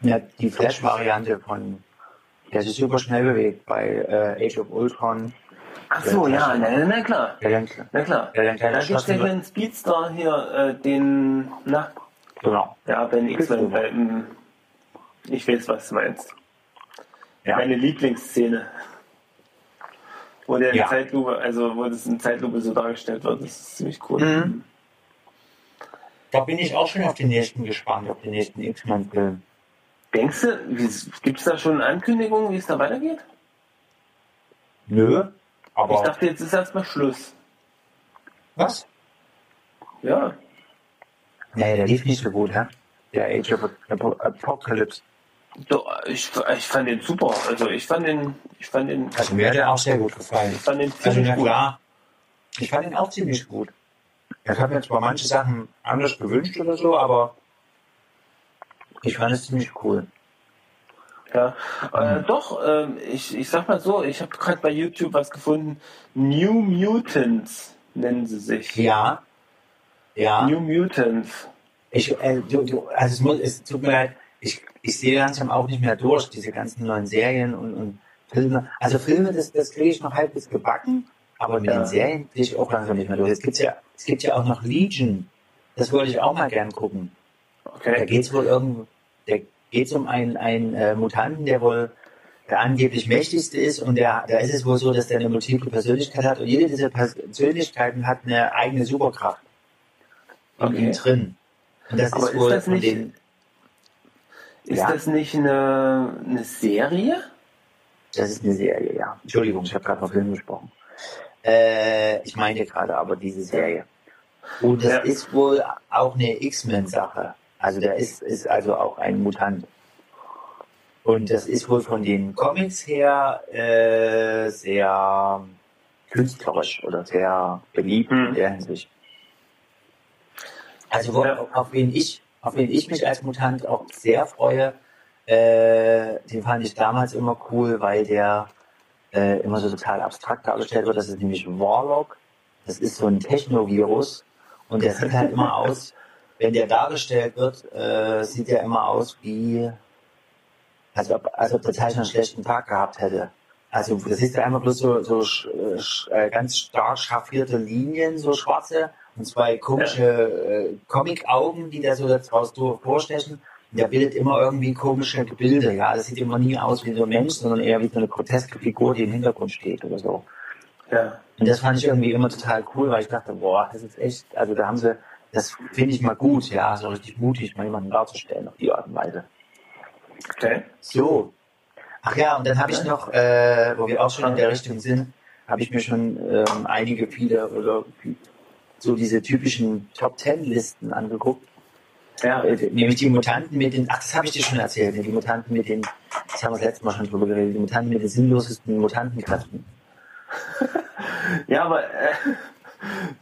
Ja, die Flash-Variante von, der sich super schnell bewegt bei äh, Age of Ultron. Ach so, ja, na, na klar. Der dann, Na klar. der dann Da kleiner gibt's ja einen Speedstar hier, äh, den, na, Genau. ja, Ben Quicksilver. bei, ähm, ich weiß, was du meinst. Ja. Meine Lieblingsszene. Wo der in Ja. Zeitlupe, also wo das in Zeitlupe so dargestellt wird, das ist ziemlich cool. Mhm. Da bin ich auch schon auf den nächsten gespannt, auf den nächsten X-Men-Film. Denkst du, gibt es da schon Ankündigungen, wie es da weitergeht? Nö, Ich aber dachte, jetzt ist erstmal Schluss. was? Ja. Nee, der lief nicht so gut, hä? Der Age of Ap- Apocalypse. Doch, ich, ich fand den super. Also ich fand den, ich fand den, Also mir hat er auch sehr gut gefallen. ich fand den Also ziemlich na gut. klar, ich fand ihn auch ziemlich gut. Ich habe mir zwar manche Sachen anders gewünscht oder so, aber ich fand es ziemlich cool. Ja, äh, Mhm. doch, ähm, ich, ich sag mal so, ich habe gerade bei YouTube was gefunden. New Mutants nennen sie sich. Ja, ja. New Mutants. Ich, äh, du, du, also es, muss, es tut mir leid, ich, ich sehe langsam auch nicht mehr durch, diese ganzen neuen Serien und, und Filme. Also Filme, das, das kriege ich noch halbwegs gebacken. Aber mit Ja. den Serien bin ich auch langsam nicht mehr los. Es gibt ja, es gibt ja auch noch Legion. Das wollte ich auch mal gern gucken. Da Okay. geht's wohl irgendwo, da geht's um einen, einen äh, Mutanten, der wohl der angeblich mächtigste ist und der, da ist es wohl so, dass der eine multiple Persönlichkeit hat und jede dieser Persönlichkeiten hat eine eigene Superkraft in Okay. ihm drin. Und das Aber ist ist wohl das von nicht- den, Ist Ja. das nicht eine, eine Serie? das ist eine Serie, ja. Entschuldigung, ich habe gerade noch Film gesprochen. Äh, ich meinte gerade aber diese Serie. Und das Ja. ist wohl auch eine X-Men-Sache. Also der ist, ist also auch ein Mutant. Und das ist wohl von den Comics her äh, sehr künstlerisch oder sehr beliebt Hm. in der Hinsicht. Also wo, Ja. auf wen ich, auf wen ich mich als Mutant auch sehr freue, äh, den fand ich damals immer cool, weil der äh, immer so total abstrakt dargestellt wird. Das ist nämlich Warlock. Das ist so ein Technovirus und der sieht halt immer aus, wenn der dargestellt wird, äh, sieht der immer aus wie, als ob, als ob der Zeichner einen schlechten Tag gehabt hätte. Also das ist ja einfach bloß so, so äh, ganz stark schraffierte Linien, so schwarze und zwei komische äh, Comic-Augen, die da so daraus vorstechen. Und der bildet immer irgendwie komische Gebilde. Ja, das sieht immer nie aus wie so ein Mensch, sondern eher wie so eine groteske Figur, die im Hintergrund steht oder so. Ja. Und das fand ich irgendwie immer total cool, weil ich dachte, boah, das ist echt, also da haben sie, das finde ich mal gut, ja, so richtig mutig, mal jemanden darzustellen auf die Art und Weise. Okay. So. Ach ja, und dann habe ich noch, äh, wo wir auch schon in der Richtung sind, habe ich mir schon ähm, einige viele oder so diese typischen Top Ten Listen angeguckt. Ja. Äh, nämlich die Mutanten mit den, ach, das habe ich dir schon erzählt, ne, die Mutanten mit den, das haben wir das letzte Mal schon drüber geredet, die Mutanten mit den sinnlosesten Mutantenkräften. Ja, aber äh,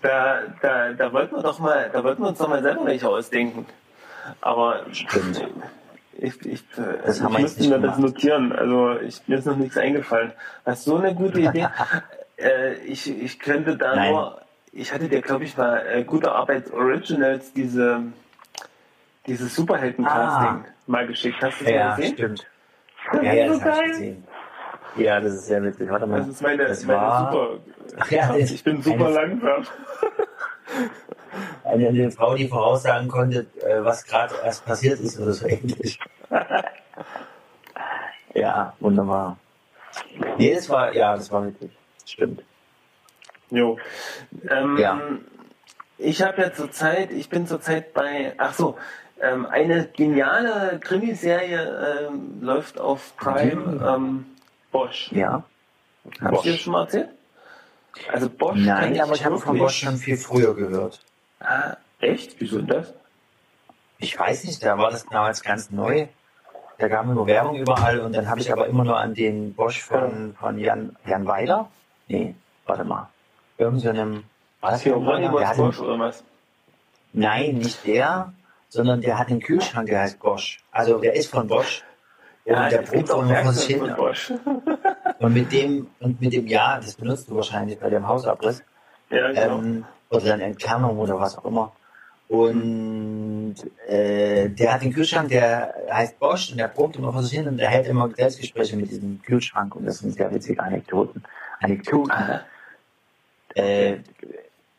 da, da, da wollten wir doch mal, da wollten wir uns doch mal selber welche ausdenken. Aber Stimmt. ich, ich, äh, Das ich müsste mir das notieren. Also ich, mir ist noch nichts eingefallen. Das ist so eine gute Idee. äh, ich, ich könnte da Nein. nur, ich hatte dir, glaube ich, mal äh, gute Arbeit Originals, diese, dieses Superhelden-Casting mal geschickt. Hast du das mal Ja, gesehen? stimmt. Das Ja, ist so das habe ich geil. Ja, das ist sehr witzig. Warte mal. Das ist meine, das meine war super. Ach ja, ich bin super eine- langsam. eine, eine Frau, die voraussagen konnte, äh, was gerade erst passiert ist oder so ähnlich. ja, wunderbar. Nee, das war, ja, das war witzig. Stimmt. Jo. Ähm, Ja. Ich habe ja zurzeit, ich bin zurzeit bei, ach so, ähm, eine geniale Krimiserie ähm, läuft auf Prime, ähm, Bosch. Ja. Hab ich dir schon mal erzählt? Also Bosch Nein, aber ich habe von Bosch schon viel früher gehört. Ah, echt? Wieso denn das? Ich weiß nicht, da war das damals ganz neu. Da gab es nur Werbung überall und dann habe ich aber immer nur an den Bosch von, von Jan, Jan Weiler. Nee, warte mal. Irgend so einem. War das Hier, Weiler? Bosch oder was? nein, nicht der, sondern der hat einen Kühlschrank, der heißt Bosch. Also der ist von Bosch. Und der brummt auch auch immer vor sich Werkzeuge hin. Und mit dem, und mit dem, ja, das benutzt du wahrscheinlich bei dem Hausabriss. ja, genau. ähm, oder dann Entkernung oder was auch immer. Und äh, der hat den Kühlschrank, der heißt Bosch und der brummt immer vor sich hin und der hält immer Selbstgespräche mit diesem Kühlschrank und das sind sehr witzige Anekdoten. Anekdoten. Äh,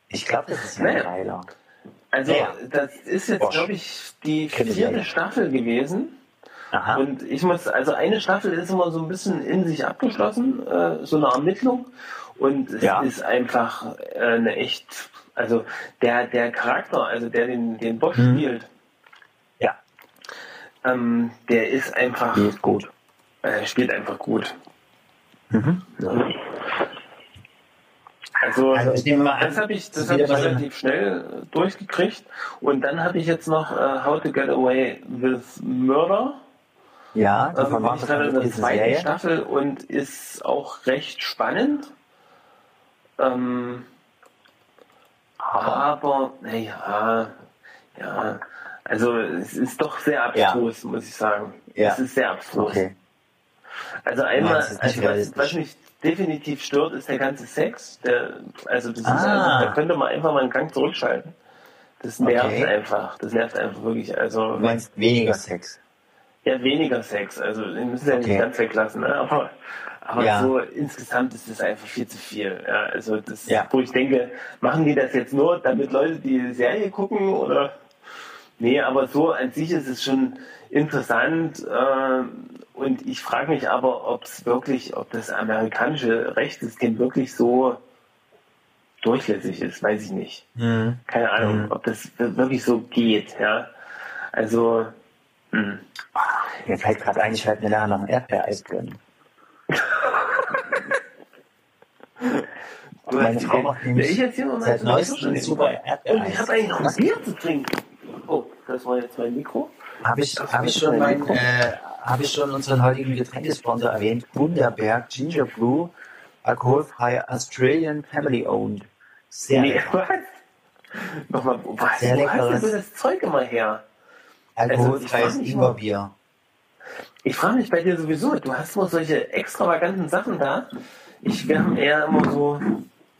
ich glaube, das ist ein Geiler. Also, Ja. das ist jetzt, glaube ich, die vierte Staffel gewesen. Aha. Und ich muss, also eine Staffel ist immer so ein bisschen in sich abgeschlossen, äh, so eine Ermittlung. Und es Ja. ist einfach äh, eine echt, also der, der Charakter, also der den, den Bosch Mhm. spielt, ja, ähm, der ist einfach, ist gut. äh, spielt einfach gut. Mhm. Also, Also ich nehme mal an, das habe ich, das hab ich relativ schnell äh, durchgekriegt. Und dann habe ich jetzt noch äh, How to Get Away with Murder. Ja, war ich das gerade in eine der zweiten Serie. Staffel und ist auch recht spannend. Ähm, aber, naja, ja, also es ist doch sehr abstrus, muss ich sagen. Ja. Es ist sehr abstrus. Okay. Also einmal, ist nicht also was, was mich definitiv stört, ist der ganze Sex. Der, also das ist Ah. einfach, da könnte man einfach mal einen Gang zurückschalten. Das nervt Okay. einfach. Das nervt einfach wirklich. Also Du meinst weniger Sex. Ja, weniger Sex. Also wir müssen ja Okay. nicht ganz weglassen, ne? aber, aber Ja. so insgesamt ist es einfach viel zu viel. Ja, also das, Ja. wo ich denke, machen die das jetzt nur, damit Leute die Serie gucken oder? Nee, aber so an sich ist es schon interessant. Äh, und ich frage mich aber, ob es wirklich, ob das amerikanische Rechtssystem wirklich so durchlässig ist, weiß ich nicht. Mhm. Keine Ahnung, ob das wirklich so geht, ja. Also, hm. Mir fällt gerade ein, ich werde mir nachher noch ein Erdbeereis gönnen. Du Meine Frau macht nämlich ich jetzt hier noch seit neuestem super. Erdbeereis. Und ich habe eigentlich noch ein? Bier zu trinken. Oh, das war jetzt mein Mikro. Habe ich, hab ich schon mein äh, habe ich schon unseren heutigen Getränkesponsor erwähnt? Wunderberg Ginger Brew, alkoholfrei Australian Family Owned. Sehr nee, lecker. was? Nochmal, was? Sehr Wo hast du das Zeug immer her? Alkoholfreies also frag mich Ingwerbier. Ich frage mich bei dir sowieso, du hast immer solche extravaganten Sachen da. Ich, haben eher immer so,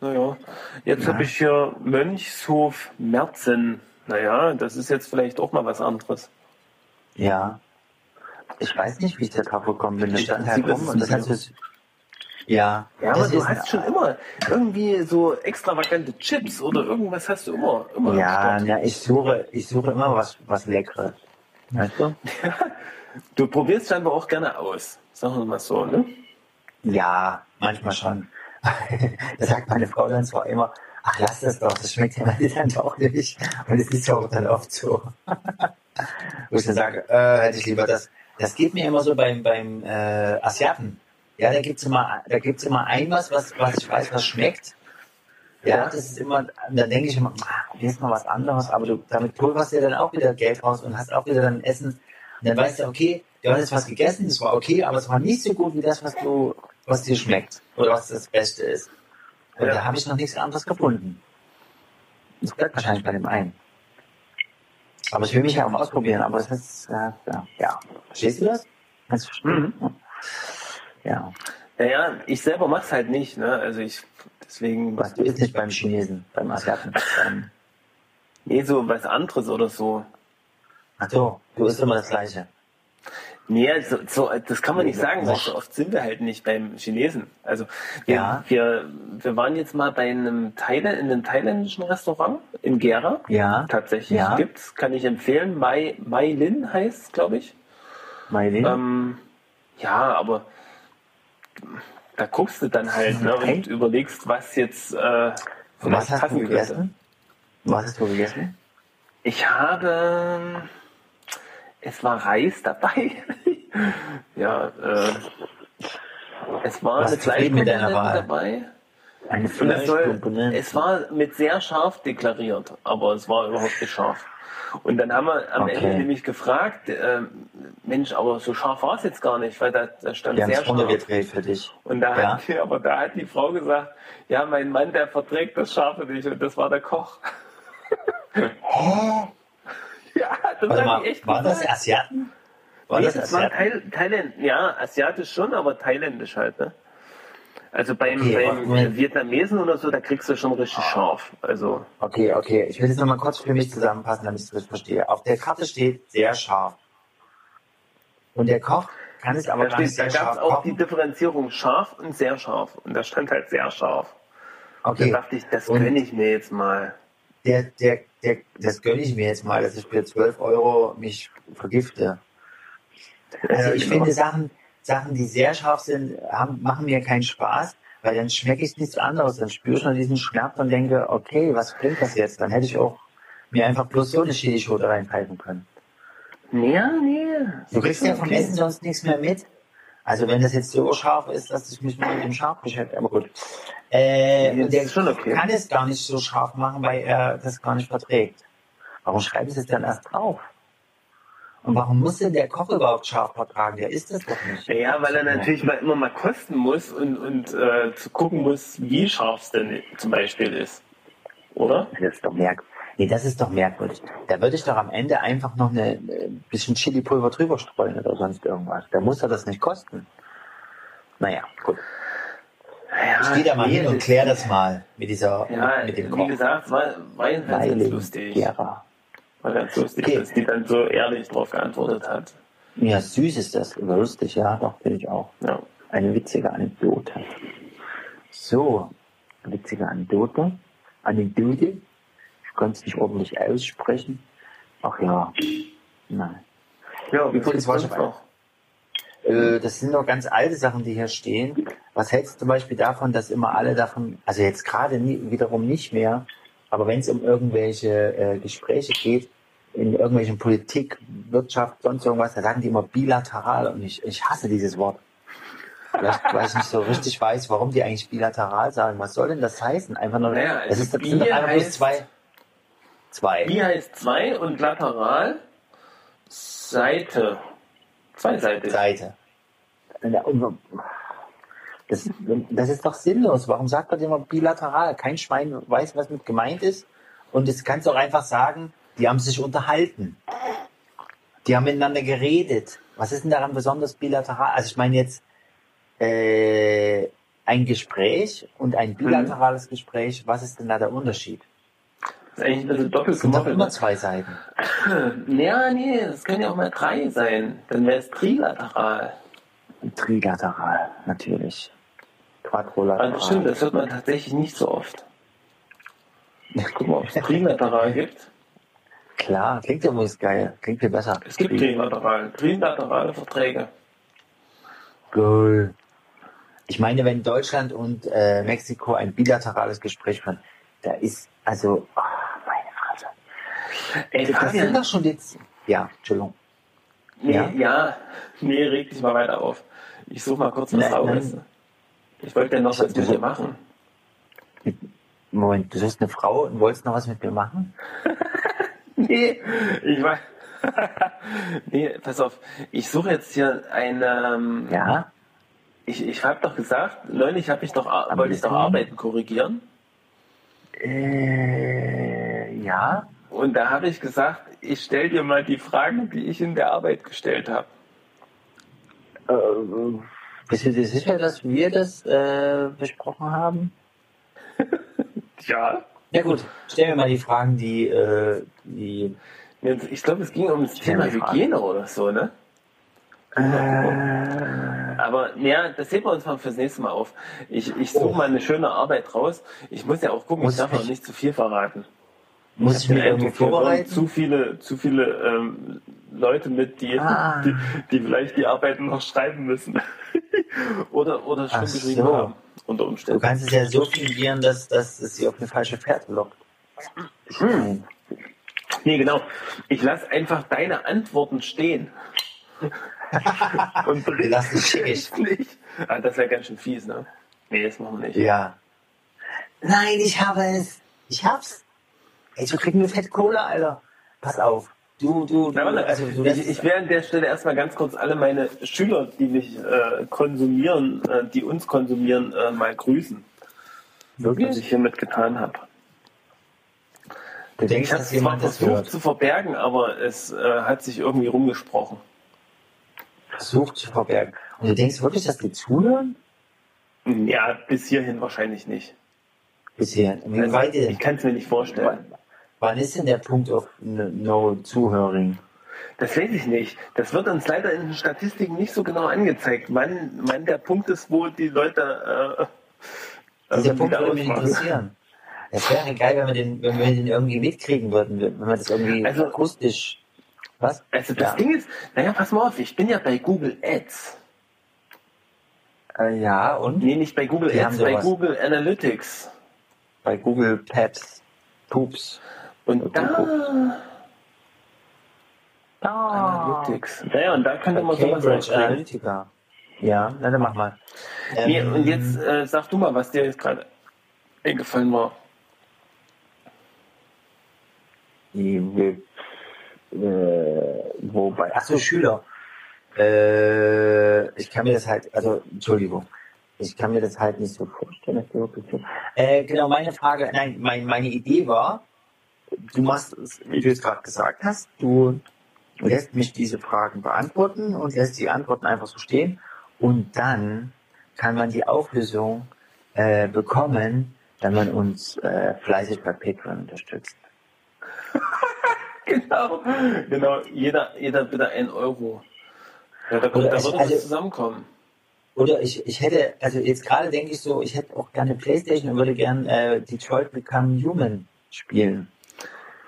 naja, jetzt habe ich hier Mönchshof Merzen. Naja, das ist jetzt vielleicht auch mal was anderes. Ja. Ich weiß nicht, wie ich da drauf gekommen bin. Ich stand halt rum und das hat ja. Ja, aber du hast schon immer irgendwie so extravagante Chips oder irgendwas hast du immer. immer Ja, na, ich suche, ich suche immer was, was Leckeres. Weißt du? Du probierst scheinbar auch gerne aus. Sagen wir mal so, ne? Ja, manchmal schon. da sagt meine Frau dann zwar immer, ach lass das doch, das schmeckt ja dann doch nicht. Und es ist ja auch dann oft so. Wo ich dann sage, äh, hätte ich lieber das. Das geht mir immer so beim, beim äh, Asiaten. Ja, da gibt's immer, da gibt's immer ein was, was, was ich weiß, was schmeckt. Ja, das ist immer, da denke ich immer, ah, hier ist mal was anderes, aber du, damit pulverst du ja dann auch wieder Geld raus und hast auch wieder dann Essen. Und dann weißt du, okay, du hast jetzt was gegessen, das war okay, aber es war nicht so gut wie das, was du, was dir schmeckt. Oder was das Beste ist. Und Ja. da habe ich noch nichts anderes gefunden. Das bleibt wahrscheinlich bei dem einen. Aber ich will mich ja auch ausprobieren, aber es ist, äh, ja, ja. Verstehst du das? Du verstehen? Ja. Naja, ich selber mach's halt nicht, ne? Also ich, deswegen, Was du isst nicht beim Chinesen, beim Asiaten. Beim, nee, so was anderes oder so. ach so, du isst immer das Gleiche. Nee, so, so, das kann man nicht sagen, weil so oft sind wir halt nicht beim Chinesen. Also wir, Ja. wir, wir waren jetzt mal bei einem Thailand, in einem thailändischen Restaurant in Gera. Ja. Tatsächlich Ja. gibt's, kann ich empfehlen. Mai, Mai Lin heißt glaube ich. Meine Ähm, ja, aber da guckst du dann halt ne, Okay. und überlegst, was jetzt äh, Was hast du passen könnte. gegessen? Was hast du gegessen? Ich habe, es war Reis dabei. ja, äh, es war Warst eine zufrieden mit deiner Fleischkomponente Wahl? dabei. Eine Fleischkomponente. es war mit sehr scharf deklariert, aber es war überhaupt nicht scharf. Und dann haben wir am Okay. Ende nämlich gefragt, äh, Mensch, aber so scharf war es jetzt gar nicht, weil da, da stand haben sehr scharf. runtergedreht für dich. Und da Ja. hat, aber da hat die Frau gesagt, ja, mein Mann, der verträgt das Scharfe nicht und das war der Koch. Hä? Ja, das Warte mal, echt waren das gesagt. Asiaten? War Nee, das das war Asiaten? Thail Thailand, ja, asiatisch schon, aber thailändisch halt, ne? Also beim, Okay, beim. Vietnamesen oder so, da kriegst du schon richtig scharf. Also, Okay, okay. Ich will das nochmal kurz für mich zusammenfassen, damit ich das verstehe. Auf der Karte steht sehr scharf. Und der Koch kann es aber da steht, da gab es auch die kochen. Differenzierung scharf und sehr scharf. Und da stand halt sehr scharf. Okay. Da dachte ich, das Und- gönne ich mir jetzt mal. Der, der, der, das gönne ich mir jetzt mal, dass ich für 12 Euro mich vergifte. Also ich finde Sachen, Sachen, die sehr scharf sind, haben, machen mir keinen Spaß, weil dann schmecke ich nichts anderes. Dann spüre ich nur diesen Schmerz und denke, okay, was bringt das jetzt? Dann hätte ich auch mir einfach bloß so eine Chilischote reinpfeifen können. Nee, nee. Du kriegst ja vom Okay. Essen sonst nichts mehr mit. Also wenn das jetzt so scharf ist, dass ich mich nur mit dem scharf beschäftige, aber gut. Äh, Nee, der schon okay. kann es gar nicht so scharf machen, weil er das gar nicht verträgt. Warum schreibt es jetzt dann erst drauf? Und warum muss denn der Koch überhaupt scharf vertragen? Der isst das doch nicht. Ja, weil er natürlich mal immer mal kosten muss und, und äh, zu gucken muss, wie scharf es denn zum Beispiel ist. Oder? Das ist doch merkwürdig. Nee, das ist doch merkwürdig. Da würde ich doch am Ende einfach noch eine, ein bisschen Chili-Pulver drüber streuen oder sonst irgendwas. Da muss er das nicht kosten. Naja, gut. Ja, Ich gehe da mal nee, hin und klär das mal mit dieser, Ja, mit dem wie Koch. gesagt, war, war jedenfalls lustig. Gera. War ganz lustig, Okay. dass die dann so ehrlich drauf geantwortet hat. Ja, süß ist das, aber lustig, ja, doch, finde ich auch. Ja. Eine witzige Anekdote. So, witzige Anekdote. Anekdote. Ich konnte es nicht ordentlich aussprechen. Ach ja, nein. Ja, wie Übrigens war ich? Äh, das sind noch ganz alte Sachen, die hier stehen. Was hältst du zum Beispiel davon, dass immer alle davon, also jetzt gerade wiederum nicht mehr, aber wenn es um irgendwelche äh, Gespräche geht, in irgendwelchen Politik, Wirtschaft, sonst irgendwas, da sagen die immer bilateral und ich, ich hasse dieses Wort. Vielleicht, weil ich nicht so richtig weiß, warum die eigentlich bilateral sagen. Was soll denn das heißen? Einfach nur, Naja, also ist, das sind einfach bloß heißt- zwei. Zwei. Bi heißt zwei und lateral Seite. Zweiseitig. Seite. Das, das ist doch sinnlos. Warum sagt man immer bilateral? Kein Schwein weiß, was mit gemeint ist. Und es kannst du auch einfach sagen, die haben sich unterhalten. Die haben miteinander geredet. Was ist denn daran besonders bilateral? Also ich meine jetzt äh, ein Gespräch und ein bilaterales Gespräch. Was ist denn da der Unterschied? Das ist eigentlich ein bisschen doppelt Es sind doch immer zwei Seiten. Ja, nee, das können ja auch mal drei sein. Dann wäre es trilateral. Trilateral, natürlich. Quadrolateral. Also stimmt, das hört man tatsächlich nicht so oft. Guck mal, ob es trilateral gibt. Klar, klingt ja übrigens geil. Klingt viel besser. Es gibt trilateral. Trilaterale Verträge. Geil. Ich meine, wenn Deutschland und äh, Mexiko ein bilaterales Gespräch führen, da ist, also, ah, meine Fresse. Ey, Das sind Fabian, doch schon jetzt, ja, Entschuldigung. nee, ja. ja. nee, reg dich mal weiter auf. Ich suche mal kurz was nein. Ich wollte ja noch was mit dir machen. Moment, du bist eine Frau und wolltest noch was mit mir machen? Nee, ich weiß. nee, pass auf. Ich suche jetzt hier eine. ähm, Ja? Ich, ich habe doch gesagt, neulich habe ich doch, Am wollte ich doch. Arbeiten korrigieren. Äh, ja? Und da habe ich gesagt, ich stelle dir mal die Fragen, die ich in der Arbeit gestellt habe. Äh, bist du dir sicher, dass wir das äh, besprochen haben? Ja. Ja gut, stell mir mal die Fragen, die, äh, die Ich glaube, es ging um das Thema. Hygiene oder so, ne? äh, Aber ja, das heben wir uns mal fürs nächste Mal auf. Ich, ich suche mal eine schöne Arbeit raus. Ich muss ja auch gucken, Muss ich darf auch nicht zu viel verraten. Muss ich den irgendwo vorbereiten? Zu viele, zu viele ähm, Leute mit, die, Ah. die, die vielleicht die Arbeiten noch schreiben müssen. oder, oder schon Ach geschrieben so. haben. Unter Du Umständen. kannst es ja so fingieren, dass, dass es sie auf eine falsche Fährte lockt. Hm. Nee, genau. Ich lasse einfach deine Antworten stehen. Und Wir lassen es nicht. Ah, das wäre ganz schön fies, ne? Nee, das machen wir nicht. Ja. Nein, ich habe es. Ich hab's. Ey, so kriegen wir Fett Cola, Alter. Pass auf. Du, du, du. Warte, also, du ich, ich werde an der Stelle erstmal ganz kurz alle meine Schüler, die mich äh, konsumieren, äh, die uns konsumieren, äh, mal grüßen, was ich wirklich? hiermit getan habe. Du denkst, Ich habe zwar versucht zu verbergen, aber es äh, hat sich irgendwie rumgesprochen. Versucht zu verbergen. Und du denkst wirklich, dass die zuhören? Ja, bis hierhin wahrscheinlich nicht. Bisher. Also, ich kann es mir nicht vorstellen. Wann ist denn der Punkt auf No Zuhöring? Das weiß ich nicht. Das wird uns leider in den Statistiken nicht so genau angezeigt, wann, wann der Punkt ist, wo die Leute äh, Dieser äh, Punkt würde mich interessieren. Es wäre geil, wenn wir den, wenn wir den irgendwie mitkriegen würden, wenn wir das irgendwie Also- akustisch. Was? Also das Ja. Ding ist, naja, pass mal auf, ich bin ja bei Google Ads. Äh, ja, und Nee, nicht bei Google Die Ads, bei. Google Analytics. bei Google Paps. Poops. Und da Analytics. Naja, und da könnte man sowas. Analytica. Ja, na dann mach mal. Nee, Ähm, und jetzt äh, sag du mal, was dir jetzt gerade eingefallen war. Die, äh, wobei, ach so, Schüler. Äh, ich kann mir das halt, also, Entschuldigung. Ich kann mir das halt nicht so vorstellen. dass die wirklich so- Äh, genau, meine Frage, nein, mein, meine Idee war, du machst es, wie du es gerade gesagt hast, du lässt mich diese Fragen beantworten und lässt die Antworten einfach so stehen und dann kann man die Auflösung äh, bekommen, wenn man uns äh, fleißig bei Patreon unterstützt. Genau, genau. Jeder, jeder bitte ein Euro. Ja, da, Oder da ich- würde also- das zusammenkommen. Oder ich, ich hätte, also jetzt gerade denke ich so, ich hätte auch gerne Playstation und würde gerne äh, Detroit Become Human spielen.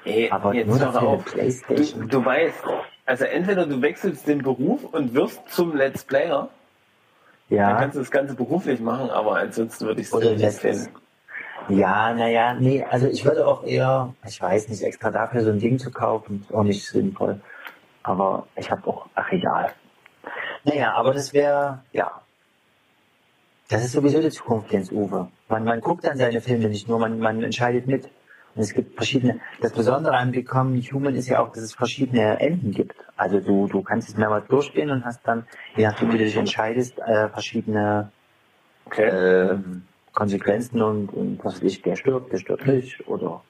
Ey, Aber jetzt nur eine auf. Du, Playstation. du weißt, also entweder du wechselst den Beruf und wirst zum Let's Player, dann Ja. kannst du das Ganze beruflich machen, aber ansonsten würde ich es nicht empfehlen. Ja, naja, nee, also ich würde auch eher, ich weiß nicht, extra dafür so ein Ding zu kaufen, ist auch nicht sinnvoll. Aber ich habe auch, ach egal. Naja, aber das wäre, ja. Das ist sowieso die Zukunft, Jens Uwe. Man, man guckt dann seine Filme nicht nur, man, man entscheidet mit. Und es gibt verschiedene, das Besondere an Become Human ist ja auch, dass es verschiedene Enden gibt. Also du, du kannst es mehrmals durchspielen und hast dann, je nachdem wie du dich entscheidest, äh, verschiedene Okay. ähm, Konsequenzen und, und was weiß ich, der stirbt, der stirbt nicht oder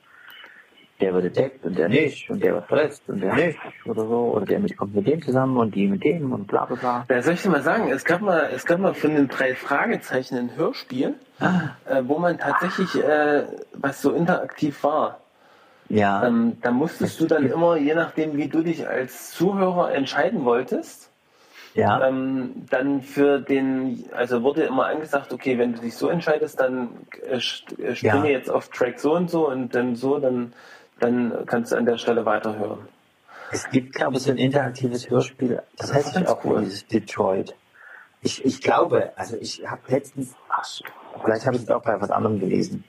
der wird entdeckt und der nicht und der wird verletzt und der nicht oder so oder der mit, kommt mit dem zusammen und die mit dem und bla bla bla. Ja, soll ich dir mal sagen, es gab mal, es gab mal von den drei Fragezeichen ein Hörspiel, äh, wo man tatsächlich, äh, was so interaktiv war. Ja, Ähm, da musstest du dann immer, je nachdem, wie du dich als Zuhörer entscheiden wolltest, ja, ähm, dann für den, also wurde immer angesagt, okay, wenn du dich so entscheidest, dann äh, äh, springe Ja. jetzt auf Track so und so und dann so, dann, dann kannst du an der Stelle weiterhören. es gibt glaube ich so ein interaktives Hörspiel, das heißt ganz auch cool. dieses Detroit. Ich, ich glaube, also ich habe letztens, ach, vielleicht habe ich es auch bei was anderem gelesen.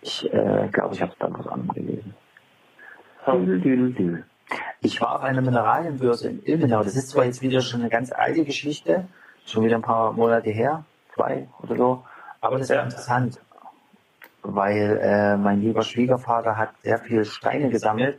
Ich äh, glaube, ich habe es bei was anderem gelesen. Dül. Ich war auf einer Mineralienbörse in Ilmenau. Das ist zwar jetzt wieder schon eine ganz alte Geschichte, schon wieder ein paar Monate her, zwei oder so, aber das war Ja. interessant, weil äh, mein lieber Schwiegervater hat sehr viel Steine gesammelt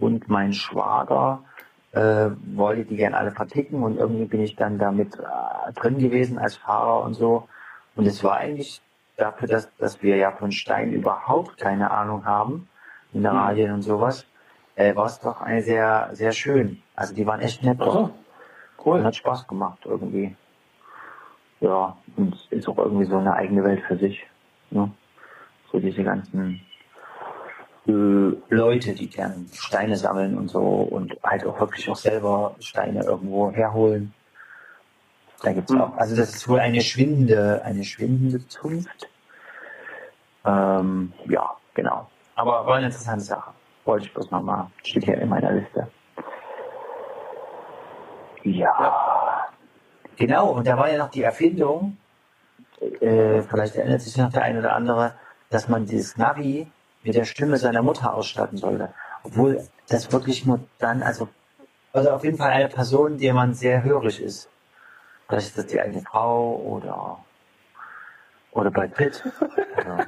und mein Schwager äh, wollte die gern alle verticken und irgendwie bin ich dann damit äh, drin gewesen als Fahrer und so. Und es war eigentlich dafür, dass, dass wir ja von Stein überhaupt keine Ahnung haben, Mineralien und sowas, äh, war es doch eine sehr, sehr schön. Also die waren echt nett. Doch. so, Und cool. hat Spaß gemacht irgendwie. Ja, und es ist auch irgendwie so eine eigene Welt für sich. Ne? So diese ganzen äh, Leute, die gern Steine sammeln und so und halt auch wirklich auch selber Steine irgendwo herholen. Da gibt's Mhm. auch, also das ist wohl eine schwindende, eine schwindende Zunft. Ähm, ja, genau. Aber war eine interessante Sache. Wollte ich bloß nochmal, steht hier in meiner Liste. Ja. Genau, und da war ja noch die Erfindung, äh, vielleicht erinnert sich noch der eine oder andere, dass man dieses Navi mit der Stimme seiner Mutter ausstatten sollte. Obwohl das wirklich nur dann, also, also auf jeden Fall eine Person, der man sehr hörig ist. Vielleicht ist das die eigene Frau oder, oder Brad Pitt. Oder,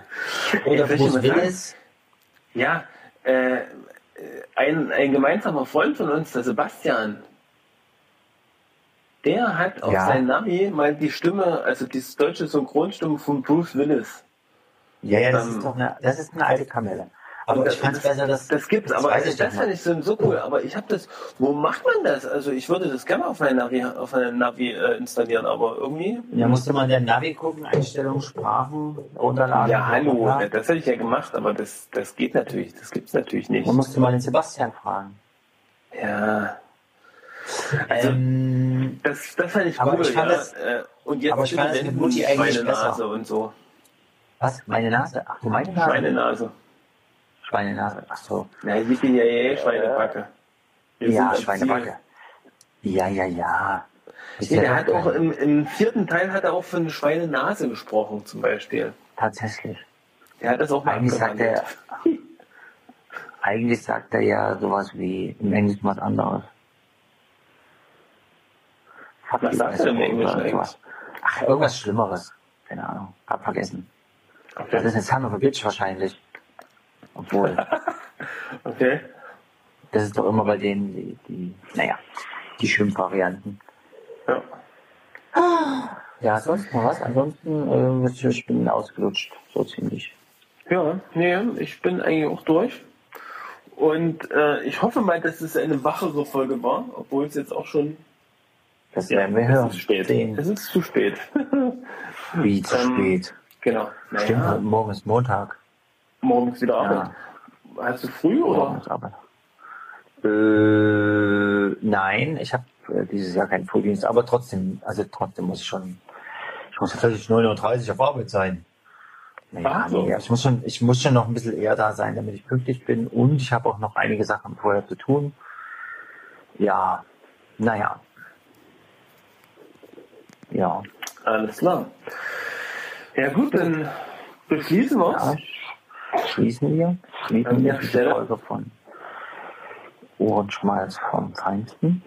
oder dir Bruce? Willis. Ja, äh, ein, ein gemeinsamer Freund von uns, der Sebastian, der hat auf Ja. sein Navi mal die Stimme, also die deutsche Synchronstimme von Bruce Willis. Ja, ja, das Ähm, ist doch eine, das ist eine alte Kamelle. Aber Und ich fand es besser, dass Das gibt's, das aber weiß das, ich doch fand ich so, so cool. Aber ich habe das, wo macht man das? Also ich würde das gerne auf mein Navi, auf mein Navi äh, installieren, aber irgendwie. Da musste man der Navi gucken, Einstellungen, Sprachen, runterladen. Ja, hallo, Ja. das hätte ich ja gemacht, aber das, das geht natürlich, das gibt's natürlich nicht. Man musste mal den Sebastian fragen. Ja. Also ähm, das, das fand ich Aber cool, ich fand ja. das- Äh, und jetzt aber ich fand das mit Mutti eigentlich Schweinenase und so. was? Meine Nase? Ach, du meine Nase? Schweinenase. Ach so. Ja, yippie, ja, ja, Schweinebacke. Wir ja, Schweinebacke. Ja, ja, ja. Nee, der hat auch im, im vierten Teil hat er auch von Schweinenase gesprochen, zum Beispiel. Tatsächlich. Der hat das auch mal Eigentlich sagt er, abgewandelt. eigentlich sagt er ja sowas wie im Englischen was anderes. Fuck Was sagt er im Englischen eigentlich? Ach, irgendwas Schlimmeres. Keine Ahnung. Hab vergessen. Das ist eine Son of a Bitch wahrscheinlich. Obwohl, Okay. das ist doch immer bei denen die, die naja, die Schimpfvarianten. Ja. Ja, sonst noch was? Ansonsten, äh, ich- bin ausgelutscht, so ziemlich. Ja, nee, ich bin eigentlich auch durch. Und äh, ich hoffe mal, dass es eine wachere Folge war, obwohl es jetzt auch schon. Das werden wir hören. es ist spät. Sehen. Es ist zu spät. Wie zu Ähm, spät. genau. Stimmt, Naja, morgen ist Montag. Morgens wieder Arbeit. Hast du früh oder? Äh, nein, ich habe äh, dieses Jahr keinen Frühdienst, aber trotzdem, also trotzdem muss ich schon, ich muss tatsächlich 9.30 Uhr auf Arbeit sein. Naja, Ach so. nee, ich muss schon, ich muss schon noch ein bisschen eher da sein, damit ich pünktlich bin und ich habe auch noch einige Sachen vorher zu tun. Ja, naja. Ja, Alles klar. Ja gut, dann beschließen wir ja. Schließen wir, schließen wir die. Folge von Ohrenschmalz vom Feinsten.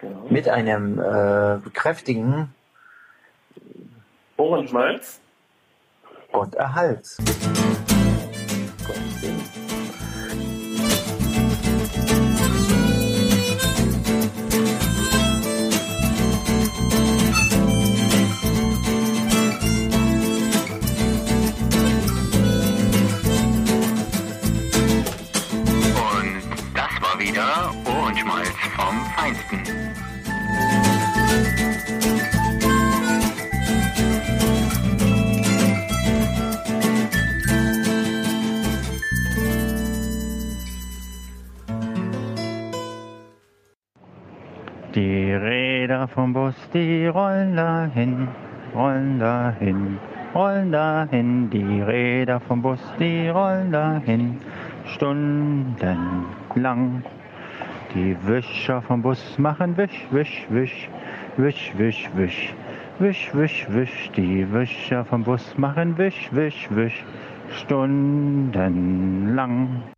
Genau. Mit einem äh, kräftigen Ohrenschmalz. Gott erhalts. Willen. Vom Feinsten. Die Räder vom Bus, die rollen dahin, rollen dahin, rollen dahin. Die Räder vom Bus, die rollen dahin, stundenlang. Die Wischer vom Bus machen Wisch, Wisch, Wisch, Wisch, Wisch, Wisch. Wisch, Wisch, Wisch, die Wischer vom Bus machen Wisch, Wisch, Wisch, stundenlang.